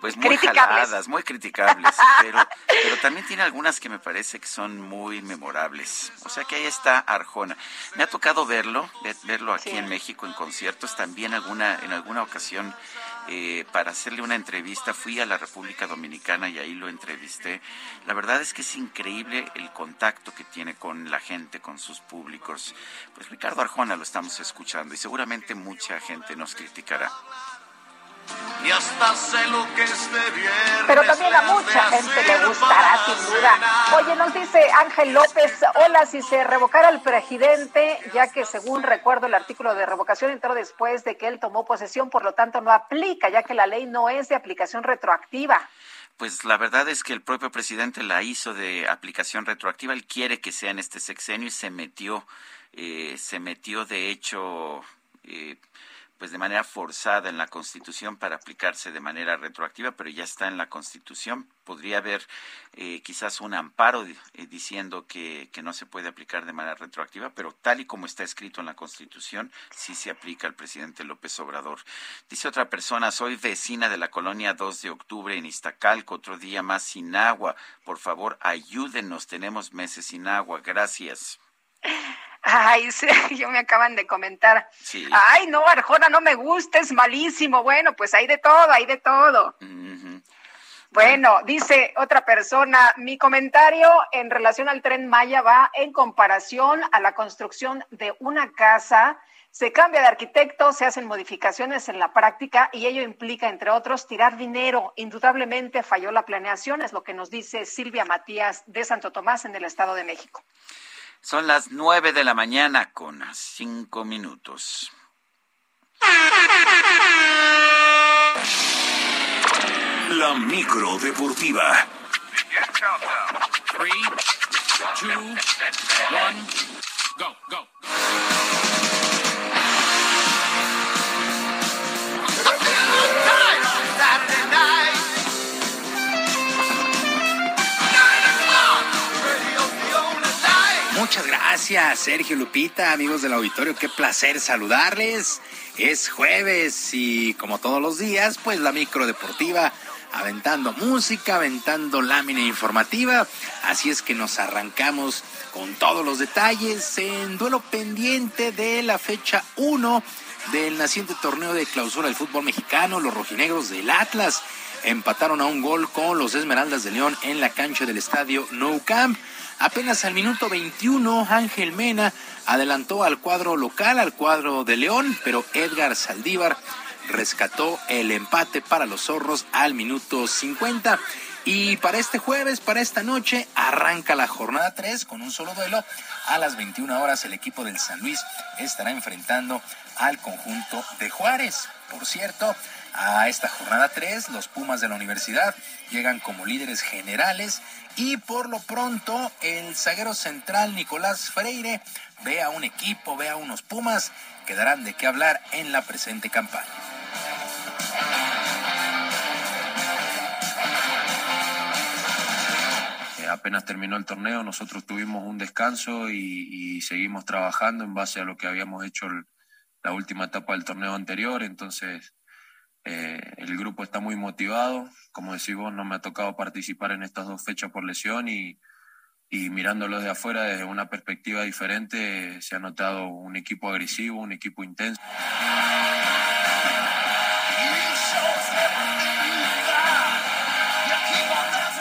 pues muy jaladas, muy criticables, pero, pero también tiene algunas que me parece que son muy memorables. O sea que ahí está Arjona. Me ha tocado verlo, ve- verlo aquí Sí. en México en conciertos, también alguna, en alguna ocasión eh, para hacerle una entrevista. Fui a la República Dominicana y ahí lo entrevisté. La verdad es que es increíble el contacto que tiene con la gente, con sus públicos. Pues Ricardo Arjona lo estamos escuchando y seguramente mucha gente nos criticará. Y hasta sé lo que este viernes Pero también a mucha gente le gustará, sin duda. Oye, nos dice Ángel López, hola, si se revocara el presidente, ya que según recuerdo el artículo de revocación entró después de que él tomó posesión, por lo tanto no aplica, ya que la ley no es de aplicación retroactiva. Pues la verdad es que el propio presidente la hizo de aplicación retroactiva. Él quiere que sea en este sexenio y se metió, eh, se metió de hecho, eh, pues de manera forzada en la Constitución para aplicarse de manera retroactiva, pero ya está en la Constitución. Podría haber eh, quizás un amparo eh, diciendo que, que no se puede aplicar de manera retroactiva, pero tal y como está escrito en la Constitución, sí se aplica al presidente López Obrador. Dice otra persona, soy vecina de la colonia 2 de octubre en Iztacalco, otro día más sin agua. Por favor, ayúdenos, tenemos meses sin agua. Gracias. Ay, sí, yo me acaban de comentar. Sí. Ay, no, Arjona no me gusta, es malísimo. Bueno, pues hay de todo, hay de todo. Bueno, dice otra persona, mi comentario en relación al tren Maya va en comparación a la construcción de una casa. Se cambia de arquitecto, se hacen modificaciones en la práctica y ello implica, entre otros, tirar dinero. Indudablemente falló la planeación, es lo que nos dice Silvia Matías de Santo Tomás en el Estado de México. Son las nueve de la mañana con cinco minutos. La micro deportiva. Three, two, one, go, go. Muchas gracias, Sergio Lupita, amigos del auditorio, qué placer saludarles. Es jueves y como todos los días, pues la micro deportiva aventando música, aventando lámina informativa. Así es que nos arrancamos con todos los detalles en duelo pendiente de la fecha 1 del naciente torneo de clausura del fútbol mexicano. Los rojinegros del Atlas empataron a un gol con los Esmeraldas de León en la cancha del estadio Nou Camp. Apenas al minuto 21, Ángel Mena adelantó al cuadro local, al cuadro de León, pero Edgar Saldívar rescató el empate para los zorros al minuto 50. Y para este jueves, para esta noche, arranca la jornada 3 con un solo duelo. A las 21 horas el equipo del San Luis estará enfrentando al conjunto de Juárez. Por cierto, a esta jornada 3 los Pumas de la universidad llegan como líderes generales y por lo pronto el zaguero central Nicolás Freire ve a un equipo, ve a unos Pumas que darán de qué hablar en la presente campaña. Eh, apenas terminó el torneo, nosotros tuvimos un descanso y, y seguimos trabajando en base a lo que habíamos hecho la última etapa del torneo anterior. Entonces, eh, el grupo está muy motivado. Como decís vos, no me ha tocado participar en estas dos fechas por lesión y, y mirándolo de afuera desde una perspectiva diferente, se ha notado un equipo agresivo, un equipo intenso.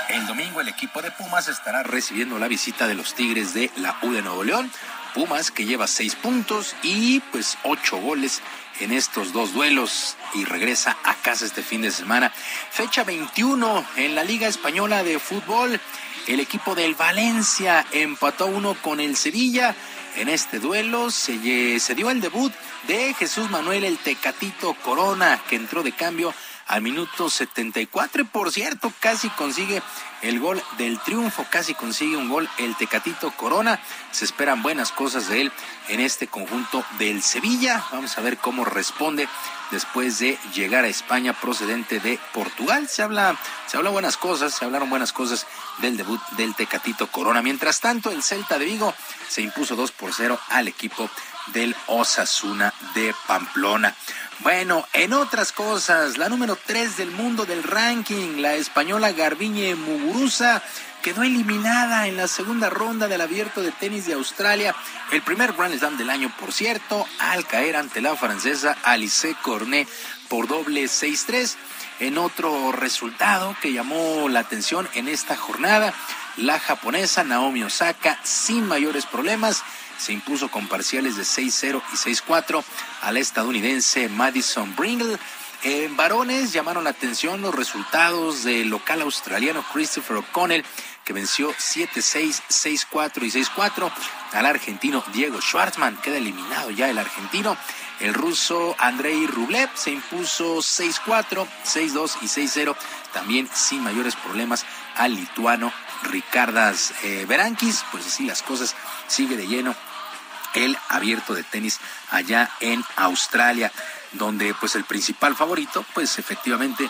El domingo el equipo de Pumas estará recibiendo la visita de los Tigres de la U de Nuevo León. Pumas que lleva seis puntos y pues ocho goles en estos dos duelos y regresa a casa este fin de semana. Fecha 21 en la Liga Española de Fútbol. El equipo del Valencia empató uno con el Sevilla. En este duelo se, dio el debut de Jesús Manuel el Tecatito Corona, que entró de cambio al minuto 74 y por cierto casi consigue el gol del triunfo, casi consigue un gol el Tecatito Corona. Se esperan buenas cosas de él en este conjunto del Sevilla. Vamos a ver cómo responde después de llegar a España procedente de Portugal. Se habla, se habla buenas cosas, se hablaron buenas cosas del debut del Tecatito Corona. Mientras tanto, el Celta de Vigo se impuso 2 por 0 al equipo del Osasuna de Pamplona. Bueno, en otras cosas, la número 3 del mundo del ranking, la española Garbiñe Muguruza, quedó eliminada en la segunda ronda del abierto de tenis de Australia, el primer Grand Slam del año, por cierto, al caer ante la francesa Alice Cornet por doble 6-3. En otro resultado que llamó la atención en esta jornada, la japonesa Naomi Osaka, sin mayores problemas, se impuso con parciales de 6-0 y 6-4 al estadounidense Madison Bringle. En varones llamaron la atención los resultados del local australiano Christopher O'Connell, que venció 7-6, 6-4 y 6-4 al argentino Diego Schwartzman. Queda eliminado ya el argentino. El ruso Andrei Rublev se impuso 6-4, 6-2 y 6-0, también sin mayores problemas al lituano Ricardas eh. Pues así las cosas sigue de lleno el abierto de tenis allá en Australia, donde pues el principal favorito pues efectivamente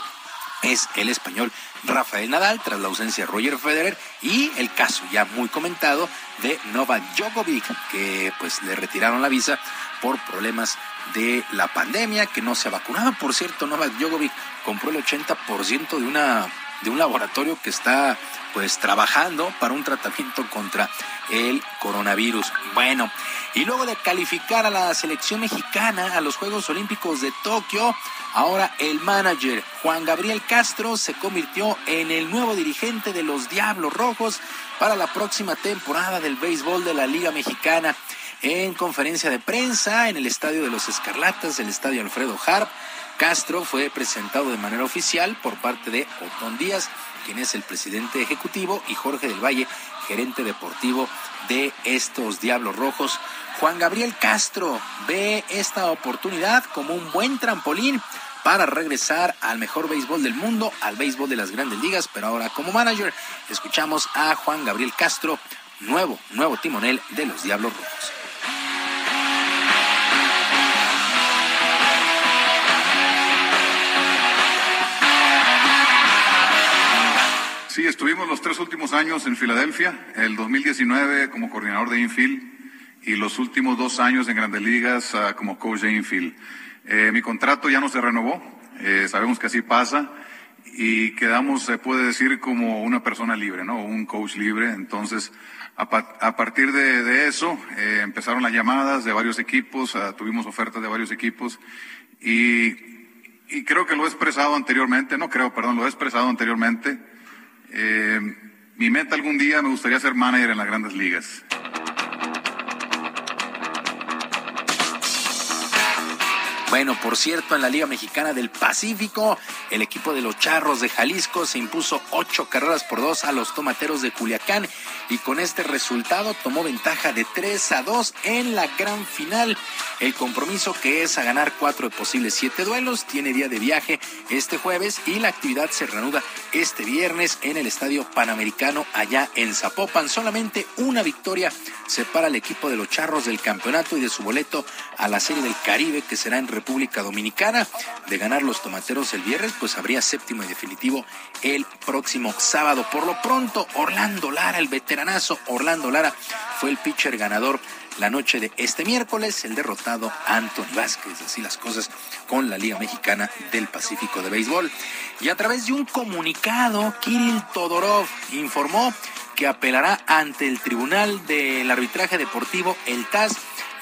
es el español Rafael Nadal tras la ausencia de Roger Federer y el caso ya muy comentado de Novak Djokovic que pues le retiraron la visa por problemas de la pandemia que no se ha vacunado. Por cierto, Novak Djokovic compró el 80% de una de un laboratorio que está pues trabajando para un tratamiento contra el coronavirus. Bueno, y luego de calificar a la selección mexicana a los Juegos Olímpicos de Tokio, ahora el manager Juan Gabriel Castro se convirtió en el nuevo dirigente de los Diablos Rojos para la próxima temporada del béisbol de la Liga Mexicana. En conferencia de prensa en el Estadio de los Escarlatas, el Estadio Alfredo Harp, Castro fue presentado de manera oficial por parte de Otón Díaz, quien es el presidente ejecutivo, y Jorge del Valle, gerente deportivo de estos Diablos Rojos. Juan Gabriel Castro ve esta oportunidad como un buen trampolín para regresar al mejor béisbol del mundo, al béisbol de las grandes ligas, pero ahora como manager escuchamos a Juan Gabriel Castro, nuevo, nuevo timonel de los Diablos Rojos. Sí, estuvimos los tres últimos años en Filadelfia, el 2019 como coordinador de infield y los últimos dos años en Grandes Ligas uh, como coach de infield. Eh, mi contrato ya no se renovó, eh, sabemos que así pasa y quedamos, se puede decir, como una persona libre, ¿no? Un coach libre. Entonces, a, pa a partir de, de eso, eh, empezaron las llamadas de varios equipos, uh, tuvimos ofertas de varios equipos y, y creo que lo he expresado anteriormente, no creo, perdón, lo he expresado anteriormente eh, mi meta algún día me gustaría ser manager en las grandes ligas. Bueno, por cierto, en la Liga Mexicana del Pacífico, el equipo de los Charros de Jalisco se impuso ocho carreras por dos a los Tomateros de Culiacán y con este resultado tomó ventaja de 3 a 2 en la gran final. El compromiso que es a ganar cuatro de posibles siete duelos tiene día de viaje este jueves y la actividad se reanuda este viernes en el Estadio Panamericano allá en Zapopan. Solamente una victoria separa al equipo de los Charros del campeonato y de su boleto a la Serie del Caribe que será en República Dominicana. De ganar los tomateros el viernes, pues habría séptimo y definitivo el próximo sábado. Por lo pronto, Orlando Lara, el veteranazo Orlando Lara, fue el pitcher ganador la noche de este miércoles el derrotado Anthony Vázquez. Así las cosas con la Liga Mexicana del Pacífico de Béisbol. Y a través de un comunicado, Kirill Todorov informó que apelará ante el Tribunal del Arbitraje Deportivo, el TAS,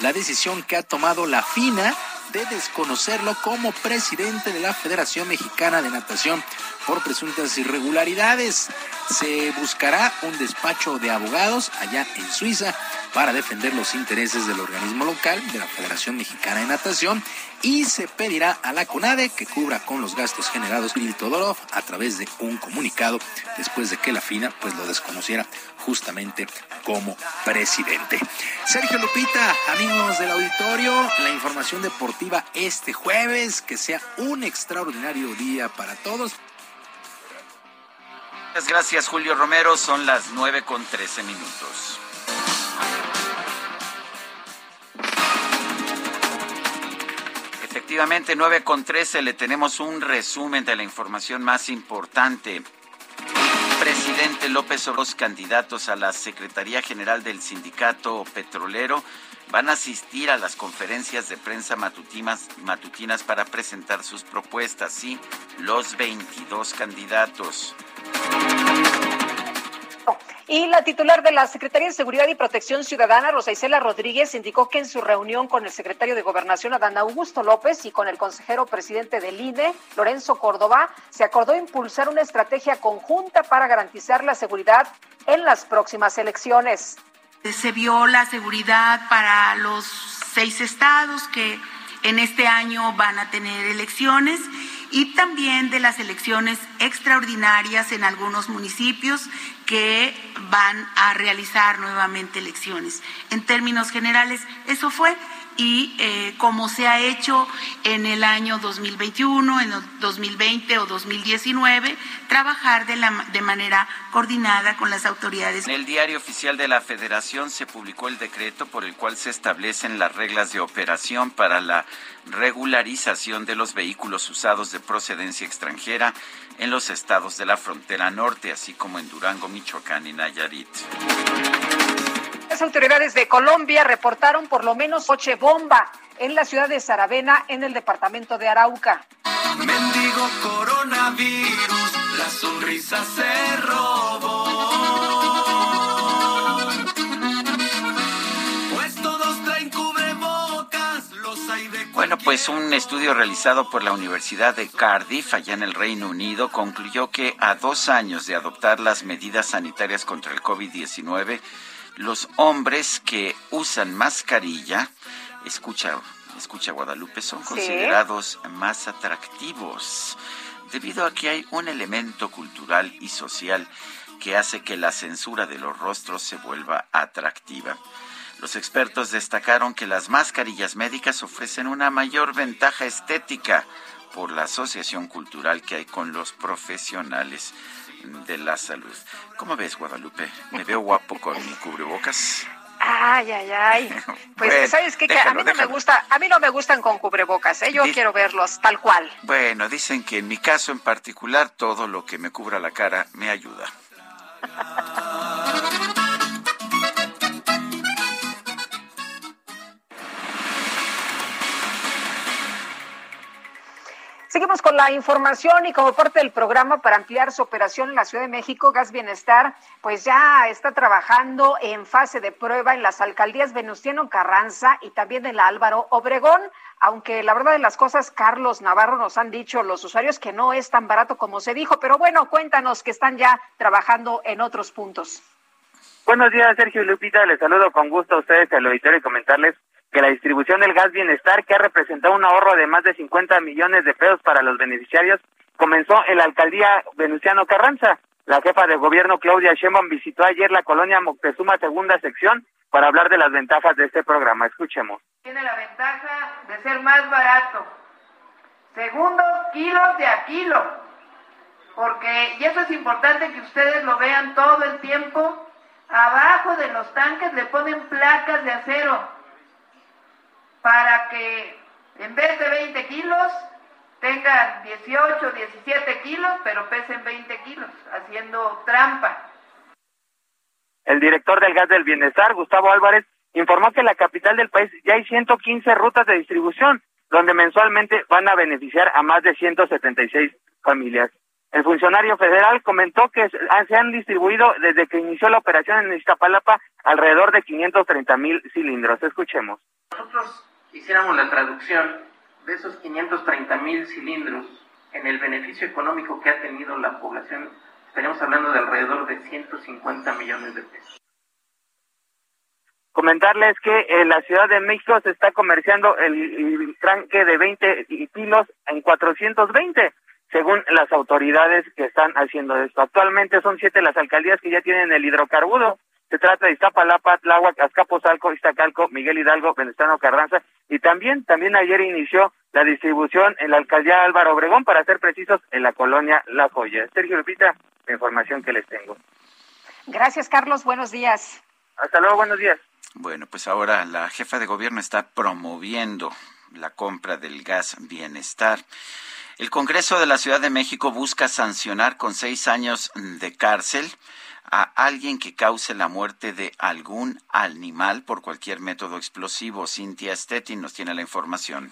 la decisión que ha tomado la FINA de desconocerlo como presidente de la Federación Mexicana de Natación por presuntas irregularidades. Se buscará un despacho de abogados allá en Suiza para defender los intereses del organismo local de la Federación Mexicana de Natación y se pedirá a la CONADE que cubra con los gastos generados Bill Todorov a través de un comunicado después de que la FINA pues lo desconociera justamente como presidente. Sergio Lupita, amigos del auditorio, la información deportiva este jueves, que sea un extraordinario día para todos. Muchas gracias, Julio Romero. Son las 9 con 13 minutos. Efectivamente, 9 con 13 le tenemos un resumen de la información más importante. Presidente López Obrador, candidatos a la Secretaría General del Sindicato Petrolero, van a asistir a las conferencias de prensa matutinas, matutinas para presentar sus propuestas, sí, los 22 candidatos. Y la titular de la Secretaría de Seguridad y Protección Ciudadana, Rosa Isela Rodríguez, indicó que en su reunión con el secretario de Gobernación, Adán Augusto López, y con el consejero presidente del INE, Lorenzo Córdoba, se acordó impulsar una estrategia conjunta para garantizar la seguridad en las próximas elecciones. Se vio la seguridad para los seis estados que en este año van a tener elecciones y también de las elecciones extraordinarias en algunos municipios que van a realizar nuevamente elecciones. En términos generales, eso fue y eh, como se ha hecho en el año 2021, en el 2020 o 2019, trabajar de, la, de manera coordinada con las autoridades. En el diario oficial de la Federación se publicó el decreto por el cual se establecen las reglas de operación para la regularización de los vehículos usados de procedencia extranjera en los estados de la frontera norte, así como en Durango, Michoacán y Nayarit. Las autoridades de Colombia reportaron por lo menos coche bomba en la ciudad de Saravena, en el departamento de Arauca. Mendigo coronavirus, la sonrisa se robó. Pues todos traen cubrebocas, los hay de Bueno, pues un estudio realizado por la Universidad de Cardiff, allá en el Reino Unido, concluyó que a dos años de adoptar las medidas sanitarias contra el COVID-19, los hombres que usan mascarilla, escucha, escucha Guadalupe, son Sí. considerados más atractivos, debido a que hay un elemento cultural y social que hace que la censura de los rostros se vuelva atractiva. Los expertos destacaron que las mascarillas médicas ofrecen una mayor ventaja estética por la asociación cultural que hay con los profesionales de la salud. ¿Cómo ves, Guadalupe? ¿Me veo guapo con mi cubrebocas? Ay, ay, ay. Pues Bueno, sabes qué? a mí no me déjalo. gusta, a mí no me gustan con cubrebocas, ¿eh? yo quiero verlos tal cual. Bueno, dicen que en mi caso en particular todo lo que me cubra la cara me ayuda. Seguimos con la información y como parte del programa para ampliar su operación en la Ciudad de México, Gas Bienestar, pues ya está trabajando en fase de prueba en las alcaldías Venustiano Carranza y también en la Álvaro Obregón, aunque la verdad de las cosas, Carlos Navarro nos han dicho los usuarios que no es tan barato como se dijo, pero bueno, cuéntanos que están ya trabajando en otros puntos. Buenos días, Sergio Lupita. Les saludo con gusto a ustedes al auditorio y comentarles que la distribución del gas bienestar, que ha representado un ahorro de más de 50 millones de pesos para los beneficiarios, comenzó en la alcaldía Venustiano Carranza. La jefa de gobierno, Claudia Sheinbaum, visitó ayer la colonia Moctezuma segunda sección para hablar de las ventajas de este programa. Escuchemos. tiene la ventaja de ser más barato. Segundo, kilos de a kilo. Porque, y eso es importante que ustedes lo vean todo el tiempo, abajo de los tanques le ponen placas de acero para que en vez de 20 kilos tengan 18, 17 kilos, pero pesen 20 kilos, haciendo trampa. El director del gas del bienestar, Gustavo Álvarez, informó que en la capital del país ya hay 115 rutas de distribución, donde mensualmente van a beneficiar a más de 176 familias. El funcionario federal comentó que se han distribuido desde que inició la operación en Iztapalapa alrededor de 530 mil cilindros. Escuchemos. Nosotros hiciéramos la traducción de esos 530 mil cilindros en el beneficio económico que ha tenido la población, estaríamos hablando de alrededor de 150 millones de pesos. Comentarles que en la Ciudad de México se está comerciando el, el tranque de 20 kilos en 420 según las autoridades que están haciendo esto. Actualmente son siete las alcaldías que ya tienen el hidrocarburo. Se trata de Iztapalapa, Tláhuac, Azcapotzalco, Iztacalco, Miguel Hidalgo, Venestano Carranza y también, también ayer inició la distribución en la alcaldía Álvaro Obregón, para ser precisos, en la colonia La Joya. Sergio Lupita, la información que les tengo. Gracias, Carlos. Buenos días. Hasta luego, buenos días. Bueno, pues ahora la jefa de gobierno está promoviendo la compra del gas bienestar. El Congreso de la Ciudad de México busca sancionar con seis años de cárcel a alguien que cause la muerte de algún animal por cualquier método explosivo. Cintia Stettin nos tiene la información.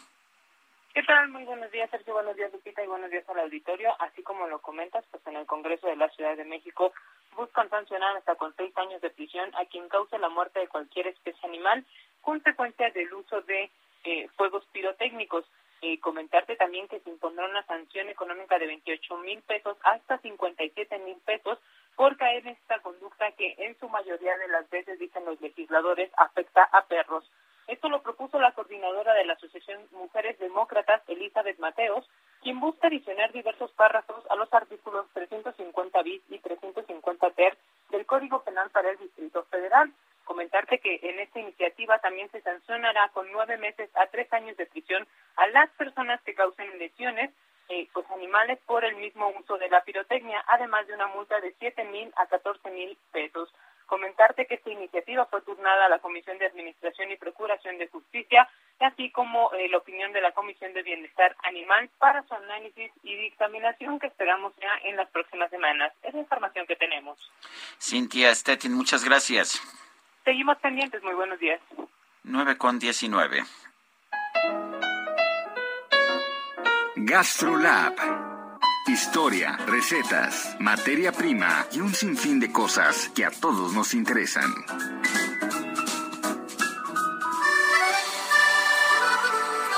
¿Qué tal? Muy buenos días, Sergio. Buenos días, Lupita, y buenos días al auditorio. Así como lo comentas, pues en el Congreso de la Ciudad de México buscan sancionar hasta con seis años de prisión a quien cause la muerte de cualquier especie animal, consecuencia del uso de eh, fuegos pirotécnicos. Y comentarte también que se impondrá una sanción económica de 28 mil pesos hasta 57 mil pesos por caer en esta conducta que en su mayoría de las veces, dicen los legisladores, afecta a perros. Esto lo propuso la coordinadora de la Asociación Mujeres Demócratas, Elizabeth Mateos, quien busca adicionar diversos párrafos a los artículos 350 bis y 350 ter del Código Penal para el Distrito Federal. Comentarte que en esta iniciativa también se sancionará con nueve meses a tres años de prisión a las personas que causen lesiones eh, pues animales por el mismo uso de la pirotecnia, además de una multa de siete mil a catorce mil pesos. Comentarte que esta iniciativa fue turnada a la Comisión de Administración y Procuración de Justicia, así como eh, la opinión de la Comisión de Bienestar Animal para su análisis y dictaminación que esperamos ya en las próximas semanas. Es la información que tenemos. Cintia Stettin, muchas gracias. Seguimos pendientes. Muy buenos días. 9 con 19. GastroLab. Historia, recetas, materia prima y un sinfín de cosas que a todos nos interesan.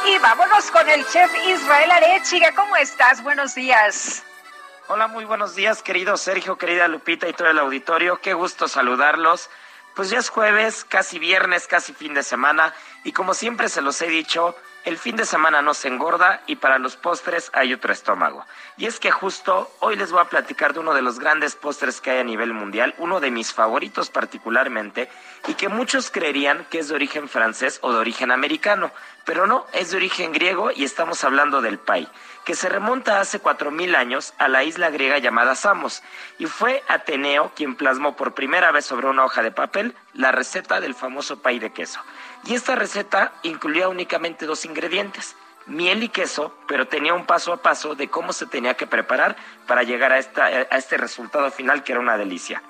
Y vámonos con el chef Israel Arechiga. ¿Cómo estás? Buenos días. Hola, muy buenos días, querido Sergio, querida Lupita y todo el auditorio. Qué gusto saludarlos. Pues ya es jueves, casi viernes, casi fin de semana. Y como siempre se los he dicho, el fin de semana no se engorda y para los postres hay otro estómago. Y es que justo hoy les voy a platicar de uno de los grandes postres que hay a nivel mundial, uno de mis favoritos particularmente, y que muchos creerían que es de origen francés o de origen americano, pero no, es de origen griego y estamos hablando del pay, que se remonta hace cuatro mil años a la isla griega llamada Samos, y fue Ateneo quien plasmó por primera vez sobre una hoja de papel la receta del famoso pay de queso. Y esta receta incluía únicamente dos ingredientes, miel y queso, pero tenía un paso a paso de cómo se tenía que preparar para llegar a, esta, a este resultado final que era una delicia.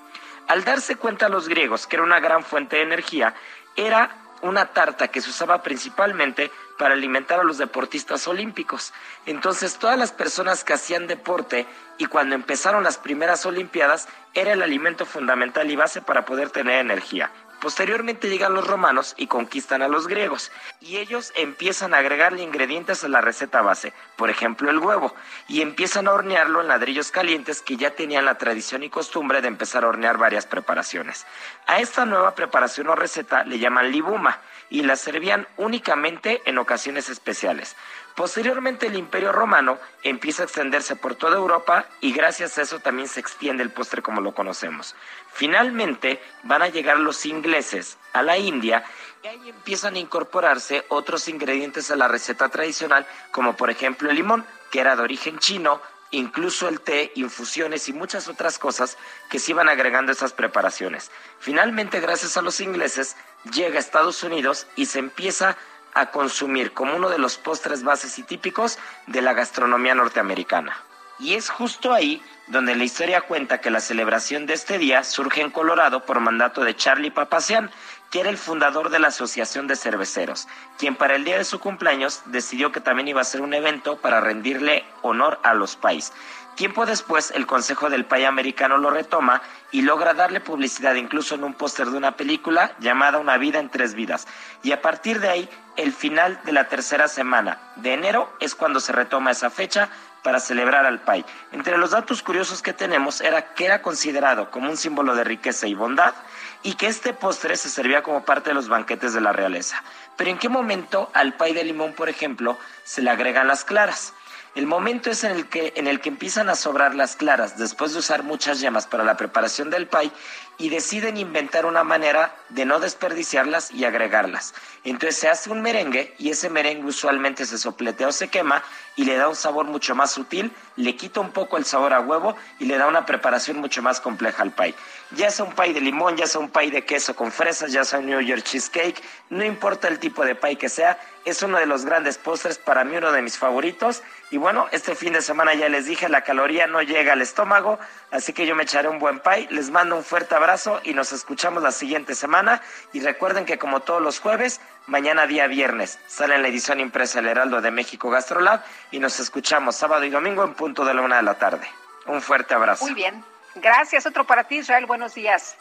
Al darse cuenta los griegos que era una gran fuente de energía, era una tarta que se usaba principalmente para alimentar a los deportistas olímpicos. Entonces todas las personas que hacían deporte y cuando empezaron las primeras Olimpiadas era el alimento fundamental y base para poder tener energía. Posteriormente llegan los romanos y conquistan a los griegos, y ellos empiezan a agregarle ingredientes a la receta base, por ejemplo el huevo, y empiezan a hornearlo en ladrillos calientes que ya tenían la tradición y costumbre de empezar a hornear varias preparaciones. A esta nueva preparación o receta le llaman libuma, y la servían únicamente en ocasiones especiales. Posteriormente el imperio romano empieza a extenderse por toda Europa y gracias a eso también se extiende el postre como lo conocemos. Finalmente van a llegar los ingleses a la India y ahí empiezan a incorporarse otros ingredientes a la receta tradicional como por ejemplo el limón que era de origen chino, incluso el té, infusiones y muchas otras cosas que se iban agregando a esas preparaciones. Finalmente gracias a los ingleses llega a Estados Unidos y se empieza consumir como uno de los postres bases y típicos de la gastronomía norteamericana. Y es justo ahí donde la historia cuenta que la celebración de este día surge en Colorado por mandato de Charlie Papazian, que era el fundador de la Asociación de Cerveceros, quien para el día de su cumpleaños decidió que también iba a ser un evento para rendirle honor a los pais. Tiempo después, el Consejo del Pay Americano lo retoma y logra darle publicidad incluso en un póster de una película llamada Una vida en tres vidas. Y a partir de ahí, el final de la tercera semana de enero es cuando se retoma esa fecha para celebrar al Pai. Entre los datos curiosos que tenemos era que era considerado como un símbolo de riqueza y bondad y que este postre se servía como parte de los banquetes de la realeza. Pero ¿en qué momento al Pai de limón, por ejemplo, se le agregan las claras? El momento es en el que en el que empiezan a sobrar las claras después de usar muchas yemas para la preparación del pie y deciden inventar una manera de no desperdiciarlas y agregarlas. Entonces se hace un merengue y ese merengue usualmente se sopletea o se quema y le da un sabor mucho más sutil, le quita un poco el sabor a huevo y le da una preparación mucho más compleja al pie. Ya sea un pie de limón, ya sea un pie de queso con fresas, ya sea un New York cheesecake, no importa el tipo de pie que sea, es uno de los grandes postres, para mí uno de mis favoritos. Y bueno, este fin de semana ya les dije, la caloría no llega al estómago, así que yo me echaré un buen pie. Les mando un fuerte abrazo y nos escuchamos la siguiente semana. Y recuerden que como todos los jueves, mañana día viernes sale en la edición impresa El Heraldo de México Gastrolab y nos escuchamos sábado y domingo en punto de la una de la tarde. Un fuerte abrazo. Muy bien. Gracias. Otro para ti, Israel. Buenos días.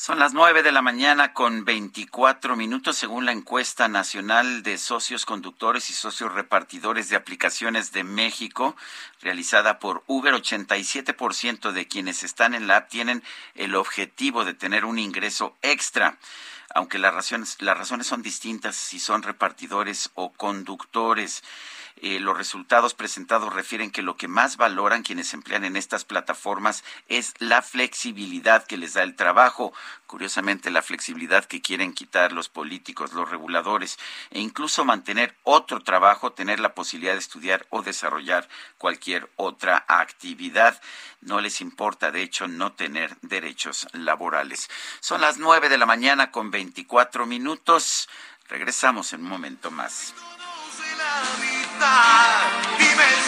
Son las nueve de la mañana con 24 minutos según la encuesta nacional de socios conductores y socios repartidores de aplicaciones de México realizada por Uber. 87% de quienes están en la app tienen el objetivo de tener un ingreso extra aunque las razones, las razones son distintas si son repartidores o conductores. Eh, los resultados presentados refieren que lo que más valoran quienes emplean en estas plataformas es la flexibilidad que les da el trabajo, curiosamente la flexibilidad que quieren quitar los políticos, los reguladores, e incluso mantener otro trabajo, tener la posibilidad de estudiar o desarrollar cualquier otra actividad. No les importa, de hecho, no tener derechos laborales. Son las nueve de la mañana con veinticuatro minutos. Regresamos en un momento más. Dime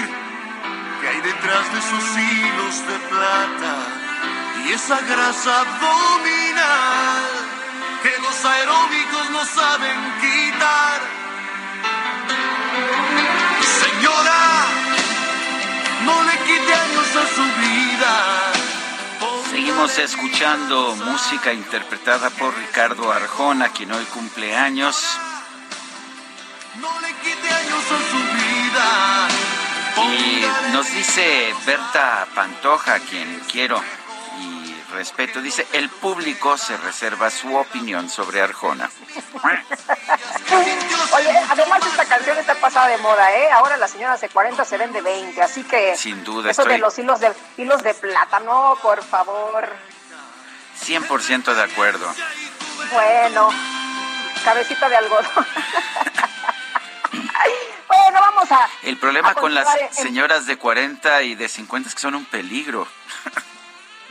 hay detrás de esos hilos de plata y esa grasa abdominal que los aeróbicos no saben quitar. Señora, no le quite años a su vida. Seguimos escuchando música interpretada por Ricardo Arjona, quien hoy cumple años. No le quite años a su vida. Y nos dice Berta Pantoja, quien quiero y respeto, dice, el público se reserva su opinión sobre Arjona. Oye, además esta canción está está de moda, ¿eh? Ahora las señoras de 40 se ven de 20, así que... Sin duda, Eso de los hilos de, hilos de plata, no, por favor. 100% de acuerdo. Bueno, cabecita de algodón. vamos a... El problema a con las señoras de 40 y de 50 es que son un peligro.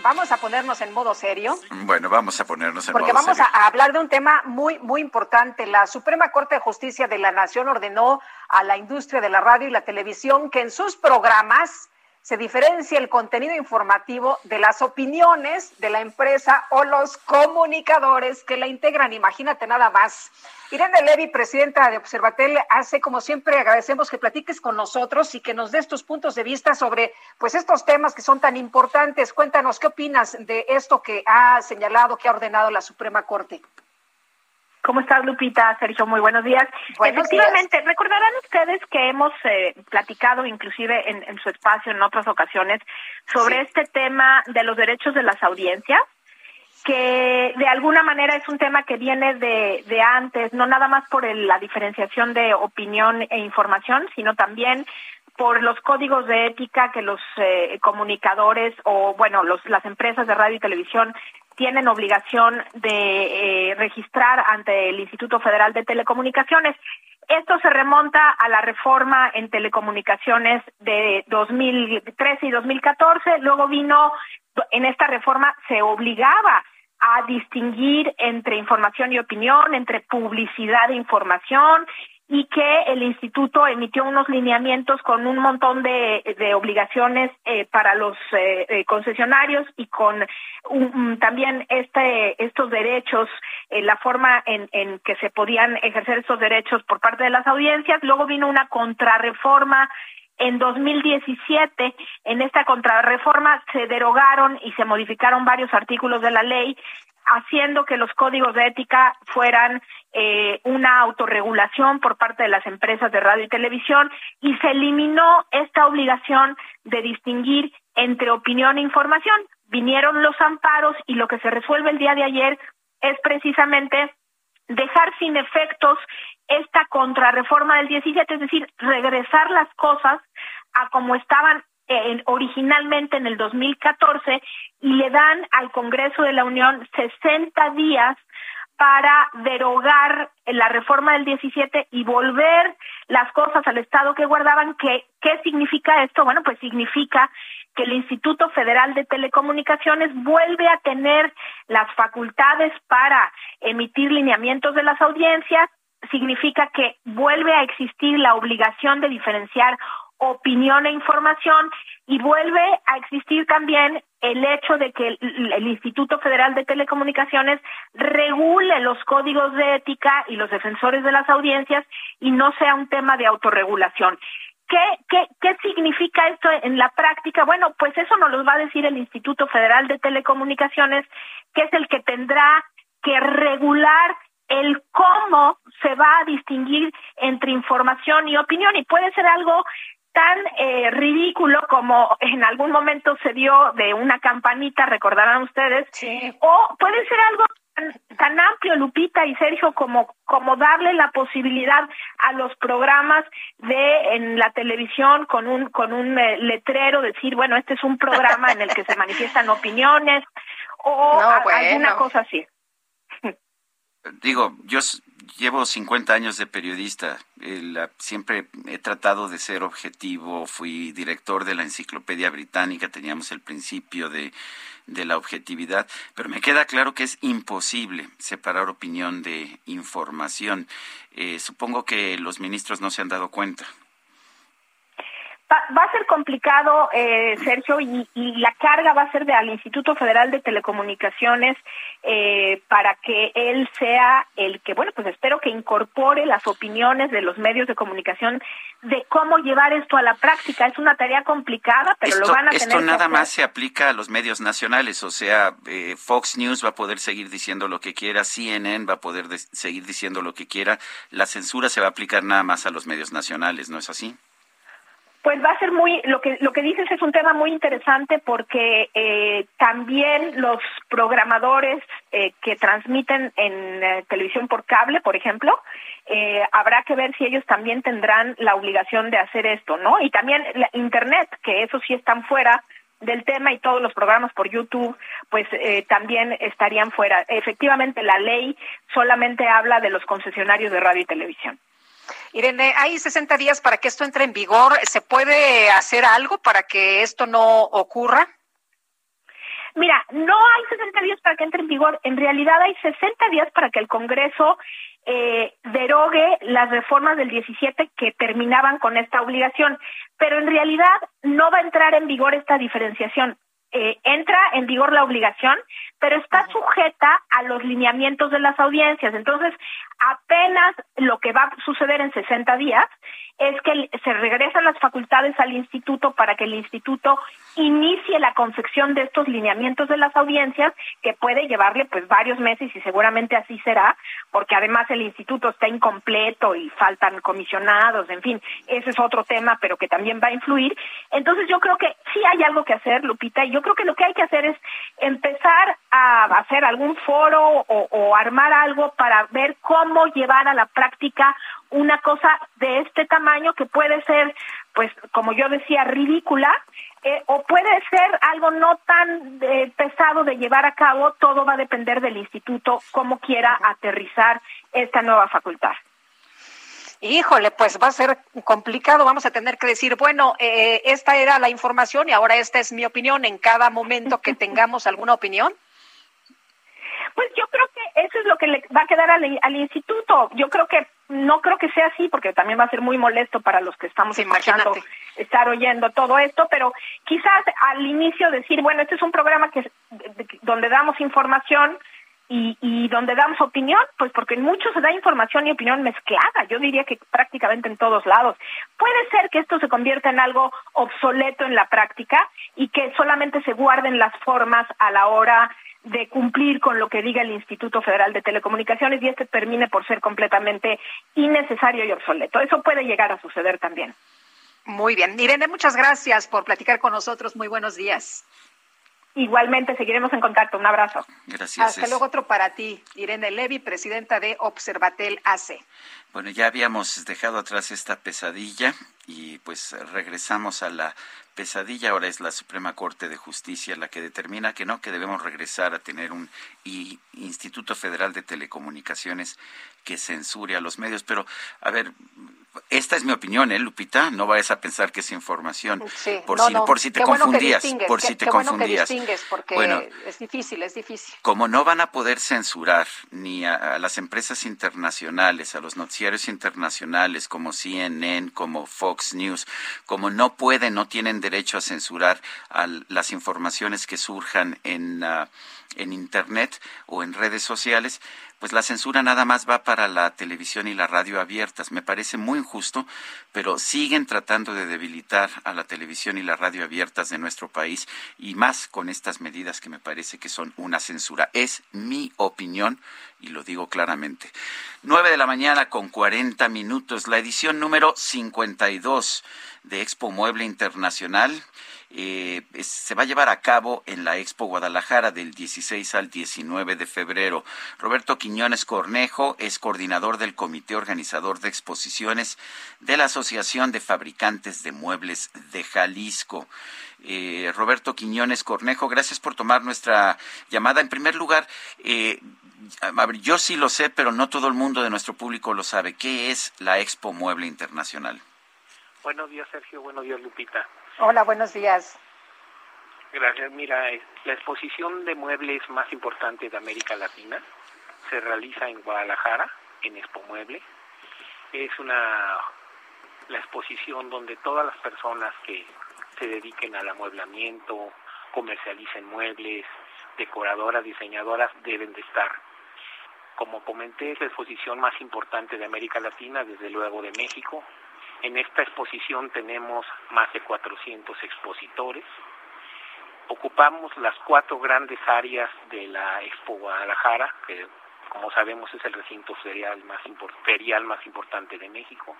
Vamos a ponernos en modo serio. Bueno, vamos a ponernos en Porque modo vamos serio. a, a hablar de un tema muy, muy importante. La Suprema Corte de Justicia de la Nación ordenó a la industria de la radio y la televisión que en sus programas se diferencie el contenido informativo de las opiniones de la empresa o los comunicadores que la integran. Imagínate nada más. Irene Levy, presidenta de Observatel, hace como siempre agradecemos que platiques con nosotros y que nos des tus puntos de vista sobre pues estos temas que son tan importantes. Cuéntanos qué opinas de esto que ha señalado, que ha ordenado la Suprema Corte. ¿Cómo estás, Lupita? Sergio, muy buenos días. Buenos Efectivamente, recordarán ustedes que hemos eh, platicado inclusive en, en su espacio en otras ocasiones sobre este tema de los derechos de las audiencias, que de alguna manera es un tema que viene de, de antes, no nada más por el- la diferenciación de opinión e información, sino también por los códigos de ética que los eh, comunicadores o, bueno, los, las empresas de radio y televisión tienen obligación de eh, registrar ante el Instituto Federal de Telecomunicaciones. Esto se remonta a la reforma en telecomunicaciones de 2013 y 2014. Luego vino, en esta reforma se obligaba a distinguir entre información y opinión, entre publicidad e información, y que el instituto emitió unos lineamientos con un montón de, de obligaciones eh, para los eh, eh, concesionarios y con también este estos derechos, eh, la forma en, en que se podían ejercer estos derechos por parte de las audiencias. Luego vino una contrarreforma en 2017, en esta contrarreforma se derogaron y se modificaron varios artículos de la ley, haciendo que los códigos de ética fueran eh, una autorregulación por parte de las empresas de radio y televisión y se eliminó esta obligación de distinguir entre opinión e información. Vinieron los amparos y lo que se resuelve el día de ayer es precisamente dejar sin efectos esta contrarreforma del 17, es decir, regresar las cosas a como estaban eh, originalmente en el 2014 y le dan al Congreso de la Unión 60 días para derogar la reforma del 17 y volver las cosas al estado que guardaban. ¿Qué, ¿Qué significa esto? Bueno, pues significa que el Instituto Federal de Telecomunicaciones vuelve a tener las facultades para emitir lineamientos de las audiencias, significa que vuelve a existir la obligación de diferenciar opinión e información y vuelve a existir también el hecho de que el, Instituto Federal de Telecomunicaciones regule los códigos de ética y los defensores de las audiencias y no sea un tema de autorregulación. ¿Qué, qué, ¿Qué significa esto en la práctica? Bueno, pues eso nos lo va a decir el Instituto Federal de Telecomunicaciones, que es el que tendrá que regular el cómo se va a distinguir entre información y opinión y puede ser algo tan eh, ridículo como en algún momento se dio de una campanita, recordarán ustedes, o puede ser algo tan, tan amplio, Lupita y Sergio, como, como darle la posibilidad a los programas de en la televisión con un, con un eh, letrero, decir, bueno, este es un programa en el que se manifiestan opiniones, o No, a- bueno. alguna cosa así. Digo, yo llevo 50 años de periodista. eh, la- siempre he tratado de ser objetivo. Fui director de la Enciclopedia Británica. Teníamos el principio de, de la objetividad. Pero me queda claro que es imposible separar opinión de información. Eh, supongo que los ministros no se han dado cuenta. Va, va a ser complicado, eh, Sergio, y, y la carga va a ser del Instituto Federal de Telecomunicaciones eh, para que él sea el que, bueno, pues espero que incorpore las opiniones de los medios de comunicación de cómo llevar esto a la práctica. Es una tarea complicada, pero esto lo van a esto tener que nada más se aplica a los medios nacionales, o sea, eh, Fox News va a poder seguir diciendo lo que quiera, CNN va a poder de- seguir diciendo lo que quiera. La censura se va a aplicar nada más a los medios nacionales, ¿no es así? Pues va a ser muy, lo que, lo que dices es un tema muy interesante porque eh, también los programadores eh, que transmiten en eh, televisión por cable, por ejemplo, eh, habrá que ver si ellos también tendrán la obligación de hacer esto, ¿no? Y también la Internet, que eso sí están fuera del tema y todos los programas por YouTube, pues eh, también estarían fuera. Efectivamente, la ley solamente habla de los concesionarios de radio y televisión. Irene, hay 60 días para que esto entre en vigor. ¿Se puede hacer algo para que esto no ocurra? Mira, no hay 60 días para que entre en vigor. En realidad hay 60 días para que el Congreso eh, derogue las reformas del 17 que terminaban con esta obligación. Pero en realidad no va a entrar en vigor esta diferenciación. Eh, entra en vigor la obligación, pero está sujeta a los lineamientos de las audiencias. Entonces, apenas lo que va a suceder en 60 días es que se regresan las facultades al instituto para que el instituto inicie la confección de estos lineamientos de las audiencias que puede llevarle pues varios meses y seguramente así será porque además el instituto está incompleto y faltan comisionados, en fin, ese es otro tema pero que también va a influir. Entonces yo creo que sí hay algo que hacer, Lupita, y yo creo que lo que hay que hacer es empezar a hacer algún foro o, o armar algo para ver cómo llevar a la práctica una cosa de este tamaño que puede ser, pues, como yo decía, ridícula, eh, o puede ser algo no tan eh, pesado de llevar a cabo, todo va a depender del instituto, cómo quiera aterrizar esta nueva facultad. Híjole, pues va a ser complicado. Vamos a tener que decir, bueno, eh, esta era la información y ahora esta es mi opinión en cada momento que tengamos alguna opinión. Pues yo creo que eso es lo que le va a quedar al, al instituto. Yo creo que no creo que sea así, porque también va a ser muy molesto para los que estamos escuchando estar oyendo todo esto, pero quizás al inicio decir, bueno, este es un programa que donde damos información y, y donde damos opinión, pues porque en muchos se da información y opinión mezclada, yo diría que prácticamente en todos lados. Puede ser que esto se convierta en algo obsoleto en la práctica y que solamente se guarden las formas a la hora de cumplir con lo que diga el Instituto Federal de Telecomunicaciones y este termine por ser completamente innecesario y obsoleto. Eso puede llegar a suceder también. Muy bien. Irene, muchas gracias por platicar con nosotros. Muy buenos días. Igualmente, seguiremos en contacto. Un abrazo. Gracias. Hasta luego otro para ti, Irene Levy, presidenta de Observatel AC. Bueno, ya habíamos dejado atrás esta pesadilla y pues regresamos a la pesadilla. Ahora es la Suprema Corte de Justicia la que determina que no, que debemos regresar a tener un Instituto Federal de Telecomunicaciones que censure a los medios. Pero, a ver, esta es mi opinión, ¿eh, Lupita? No vayas a pensar que es información. Sí, por, no, si, no. por si te Qué confundías. por qué- si te qué bueno que confundías. porque Bueno, es difícil, es difícil. como no van a poder censurar ni a, a las empresas internacionales, a los noticiarios internacionales como CNN, como Fox News, como no pueden, no tienen derecho a censurar a las informaciones que surjan en, ah, en Internet o en redes sociales, pues la censura nada más va para la televisión y la radio abiertas. Me parece muy injusto, pero siguen tratando de debilitar a la televisión y la radio abiertas de nuestro país y más con estas medidas que me parece que son una censura. Es mi opinión y lo digo claramente. 9 de la mañana con 40 minutos, la edición número 52 de Expo Mueble Internacional. Eh, se va a llevar a cabo en la Expo Guadalajara del 16 al 19 de febrero. Roberto Quiñones Cornejo es coordinador del comité organizador de exposiciones de la Asociación de Fabricantes de Muebles de Jalisco. Eh, Roberto Quiñones Cornejo, gracias por tomar nuestra llamada. En primer lugar, eh, yo sí lo sé, pero no todo el mundo de nuestro público lo sabe. ¿Qué es la Expo Mueble Internacional? Buenos días, Sergio. Buenos días, Lupita. Hola, buenos días. Gracias. Mira, eh, la exposición de muebles más importante de América Latina se realiza en Guadalajara, en Expo Mueble. Es una la exposición donde todas las personas que se dediquen al amueblamiento, comercialicen muebles, decoradoras, diseñadoras deben de estar. Como comenté, es la exposición más importante de América Latina, desde luego de México. En esta exposición tenemos más de 400 expositores. Ocupamos las cuatro grandes áreas de la Expo Guadalajara, que como sabemos es el recinto ferial más, ferial importante de México.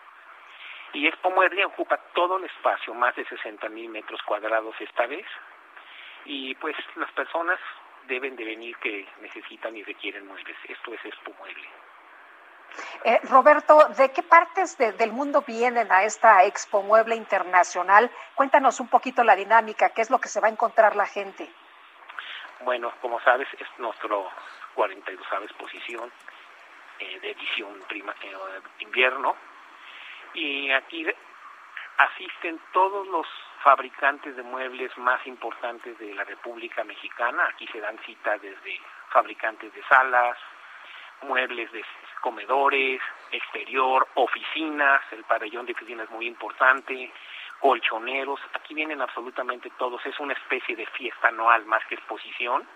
Y Expo Mueble ocupa todo el espacio, más de 60 mil metros cuadrados esta vez. Y pues las personas deben de venir que necesitan y requieren muebles. Esto es Expo Mueble. Eh, Roberto, ¿de qué partes de- del mundo vienen a esta Expo Mueble Internacional? Cuéntanos un poquito la dinámica, qué es lo que se va a encontrar la gente. Bueno, como sabes, es nuestro 42 exposición eh, de edición prima, eh, invierno. Y aquí asisten todos los fabricantes de muebles más importantes de la República Mexicana. Aquí se dan cita desde fabricantes de salas, muebles de comedores, exterior, oficinas, el pabellón de oficinas es muy importante, colchoneros, aquí vienen absolutamente todos, es una especie de fiesta anual más que exposición,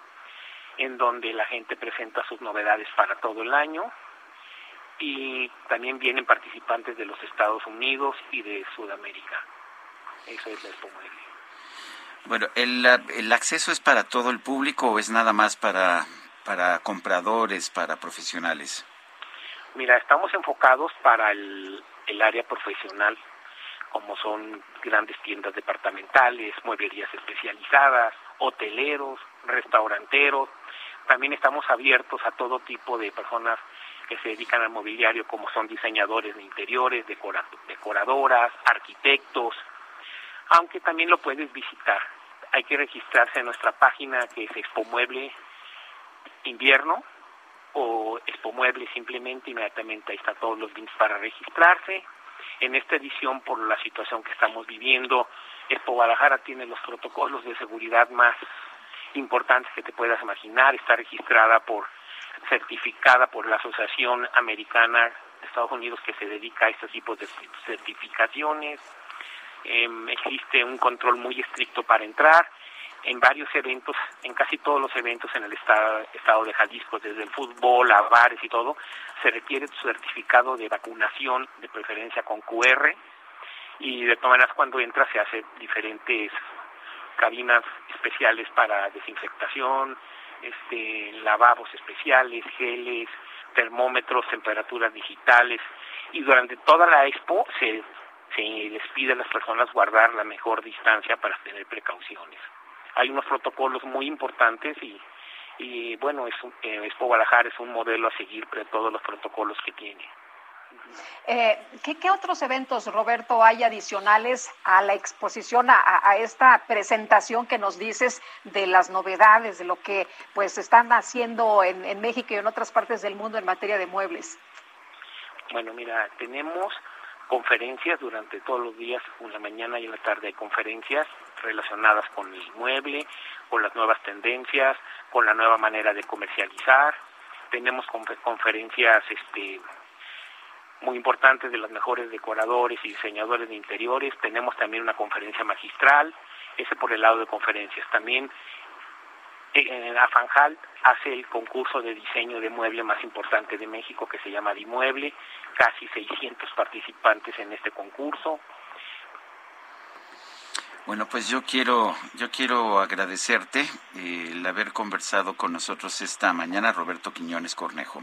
en donde la gente presenta sus novedades para todo el año y también vienen participantes de los Estados Unidos y de Sudamérica. Eso es la Expo Mueble. Bueno, ¿el, ¿el acceso es para todo el público o es nada más para, para compradores, para profesionales? Mira, estamos enfocados para el, el área profesional, como son grandes tiendas departamentales, mueblerías especializadas, hoteleros, restauranteros. También estamos abiertos a todo tipo de personas que se dedican al mobiliario, como son diseñadores de interiores, decora- decoradoras, arquitectos, aunque también lo puedes visitar. Hay que registrarse en nuestra página que es Expo Mueble Invierno o Expo Mueble simplemente, inmediatamente ahí están todos los links para registrarse. En esta edición, por la situación que estamos viviendo, Expo Guadalajara tiene los protocolos de seguridad más importantes que te puedas imaginar, está registrada por, certificada por la Asociación Americana de Estados Unidos que se dedica a estos tipos de certificaciones, Em, existe un control muy estricto para entrar en varios eventos, en casi todos los eventos en el estado, estado de Jalisco, desde el fútbol a bares y todo, se requiere tu certificado de vacunación, de preferencia con QR, y de todas maneras cuando entras se hace diferentes cabinas especiales para desinfectación, este, lavabos especiales, geles, termómetros, temperaturas digitales, y durante toda la expo se, se les pide a las personas guardar la mejor distancia para tener precauciones. Hay unos protocolos muy importantes y, y bueno, es un- eh, Expo Guadalajara es un modelo a seguir para todos los protocolos que tiene. Eh, ¿qué, qué otros eventos, Roberto, hay adicionales a la exposición, a, a- a esta presentación que nos dices de las novedades, de lo que pues están haciendo en, en México y en otras partes del mundo en materia de muebles? Bueno, mira, tenemos conferencias durante todos los días, en la mañana y en la tarde hay conferencias relacionadas con el mueble, con las nuevas tendencias, con la nueva manera de comercializar. Tenemos confe- conferencias este, muy importantes de los mejores decoradores y diseñadores de interiores. Tenemos también una conferencia magistral, ese por el lado de conferencias. También eh, Afanjal hace el concurso de diseño de mueble más importante de México que se llama Dimueble, casi 600 participantes en este concurso. Bueno, pues yo quiero, yo quiero agradecerte el haber conversado con nosotros esta mañana, Roberto Quiñones Cornejo.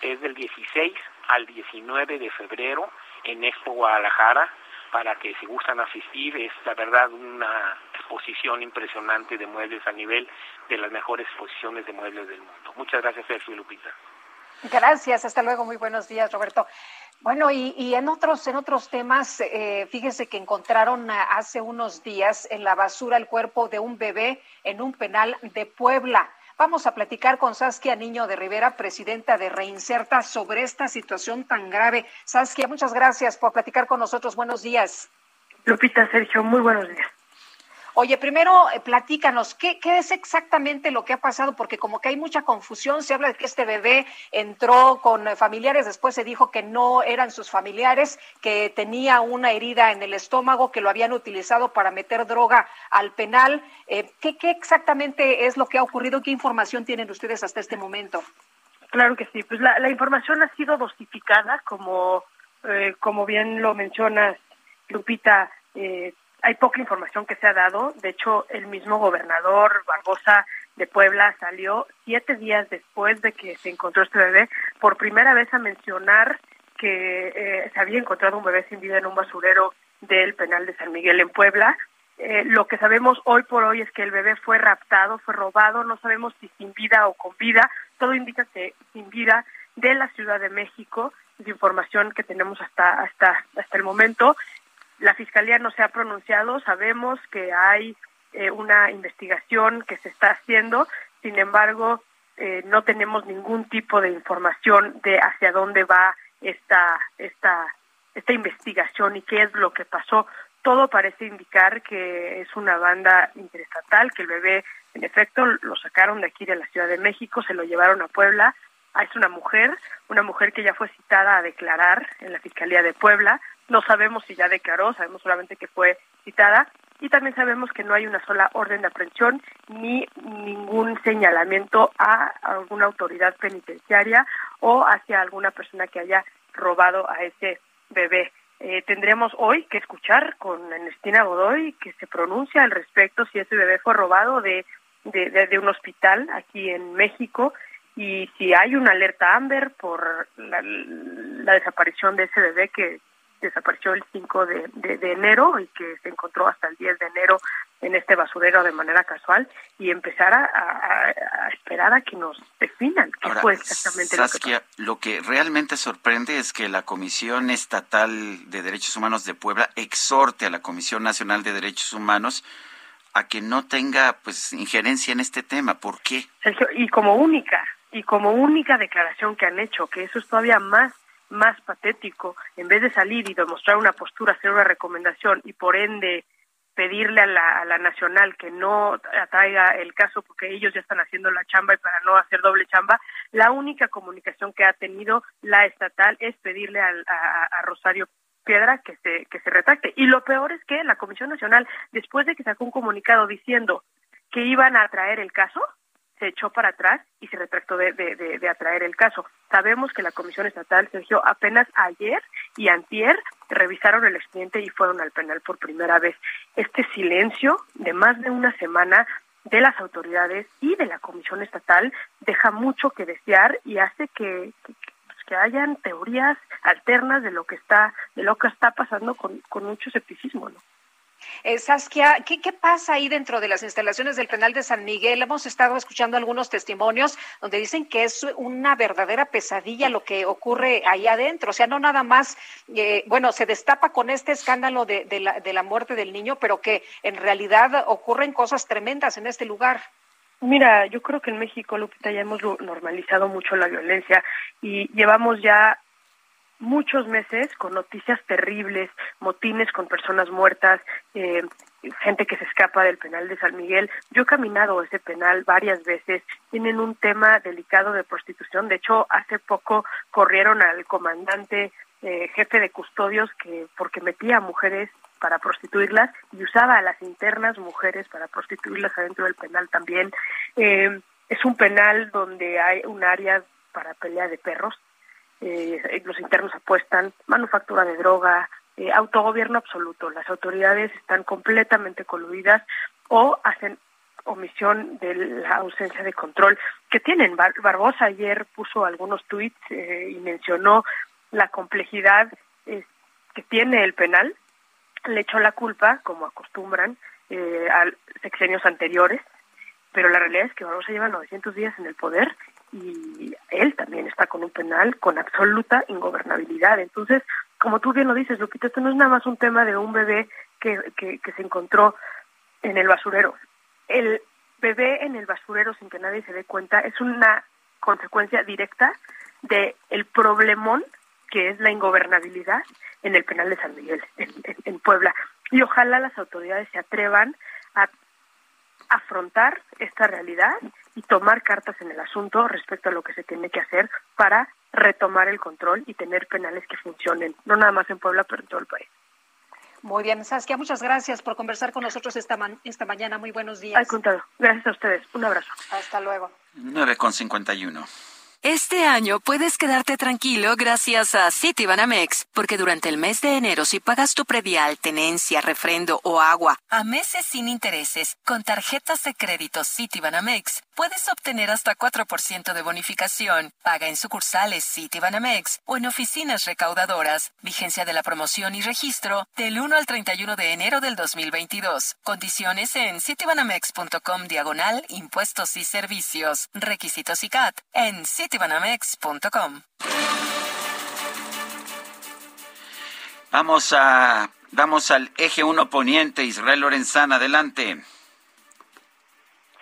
Es del 16 al 19 de febrero en Expo Guadalajara para que si gustan asistir es la verdad una exposición impresionante de muebles a nivel de las mejores exposiciones de muebles del mundo. Muchas gracias Sergio y Lupita. Gracias, hasta luego, muy buenos días, Roberto. Bueno, y, y en otros en otros temas, eh, fíjese que encontraron hace unos días en la basura el cuerpo de un bebé en un penal de Puebla. Vamos a platicar con Saskia Niño de Rivera, presidenta de Reinserta, sobre esta situación tan grave. Saskia, muchas gracias por platicar con nosotros. Buenos días. Lupita, Sergio, muy buenos días. Oye, primero eh, platícanos, ¿qué, ¿qué es exactamente lo que ha pasado? Porque como que hay mucha confusión, se habla de que este bebé entró con eh, familiares, después se dijo que no eran sus familiares, que tenía una herida en el estómago, que lo habían utilizado para meter droga al penal. Eh, ¿qué, ¿Qué exactamente es lo que ha ocurrido? ¿Qué información tienen ustedes hasta este momento? Claro que sí, pues la, la información ha sido dosificada, como, eh, como bien lo mencionas, Lupita, eh, hay poca información que se ha dado. De hecho, el mismo gobernador Barbosa de Puebla salió siete días después de que se encontró este bebé por primera vez a mencionar que eh, se había encontrado un bebé sin vida en un basurero del penal de San Miguel en Puebla. Eh, lo que sabemos hoy por hoy es que el bebé fue raptado, fue robado, no sabemos si sin vida o con vida, todo indica que sin vida de la Ciudad de México, es información que tenemos hasta hasta hasta el momento. La fiscalía no se ha pronunciado, sabemos que hay eh, una investigación que se está haciendo, sin embargo, eh, no tenemos ningún tipo de información de hacia dónde va esta esta esta investigación y qué es lo que pasó todo parece indicar que es una banda interestatal, que el bebé, en efecto, lo sacaron de aquí de la Ciudad de México, se lo llevaron a Puebla. Ah, es una mujer, una mujer que ya fue citada a declarar en la Fiscalía de Puebla. No sabemos si ya declaró, sabemos solamente que fue citada. Y también sabemos que no hay una sola orden de aprehensión ni ningún señalamiento a alguna autoridad penitenciaria o hacia alguna persona que haya robado a ese bebé. Eh, tendremos hoy que escuchar con Ernestina Godoy que se pronuncia al respecto si ese bebé fue robado de, de, de, un hospital aquí en México y si hay una alerta Amber por la desaparición de ese bebé que desapareció el 5 de, de, enero y que se encontró hasta el 10 de enero en este basurero de manera casual y empezar a, a, esperar a que nos definan qué fue exactamente Saskia, lo que Lo que realmente sorprende es que la Comisión Estatal de Derechos Humanos de Puebla exhorte a la Comisión Nacional de Derechos Humanos a que no tenga pues injerencia en este tema. ¿Por qué? Sergio, y como única, y como única declaración que han hecho, que eso es todavía más más patético, en vez de salir y demostrar una postura, hacer una recomendación y por ende pedirle a la, a la nacional que no atraiga el caso porque ellos ya están haciendo la chamba y para no hacer doble chamba, la única comunicación que ha tenido la estatal es pedirle a, Rosario Piedra que se que se retracte. Y lo peor es que la Comisión Nacional, después de que sacó un comunicado diciendo que iban a traer el caso, se echó para atrás y se retractó de, de, de, atraer el caso. Sabemos que la Comisión Estatal, Sergio, apenas ayer y antier revisaron el expediente y fueron al penal por primera vez. Este silencio de más de una semana de las autoridades y de la Comisión Estatal deja mucho que desear y hace que, que, pues, que hayan teorías alternas de lo que está de lo que está pasando con, con mucho escepticismo, ¿no? Eh, Saskia, ¿qué, ¿qué, pasa ahí dentro de las instalaciones del penal de San Miguel? Hemos estado escuchando algunos testimonios donde dicen que es una verdadera pesadilla lo que ocurre ahí adentro. O sea, no nada más, eh, bueno, se destapa con este escándalo de, la, de la muerte del niño, pero que en realidad ocurren cosas tremendas en este lugar. Mira, yo creo que en México, Lupita, ya hemos normalizado mucho la violencia y llevamos ya muchos meses con noticias terribles, motines con personas muertas, eh, gente que se escapa del penal de San Miguel. Yo he caminado ese penal varias veces. Tienen un tema delicado de prostitución. De hecho, hace poco corrieron al comandante eh, jefe de custodios que porque metía a mujeres para prostituirlas y usaba a las internas mujeres para prostituirlas adentro del penal también. Eh, es un penal donde hay un área para pelea de perros eh, los internos apuestan, manufactura de droga, eh, autogobierno absoluto. Las autoridades están completamente coludidas o hacen omisión de la ausencia de control que tienen. Bar Barbosa ayer puso algunos tuits eh, y mencionó la complejidad eh, que tiene el penal. Le echó la culpa, como acostumbran, eh, a sexenios anteriores, pero la realidad es que Barbosa lleva 900 días en el poder y él también está con un penal con absoluta ingobernabilidad. Entonces, como tú bien lo dices, Lupita, esto no es nada más un tema de un bebé que, que, que se encontró en el basurero. El bebé en el basurero sin que nadie se dé cuenta es una consecuencia directa de el problemón que es la ingobernabilidad en el penal de San Miguel, en, en, en Puebla. Y ojalá las autoridades se atrevan a afrontar esta realidad y tomar cartas en el asunto respecto a lo que se tiene que hacer para retomar el control y tener penales que funcionen, no nada más en Puebla, pero en todo el país. Muy bien, Saskia, muchas gracias por conversar con nosotros esta, ma esta mañana. Muy buenos días. Al contrario, gracias a ustedes. Un abrazo. Hasta luego. 9 con 51. Este año puedes quedarte tranquilo gracias a Citibanamex, porque durante el mes de enero si pagas tu predial, tenencia, refrendo o agua a meses sin intereses con tarjetas de crédito Citibanamex, puedes obtener hasta 4% de bonificación. Paga en sucursales Citibanamex o en oficinas recaudadoras. Vigencia de la promoción y registro del 1 al 31 de enero del 2022. Condiciones en citibanamex.com diagonal impuestos y servicios. Requisitos y CAT en citibanamex.com. Vamos a Vamos al eje 1 poniente, Israel Lorenzana, adelante.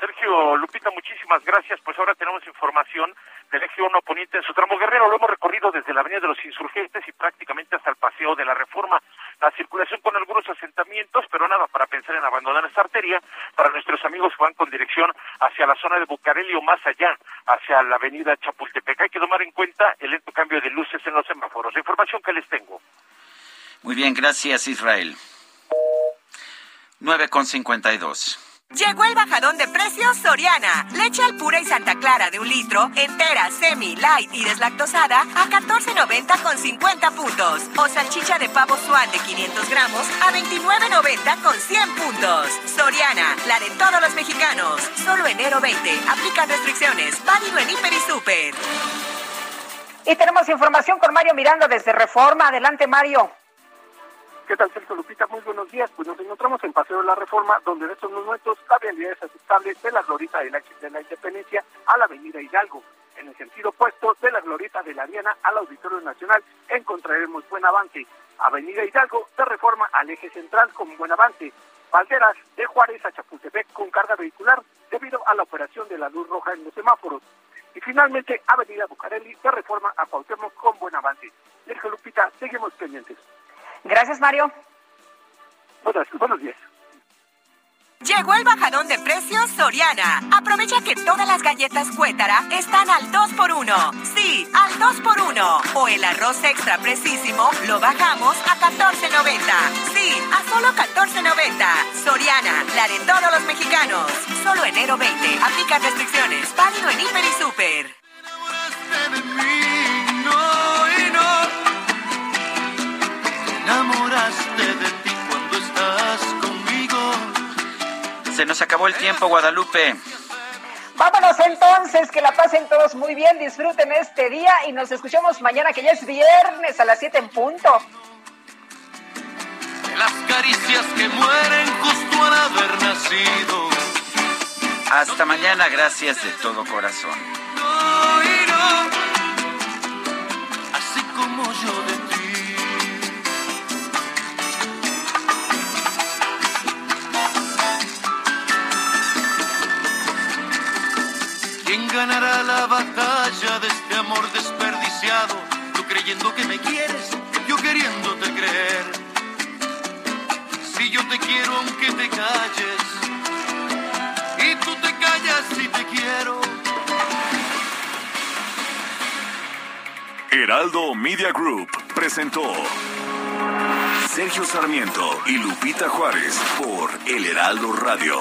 Sergio Lupita, muchísimas gracias. Pues ahora tenemos información del eje 1 poniente en su tramo guerrero. Lo hemos recorrido desde la Avenida de los Insurgentes y prácticamente hasta el Paseo de la Reforma. La circulación con algunos asentamientos, pero nada para pensar en abandonar esta arteria. Para nuestros amigos van con dirección hacia la zona de Bucareli o más allá, hacia la Avenida Chapultepec. Hay que tomar en cuenta el lento cambio de luces en los semáforos. La información que les tengo. Muy bien, gracias Israel. 9 con 52. Llegó el bajadón de precios Soriana. Leche al pura y Santa Clara de un litro, entera, semi, light y deslactosada a 14.90 con 50 puntos. O salchicha de pavo suan de 500 gramos a 29.90 con 100 puntos. Soriana, la de todos los mexicanos. Solo enero 20. Aplica restricciones. Válido en y Super. Y tenemos información con Mario Miranda desde Reforma. Adelante, Mario. ¿Qué tal, Sergio Lupita? Muy buenos días. Pues nos encontramos en Paseo de la Reforma, donde en estos momentos la vialidad es aceptable de la glorieta de la, de la Independencia a la Avenida Hidalgo. En el sentido opuesto, de la glorieta de la Diana al Auditorio Nacional, encontraremos buen avance. Avenida Hidalgo de Reforma al eje central con buen avance. Valderas de Juárez a Chapultepec con carga vehicular debido a la operación de la luz roja en los semáforos. Y finalmente, Avenida Bucareli de Reforma a Cuauhtémoc con buen avance. Sergio Lupita, seguimos pendientes. Gracias, Mario. Buenos, buenos días. Llegó el bajadón de precios Soriana. Aprovecha que todas las galletas Cuétara están al 2x1. Sí, al 2x1. O el arroz extra precisísimo lo bajamos a 14.90. Sí, a solo 14.90. Soriana, la de todos los mexicanos. Solo enero 20. Aplica restricciones. Válido en Hiper y Super. Enamoraste de ti cuando estás conmigo. Se nos acabó el tiempo, Guadalupe. Vámonos entonces, que la pasen todos muy bien, disfruten este día y nos escuchamos mañana que ya es viernes a las 7 en punto. Las caricias que mueren justo al haber nacido. Hasta mañana, gracias de todo corazón. No, y no, así como yo ganará la batalla de este amor desperdiciado? Tú creyendo que me quieres, yo queriéndote creer. Si yo te quiero aunque te calles, y tú te callas si te quiero. Heraldo Media Group presentó Sergio Sarmiento y Lupita Juárez por El Heraldo Radio.